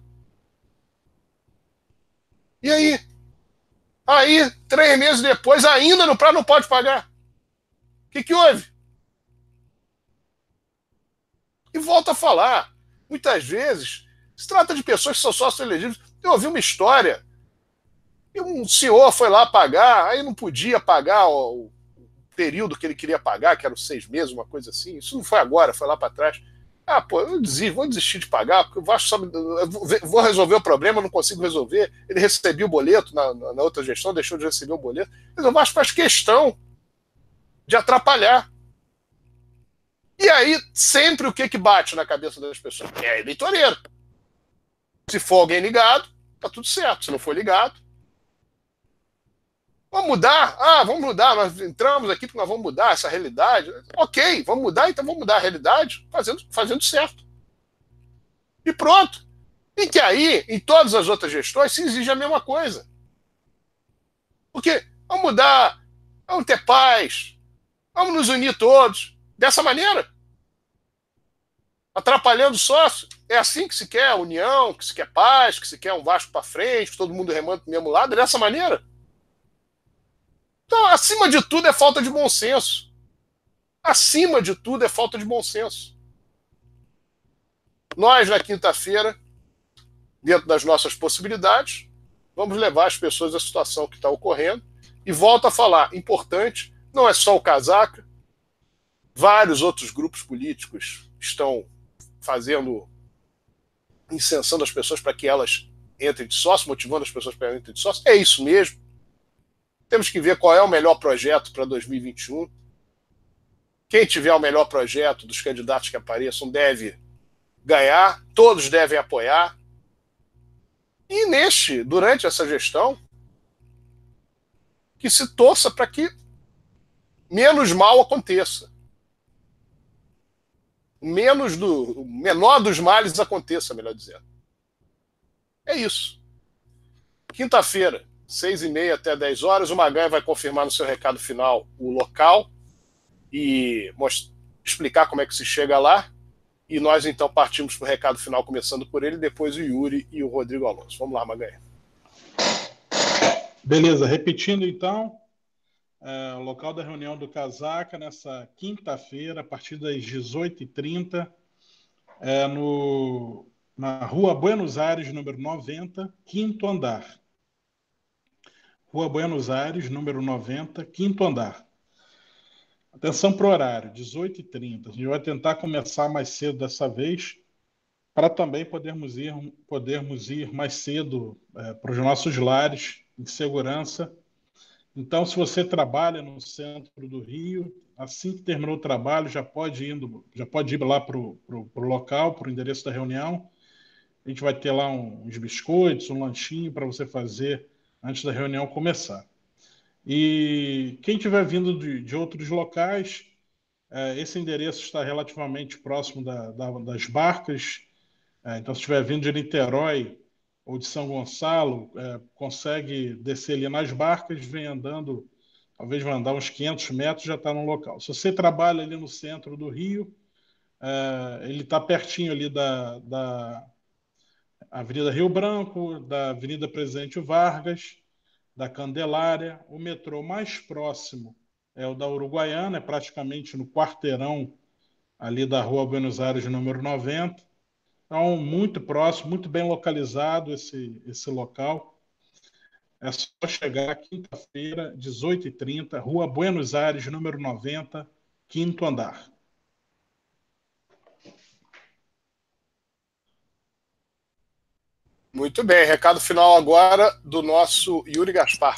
E aí? Aí, três meses depois, ainda no prazo não pode pagar. O que, que houve? E volta a falar. Muitas vezes, se trata de pessoas que são sócios elegíveis. Eu ouvi uma história e um senhor foi lá pagar, aí não podia pagar o, período que ele queria pagar, que eram seis meses, uma coisa assim. Isso não foi agora, foi lá para trás. Ah, pô, eu desisto, vou desistir de pagar, porque o Vasco só vou resolver o problema, não consigo resolver. Ele recebeu o boleto na, na, outra gestão, deixou de receber o boleto. Mas o Vasco faz questão de atrapalhar. E aí, sempre o que, que bate na cabeça das pessoas? É eleitoreiro. Se for alguém ligado, tá tudo certo. Se não for ligado, Vamos mudar? Ah, vamos mudar. Nós entramos aqui porque nós vamos mudar essa realidade. Ok, vamos mudar, então vamos mudar a realidade fazendo, fazendo certo. E pronto. E que aí, em todas as outras gestões, se exige a mesma coisa. Porque vamos mudar, vamos ter paz, vamos nos unir todos. Dessa maneira. Atrapalhando o sócio. É assim que se quer união, que se quer paz, que se quer um Vasco para frente, todo mundo remando para o mesmo lado. É dessa maneira. Então, acima de tudo, é falta de bom senso. Acima de tudo, é falta de bom senso. Nós, na quinta-feira, dentro das nossas possibilidades, vamos levar as pessoas à situação que está ocorrendo. E volto a falar: importante, não é só o casaca, vários outros grupos políticos estão fazendo, incensando as pessoas para que elas entrem de sócio, motivando as pessoas para entrem de sócio. É isso mesmo. Temos que ver qual é o melhor projeto para 2021. Quem tiver o melhor projeto dos candidatos que apareçam deve ganhar, todos devem apoiar. E neste, durante essa gestão, que se torça para que menos mal aconteça. Menos do. O menor dos males aconteça, melhor dizendo. É isso. Quinta-feira, seis e meia até 10 horas. O Maganha vai confirmar no seu recado final o local e explicar como é que se chega lá. E nós então partimos para o recado final, começando por ele, depois o Yuri e o Rodrigo Alonso. Vamos lá, Maganha. Beleza, repetindo então, é, o local da reunião do Casaca nessa quinta-feira, a partir das 18h30, é no, na rua Buenos Aires, número 90, quinto andar. Rua Buenos Aires, número 90, quinto andar. Atenção para o horário, 18h30. A gente vai tentar começar mais cedo dessa vez, para também podermos ir, podermos ir mais cedo é, para os nossos lares, em segurança, Então, se você trabalha no centro do Rio, assim que terminou o trabalho, já pode, indo, já pode ir lá para o local, para o endereço da reunião. A gente vai ter lá uns biscoitos, um lanchinho para você fazer antes da reunião começar. E quem estiver vindo de, de, outros locais, é, esse endereço está relativamente próximo da, da, das barcas. É, então, se estiver vindo de Niterói ou de São Gonçalo, é, consegue descer ali nas barcas, vem andando talvez vai andar uns 500 metros já está no local. Se você trabalha ali no centro do Rio, é, ele está pertinho ali da, da Avenida Rio Branco, da Avenida Presidente Vargas, da Candelária. O metrô mais próximo é o da Uruguaiana, é praticamente no quarteirão ali da Rua Buenos Aires, número 90. Então, muito próximo, muito bem localizado esse, esse local. É só chegar quinta-feira, 18h30, Rua Buenos Aires, número 90, quinto andar. Muito bem, recado final agora do nosso Yuri Gaspar.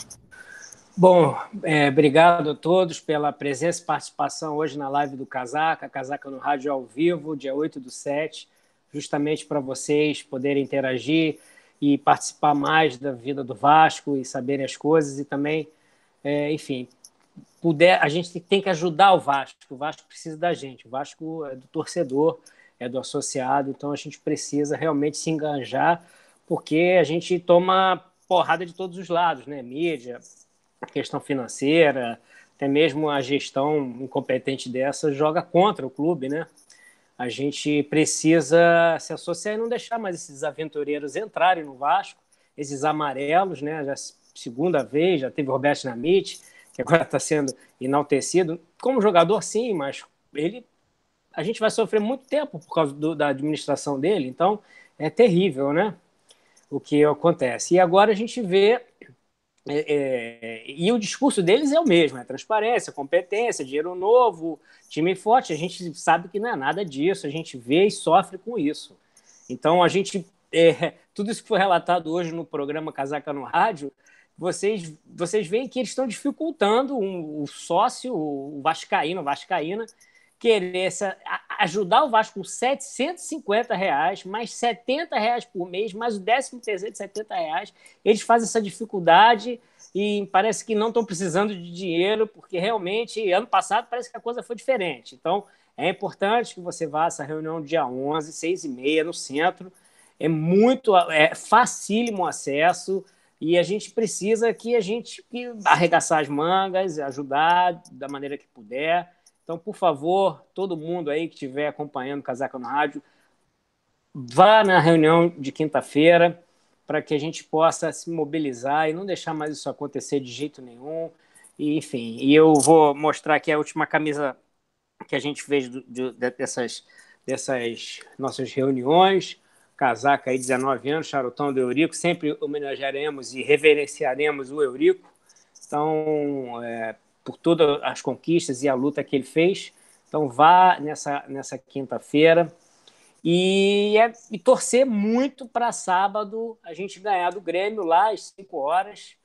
Bom, é, obrigado a todos pela presença e participação hoje na live do Casaca, Casaca no Rádio ao vivo, dia 8 do 7, justamente para vocês poderem interagir, e participar mais da vida do Vasco e saberem as coisas e também, é, enfim, puder, a gente tem que ajudar o Vasco. O Vasco precisa da gente. O Vasco é do torcedor, é do associado, então a gente precisa realmente se enganjar, porque a gente toma porrada de todos os lados, né? Mídia, questão financeira, até mesmo a gestão incompetente dessa joga contra o clube, né? a gente precisa se associar e não deixar mais esses aventureiros entrarem no Vasco, esses amarelos, né? Já segunda vez, já teve o Roberto Dinamite, que agora está sendo enaltecido. Como jogador, sim, mas ele a gente vai sofrer muito tempo por causa do, da administração dele, então é terrível, né? O que acontece. E agora a gente vê é, é, e o discurso deles é o mesmo: é transparência, competência, dinheiro novo, time forte. A gente sabe que não é nada disso, a gente vê e sofre com isso. Então, a gente. É, tudo isso que foi relatado hoje no programa Casaca no Rádio, vocês, vocês veem que eles estão dificultando um, o sócio, o Vascaíno, Vascaína, querer essa, ajudar o Vasco com 750 reais, mais 70 reais por mês, mais o décimo terceiro de 70 reais. Eles fazem essa dificuldade e parece que não estão precisando de dinheiro, porque realmente, ano passado, parece que a coisa foi diferente. Então, é importante que você vá a essa reunião dia 11, 6 e meia, no centro. É muito, é facílimo o acesso e a gente precisa que a gente que arregaçar as mangas, ajudar da maneira que puder então, por favor, todo mundo aí que estiver acompanhando Casaca no Rádio, vá na reunião de quinta-feira para que a gente possa se mobilizar e não deixar mais isso acontecer de jeito nenhum. E, enfim, e eu vou mostrar aqui a última camisa que a gente fez do, de, dessas, dessas nossas reuniões. Casaca aí, 19 anos, charutão do Eurico. Sempre homenagearemos e reverenciaremos o Eurico. Então, é, por todas as conquistas e a luta que ele fez. Então vá nessa, nessa quinta-feira e, é, e torcer muito para sábado a gente ganhar do Grêmio lá às 5 horas.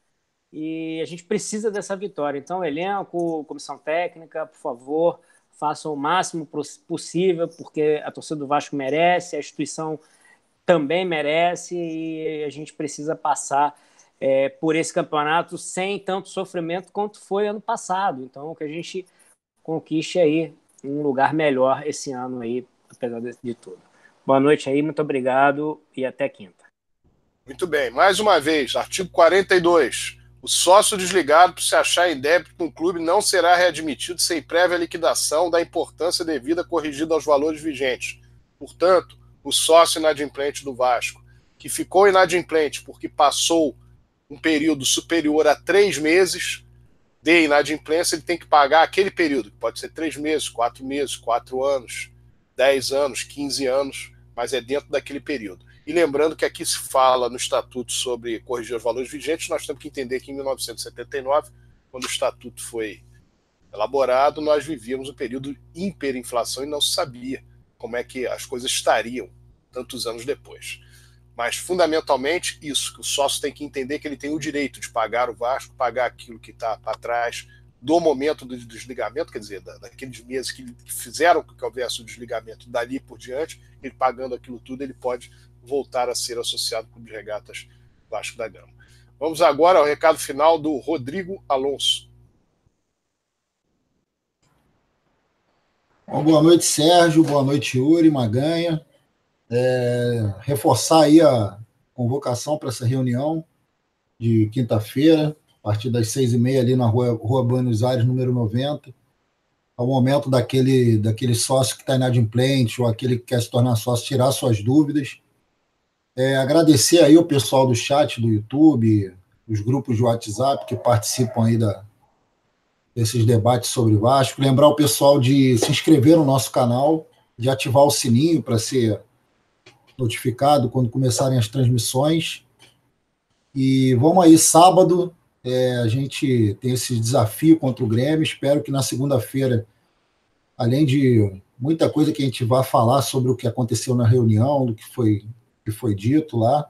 E a gente precisa dessa vitória. Então, elenco, comissão técnica, por favor, façam o máximo possível, porque a torcida do Vasco merece, a instituição também merece e a gente precisa passar é, por esse campeonato sem tanto sofrimento quanto foi ano passado. Então, que a gente conquiste aí um lugar melhor esse ano aí, apesar de, de tudo. Boa noite aí, muito obrigado e até quinta. Muito bem, mais uma vez, artigo 42. O sócio desligado por se achar em débito com o clube não será readmitido sem prévia liquidação da importância devida corrigida aos valores vigentes. Portanto, o sócio inadimplente do Vasco, que ficou inadimplente porque passou um período superior a três meses de inadimplência, ele tem que pagar aquele período, que pode ser três meses, quatro meses, quatro anos, dez anos, quinze anos, mas é dentro daquele período. E lembrando que aqui se fala no Estatuto sobre corrigir os valores vigentes, nós temos que entender que em 1979, quando o Estatuto foi elaborado, nós vivíamos um período de hiperinflação e não se sabia como é que as coisas estariam tantos anos depois. Mas, fundamentalmente, isso, que o sócio tem que entender que ele tem o direito de pagar o Vasco, pagar aquilo que está para trás do momento do desligamento, quer dizer, daqueles meses que fizeram que houvesse o desligamento, dali por diante, ele pagando aquilo tudo, ele pode voltar a ser associado com de regatas Vasco da Gama. Vamos agora ao recado final do Rodrigo Alonso. Bom, boa noite, Sérgio. Boa noite, Yuri, Maganha é, reforçar aí a convocação para essa reunião de quinta-feira, a partir das seis e meia ali na rua, rua Buenos Aires, número 90, ao momento daquele, daquele sócio que está inadimplente ou aquele que quer se tornar sócio tirar suas dúvidas. É, agradecer aí o pessoal do chat do YouTube, os grupos de WhatsApp que participam aí da, desses debates sobre Vasco. Lembrar o pessoal de se inscrever no nosso canal, de ativar o sininho para ser notificado quando começarem as transmissões. E vamos aí, sábado, é, a gente tem esse desafio contra o Grêmio. Espero que na segunda-feira, além de muita coisa que a gente vai falar sobre o que aconteceu na reunião, do que foi, que foi dito lá,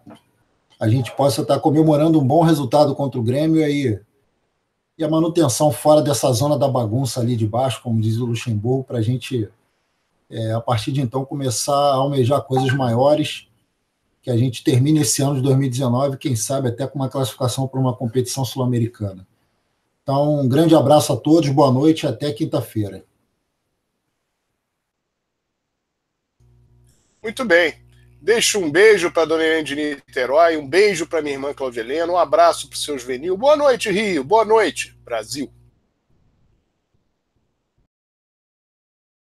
a gente possa estar comemorando um bom resultado contra o Grêmio aí e a manutenção fora dessa zona da bagunça ali de baixo, como diz o Luxemburgo, para a gente é, a partir de então começar a almejar coisas maiores, que a gente termine esse ano de 2019, quem sabe até com uma classificação para uma competição sul-americana. Então, um grande abraço a todos, boa noite e até quinta-feira. Muito bem. Deixo um beijo para a dona Helena de Niterói, um beijo para minha irmã Claudia Helena, um abraço para o seu Juvenil. Boa noite, Rio. Boa noite, Brasil.